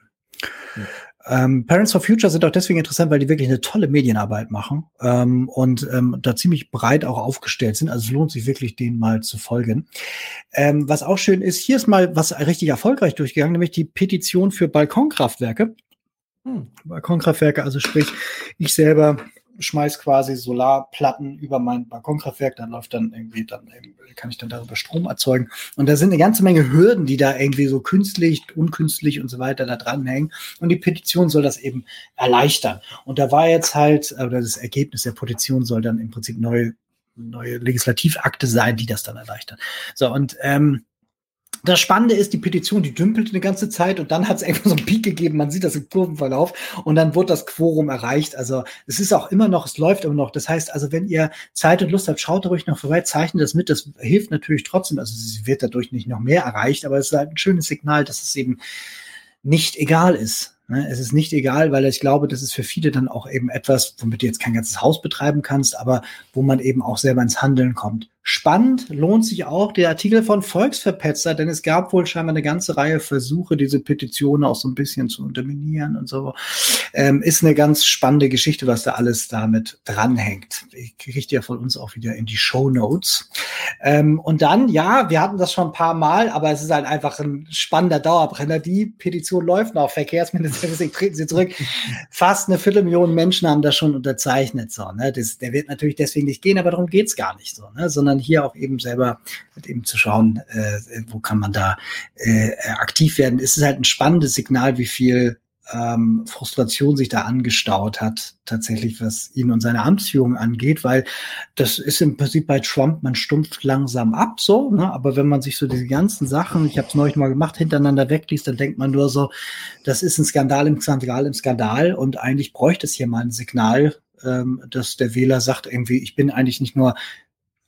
Ja. Ähm, Parents for Future sind auch deswegen interessant, weil die wirklich eine tolle Medienarbeit machen ähm, und ähm, da ziemlich breit auch aufgestellt sind. Also es lohnt sich wirklich, denen mal zu folgen. Ähm, was auch schön ist, hier ist mal was richtig erfolgreich durchgegangen, nämlich die Petition für Balkonkraftwerke. Hm. Balkonkraftwerke, also sprich, ich selber schmeiß quasi Solarplatten über mein Balkonkraftwerk, dann läuft dann irgendwie, dann kann ich dann darüber Strom erzeugen. Und da sind eine ganze Menge Hürden, die da irgendwie so künstlich, unkünstlich und so weiter da dranhängen. Und die Petition soll das eben erleichtern. Und da war jetzt halt, oder das Ergebnis der Petition soll dann im Prinzip neue neue Legislativakte sein, die das dann erleichtern. So, und ähm, das Spannende ist, die Petition, die dümpelte eine ganze Zeit und dann hat es irgendwann so einen Peak gegeben, man sieht das im Kurvenverlauf und dann wurde das Quorum erreicht. Also es ist auch immer noch, es läuft immer noch. Das heißt also, wenn ihr Zeit und Lust habt, schaut ruhig noch vorbei, zeichnet das mit. Das hilft natürlich trotzdem. Also sie wird dadurch nicht noch mehr erreicht, aber es ist halt ein schönes Signal, dass es eben nicht egal ist. Ne? Es ist nicht egal, weil ich glaube, das ist für viele dann auch eben etwas, womit du jetzt kein ganzes Haus betreiben kannst, aber wo man eben auch selber ins Handeln kommt. Spannend lohnt sich auch der Artikel von Volksverpetzer, denn es gab wohl scheinbar eine ganze Reihe Versuche, diese Petition auch so ein bisschen zu unterminieren und so. Ähm, ist eine ganz spannende Geschichte, was da alles damit dranhängt. Ich kriege ja von uns auch wieder in die Show Notes. Ähm, und dann, ja, wir hatten das schon ein paar Mal, aber es ist halt einfach ein spannender Dauerbrenner. Die Petition läuft noch. Verkehrsminister, treten sie zurück. Fast eine Viertelmillion Menschen haben das schon unterzeichnet. So, ne? das, der wird natürlich deswegen nicht gehen, aber darum geht's gar nicht so, ne? sondern hier auch eben selber eben zu schauen, äh, wo kann man da äh, aktiv werden. Es ist halt ein spannendes Signal, wie viel ähm, Frustration sich da angestaut hat, tatsächlich, was ihn und seine Amtsführung angeht, weil das ist im Prinzip bei Trump, man stumpft langsam ab, so, ne? aber wenn man sich so diese ganzen Sachen, ich habe es neulich mal gemacht, hintereinander wegliest, dann denkt man nur so, das ist ein Skandal im Skandal im Skandal und eigentlich bräuchte es hier mal ein Signal, ähm, dass der Wähler sagt irgendwie, ich bin eigentlich nicht nur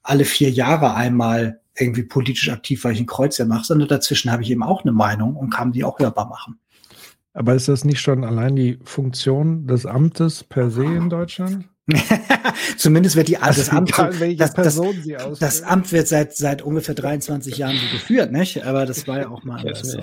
alle vier Jahre einmal irgendwie politisch aktiv, weil ich ein Kreuzer mache, sondern dazwischen habe ich eben auch eine Meinung und kann die auch hörbar machen. Aber ist das nicht schon allein die Funktion des Amtes per se in Deutschland? Zumindest wird die also das Amt, das, das, das, Amt wird seit seit ungefähr 23 Jahren so geführt, nicht? Aber das war ja auch mal. Das so.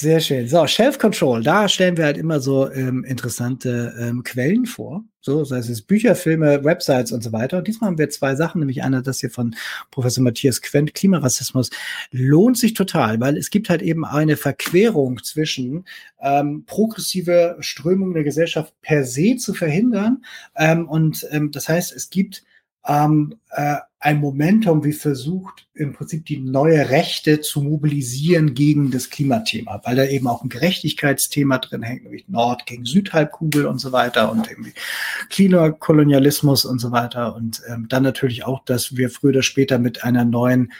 Sehr schön. So, Shelf Control, da stellen wir halt immer so ähm, interessante ähm, Quellen vor. So, sei es Bücher, Filme, Websites und so weiter. Und diesmal haben wir zwei Sachen, nämlich einer, das hier von Professor Matthias Quent, Klimarassismus, lohnt sich total, weil es gibt halt eben eine Verquerung zwischen ähm, progressive Strömungen der Gesellschaft per se zu verhindern. Ähm, und ähm, das heißt, es gibt ähm, äh, ein Momentum, wie versucht, im Prinzip die neue Rechte zu mobilisieren gegen das Klimathema, weil da eben auch ein Gerechtigkeitsthema drin hängt, nämlich Nord gegen Südhalbkugel und so weiter und irgendwie Klimakolonialismus und so weiter. Und ähm, dann natürlich auch, dass wir früher oder später mit einer neuen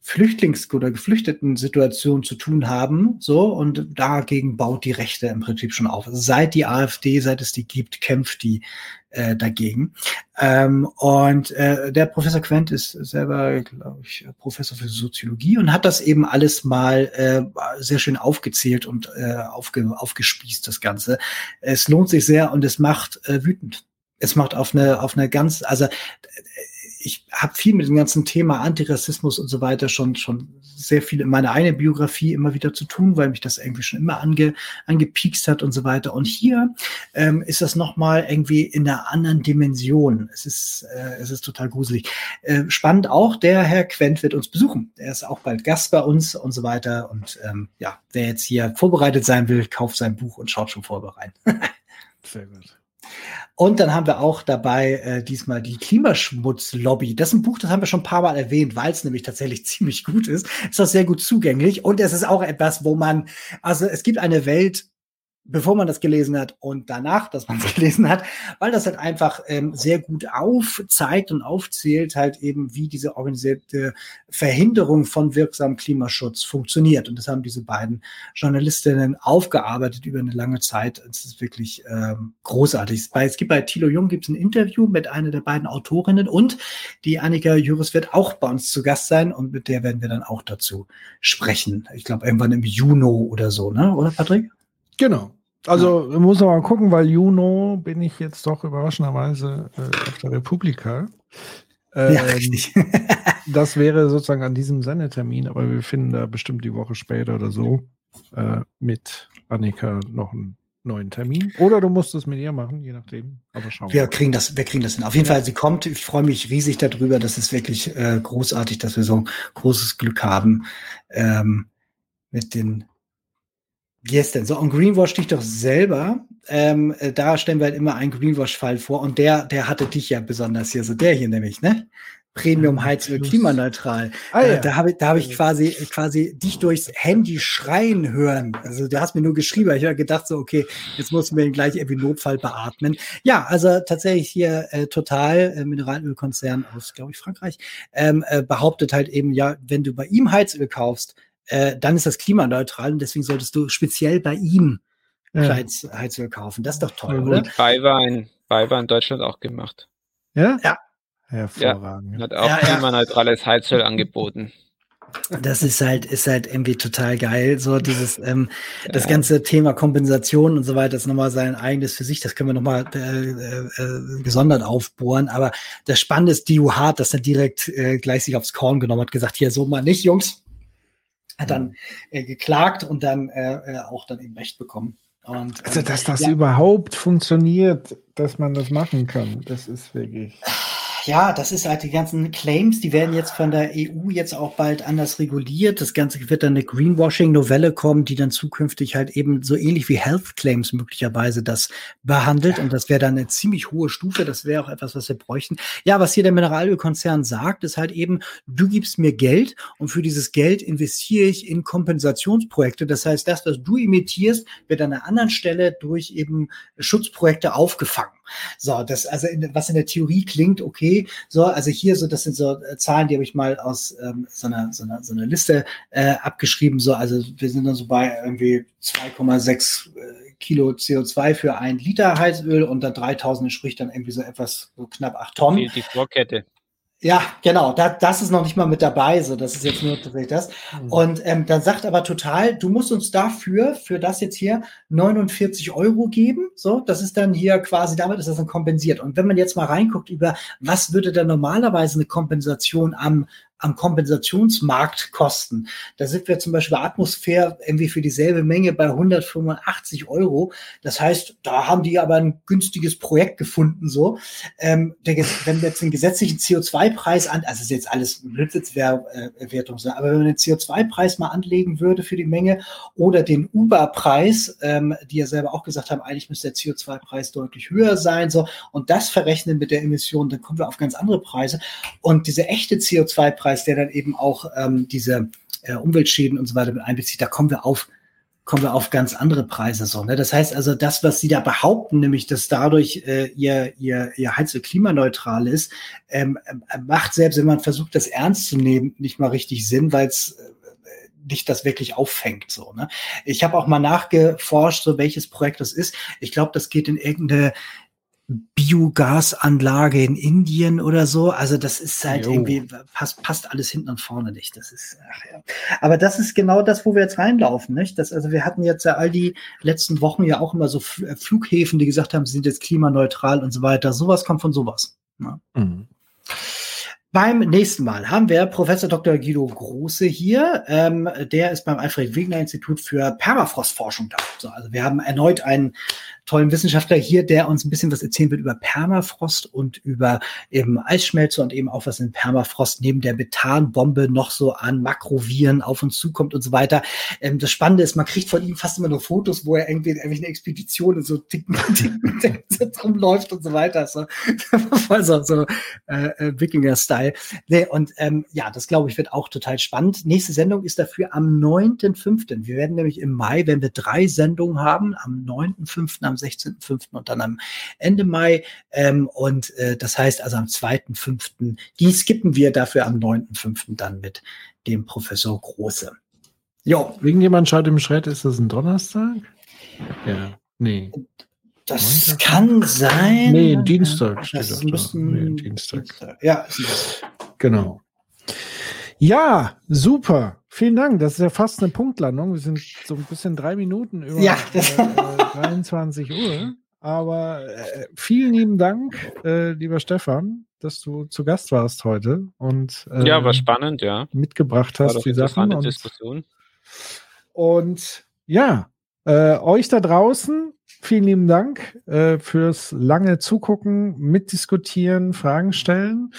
Flüchtlings- oder geflüchteten Situation zu tun haben, so, und dagegen baut die Rechte im Prinzip schon auf. Seit die AfD, seit es die gibt, kämpft die äh, dagegen. Ähm, und äh, der Professor Quent ist selber, glaube ich, Professor für Soziologie und hat das eben alles mal äh, sehr schön aufgezählt und äh, aufge, aufgespießt, das Ganze. Es lohnt sich sehr und es macht äh, wütend. Es macht auf eine, auf eine ganz, also ich habe viel mit dem ganzen Thema Antirassismus und so weiter schon, schon sehr viel in meiner eigenen Biografie immer wieder zu tun, weil mich das irgendwie schon immer ange, angepiekst hat und so weiter. Und hier ähm, ist das nochmal irgendwie in einer anderen Dimension. Es ist, äh, es ist total gruselig. Äh, spannend auch, der Herr Quent wird uns besuchen. Er ist auch bald Gast bei uns und so weiter. Und ähm, ja, wer jetzt hier vorbereitet sein will, kauft sein Buch und schaut schon vorbereitet. Sehr gut. Und dann haben wir auch dabei äh, diesmal die Klimaschmutzlobby. Das ist ein Buch, das haben wir schon ein paar Mal erwähnt, weil es nämlich tatsächlich ziemlich gut ist. Ist auch sehr gut zugänglich und es ist auch etwas, wo man, also es gibt eine Welt, bevor man das gelesen hat und danach, dass man es gelesen hat, weil das halt einfach ähm, sehr gut aufzeigt und aufzählt halt eben, wie diese organisierte Verhinderung von wirksamem Klimaschutz funktioniert. Und das haben diese beiden Journalistinnen aufgearbeitet über eine lange Zeit. Es ist wirklich ähm, großartig. Es gibt bei Thilo Jung gibt es ein Interview mit einer der beiden Autorinnen und die Annika Juris wird auch bei uns zu Gast sein und mit der werden wir dann auch dazu sprechen. Ich glaube irgendwann im Juni oder so, ne? Oder Patrick? Genau. Also ja. muss man mal gucken, weil Juno bin ich jetzt doch überraschenderweise äh, auf der Republika. Ähm, ja, richtig. das wäre sozusagen an diesem Sendetermin, aber wir finden da bestimmt die Woche später oder so äh, mit Annika noch einen neuen Termin. Oder du musst es mit ihr machen, je nachdem. Aber schauen wir. kriegen das, wir kriegen das hin. Auf jeden ja. Fall, sie kommt. Ich freue mich riesig darüber. Das ist wirklich äh, großartig, dass wir so großes Glück haben ähm, mit den ist denn so? Und Greenwash dich doch selber. Ähm, äh, da stellen wir halt immer einen Greenwash-Fall vor und der, der hatte dich ja besonders hier, so der hier nämlich, ne? Premium Heizöl klimaneutral. Ah, ja. Da habe ich, da hab ich quasi, quasi dich durchs Handy schreien hören. Also du hast mir nur geschrieben, ich habe gedacht so, okay, jetzt muss mir gleich irgendwie Notfall beatmen. Ja, also tatsächlich hier äh, total äh, Mineralölkonzern aus, glaube ich, Frankreich, ähm, äh, behauptet halt eben, ja, wenn du bei ihm Heizöl kaufst, äh, dann ist das klimaneutral und deswegen solltest du speziell bei ihm ja. Heizöl kaufen. Das ist doch toll, oder? Und Baywein, Baywein in Deutschland auch gemacht. Ja? Ja. Hervorragend. Ja, hat auch ja, klimaneutrales Heizöl angeboten. Das ist halt, ist halt irgendwie total geil. So dieses, ähm, ja. das ganze Thema Kompensation und so weiter ist nochmal sein eigenes für sich. Das können wir nochmal äh, äh, gesondert aufbohren. Aber das Spannende ist, Dio Hart, dass er direkt äh, gleich sich aufs Korn genommen hat, gesagt, hier so mal nicht, Jungs hat dann äh, geklagt und dann äh, äh, auch dann eben Recht bekommen. Und, also, dass das ja. überhaupt funktioniert, dass man das machen kann, das ist wirklich ja, das ist halt die ganzen Claims, die werden jetzt von der EU jetzt auch bald anders reguliert. Das Ganze wird dann eine Greenwashing-Novelle kommen, die dann zukünftig halt eben so ähnlich wie Health Claims möglicherweise das behandelt. Und das wäre dann eine ziemlich hohe Stufe. Das wäre auch etwas, was wir bräuchten. Ja, was hier der Mineralölkonzern sagt, ist halt eben, du gibst mir Geld und für dieses Geld investiere ich in Kompensationsprojekte. Das heißt, das, was du imitierst, wird an einer anderen Stelle durch eben Schutzprojekte aufgefangen. So, das, also in, was in der Theorie klingt, okay, so, also hier so, das sind so äh, Zahlen, die habe ich mal aus ähm, so, einer, so, einer, so einer Liste äh, abgeschrieben, so, also wir sind dann so bei irgendwie 2,6 äh, Kilo CO2 für ein Liter Heizöl und dann 3000 entspricht dann irgendwie so etwas, so knapp 8 Tonnen. Die, die Vorkette. Ja, genau. Da, das ist noch nicht mal mit dabei. So, das ist jetzt nur tatsächlich das. Mhm. Und ähm, dann sagt aber total, du musst uns dafür, für das jetzt hier 49 Euro geben. So, das ist dann hier quasi, damit ist das dann kompensiert. Und wenn man jetzt mal reinguckt über, was würde dann normalerweise eine Kompensation am am Kompensationsmarkt kosten. Da sind wir zum Beispiel bei Atmosphäre irgendwie für dieselbe Menge bei 185 Euro. Das heißt, da haben die aber ein günstiges Projekt gefunden, so. Ähm, der, wenn wir jetzt den gesetzlichen CO2-Preis an, also ist jetzt alles Blitzwertung, aber wenn man den CO2-Preis mal anlegen würde für die Menge oder den Uber-Preis, ähm, die ja selber auch gesagt haben, eigentlich müsste der CO2-Preis deutlich höher sein, so, und das verrechnen mit der Emission, dann kommen wir auf ganz andere Preise. Und diese echte CO2-Preis Preis, der dann eben auch ähm, diese äh, Umweltschäden und so weiter mit einbezieht, da kommen wir auf kommen wir auf ganz andere Preise so. Ne? Das heißt also, das, was Sie da behaupten, nämlich, dass dadurch äh, ihr, ihr, ihr Heizöl klimaneutral ist, ähm, äh, macht selbst, wenn man versucht, das ernst zu nehmen, nicht mal richtig Sinn, weil es äh, nicht das wirklich auffängt. So, ne? Ich habe auch mal nachgeforscht, so welches Projekt das ist. Ich glaube, das geht in irgendeine Biogasanlage in Indien oder so. Also das ist halt jo. irgendwie, passt, passt alles hinten und vorne nicht. Das ist, ach ja. Aber das ist genau das, wo wir jetzt reinlaufen, nicht? Das, also wir hatten jetzt ja all die letzten Wochen ja auch immer so äh, Flughäfen, die gesagt haben, sie sind jetzt klimaneutral und so weiter. Sowas kommt von sowas. Ne? Mhm. Beim nächsten Mal haben wir Professor Dr. Guido Große hier. Ähm, der ist beim Alfred Wegener Institut für Permafrostforschung da. So, also wir haben erneut einen tollen Wissenschaftler hier, der uns ein bisschen was erzählen wird über Permafrost und über eben Eisschmelze und eben auch was in Permafrost neben der Methanbombe noch so an Makroviren auf uns zukommt und so weiter. Ähm, das Spannende ist, man kriegt von ihm fast immer nur Fotos, wo er irgendwie in irgendwelchen Expeditionen so ticken, ticken, rumläuft und so weiter. So, also so äh, äh, Wikinger-Style. Nee, und ähm, ja, das glaube ich wird auch total spannend. Nächste Sendung ist dafür am 9.5. Wir werden nämlich im Mai, wenn wir drei Sendungen haben, am 9.5., am 16.05. und dann am Ende Mai. Ähm, und äh, das heißt also am 2.05. Die skippen wir dafür am 9.05. dann mit dem Professor Große. Jo. Irgendjemand schaut im Schritt, ist das ein Donnerstag? Ja. Nee. Das Montag? kann sein. Nee, Dienstag. Das müssen, nee, Dienstag. Dienstag. Ja, genau. Ja, super. Vielen Dank. Das ist ja fast eine Punktlandung. Wir sind so ein bisschen drei Minuten über ja. äh, 23 Uhr. Aber äh, vielen lieben Dank, äh, lieber Stefan, dass du zu Gast warst heute und äh, ja, war spannend, ja, mitgebracht hast die Sachen und, Diskussion. Und ja, äh, euch da draußen vielen lieben Dank äh, fürs lange Zugucken, mitdiskutieren, Fragen stellen.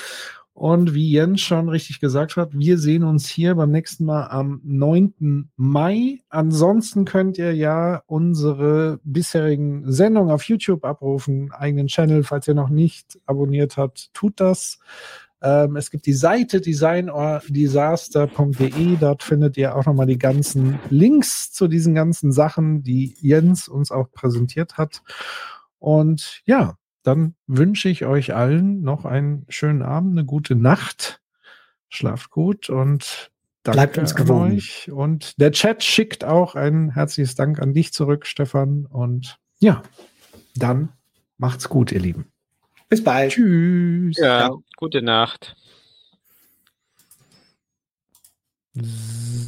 Und wie Jens schon richtig gesagt hat, wir sehen uns hier beim nächsten Mal am 9. Mai. Ansonsten könnt ihr ja unsere bisherigen Sendungen auf YouTube abrufen, eigenen Channel. Falls ihr noch nicht abonniert habt, tut das. Ähm, es gibt die Seite designdisaster.de. Dort findet ihr auch nochmal die ganzen Links zu diesen ganzen Sachen, die Jens uns auch präsentiert hat. Und ja, dann wünsche ich euch allen noch einen schönen Abend, eine gute Nacht. Schlaft gut und danke uns an euch. Und der Chat schickt auch ein herzliches Dank an dich zurück, Stefan. Und ja, dann macht's gut, ihr Lieben. Bis bald. Tschüss. Ja, gute Nacht.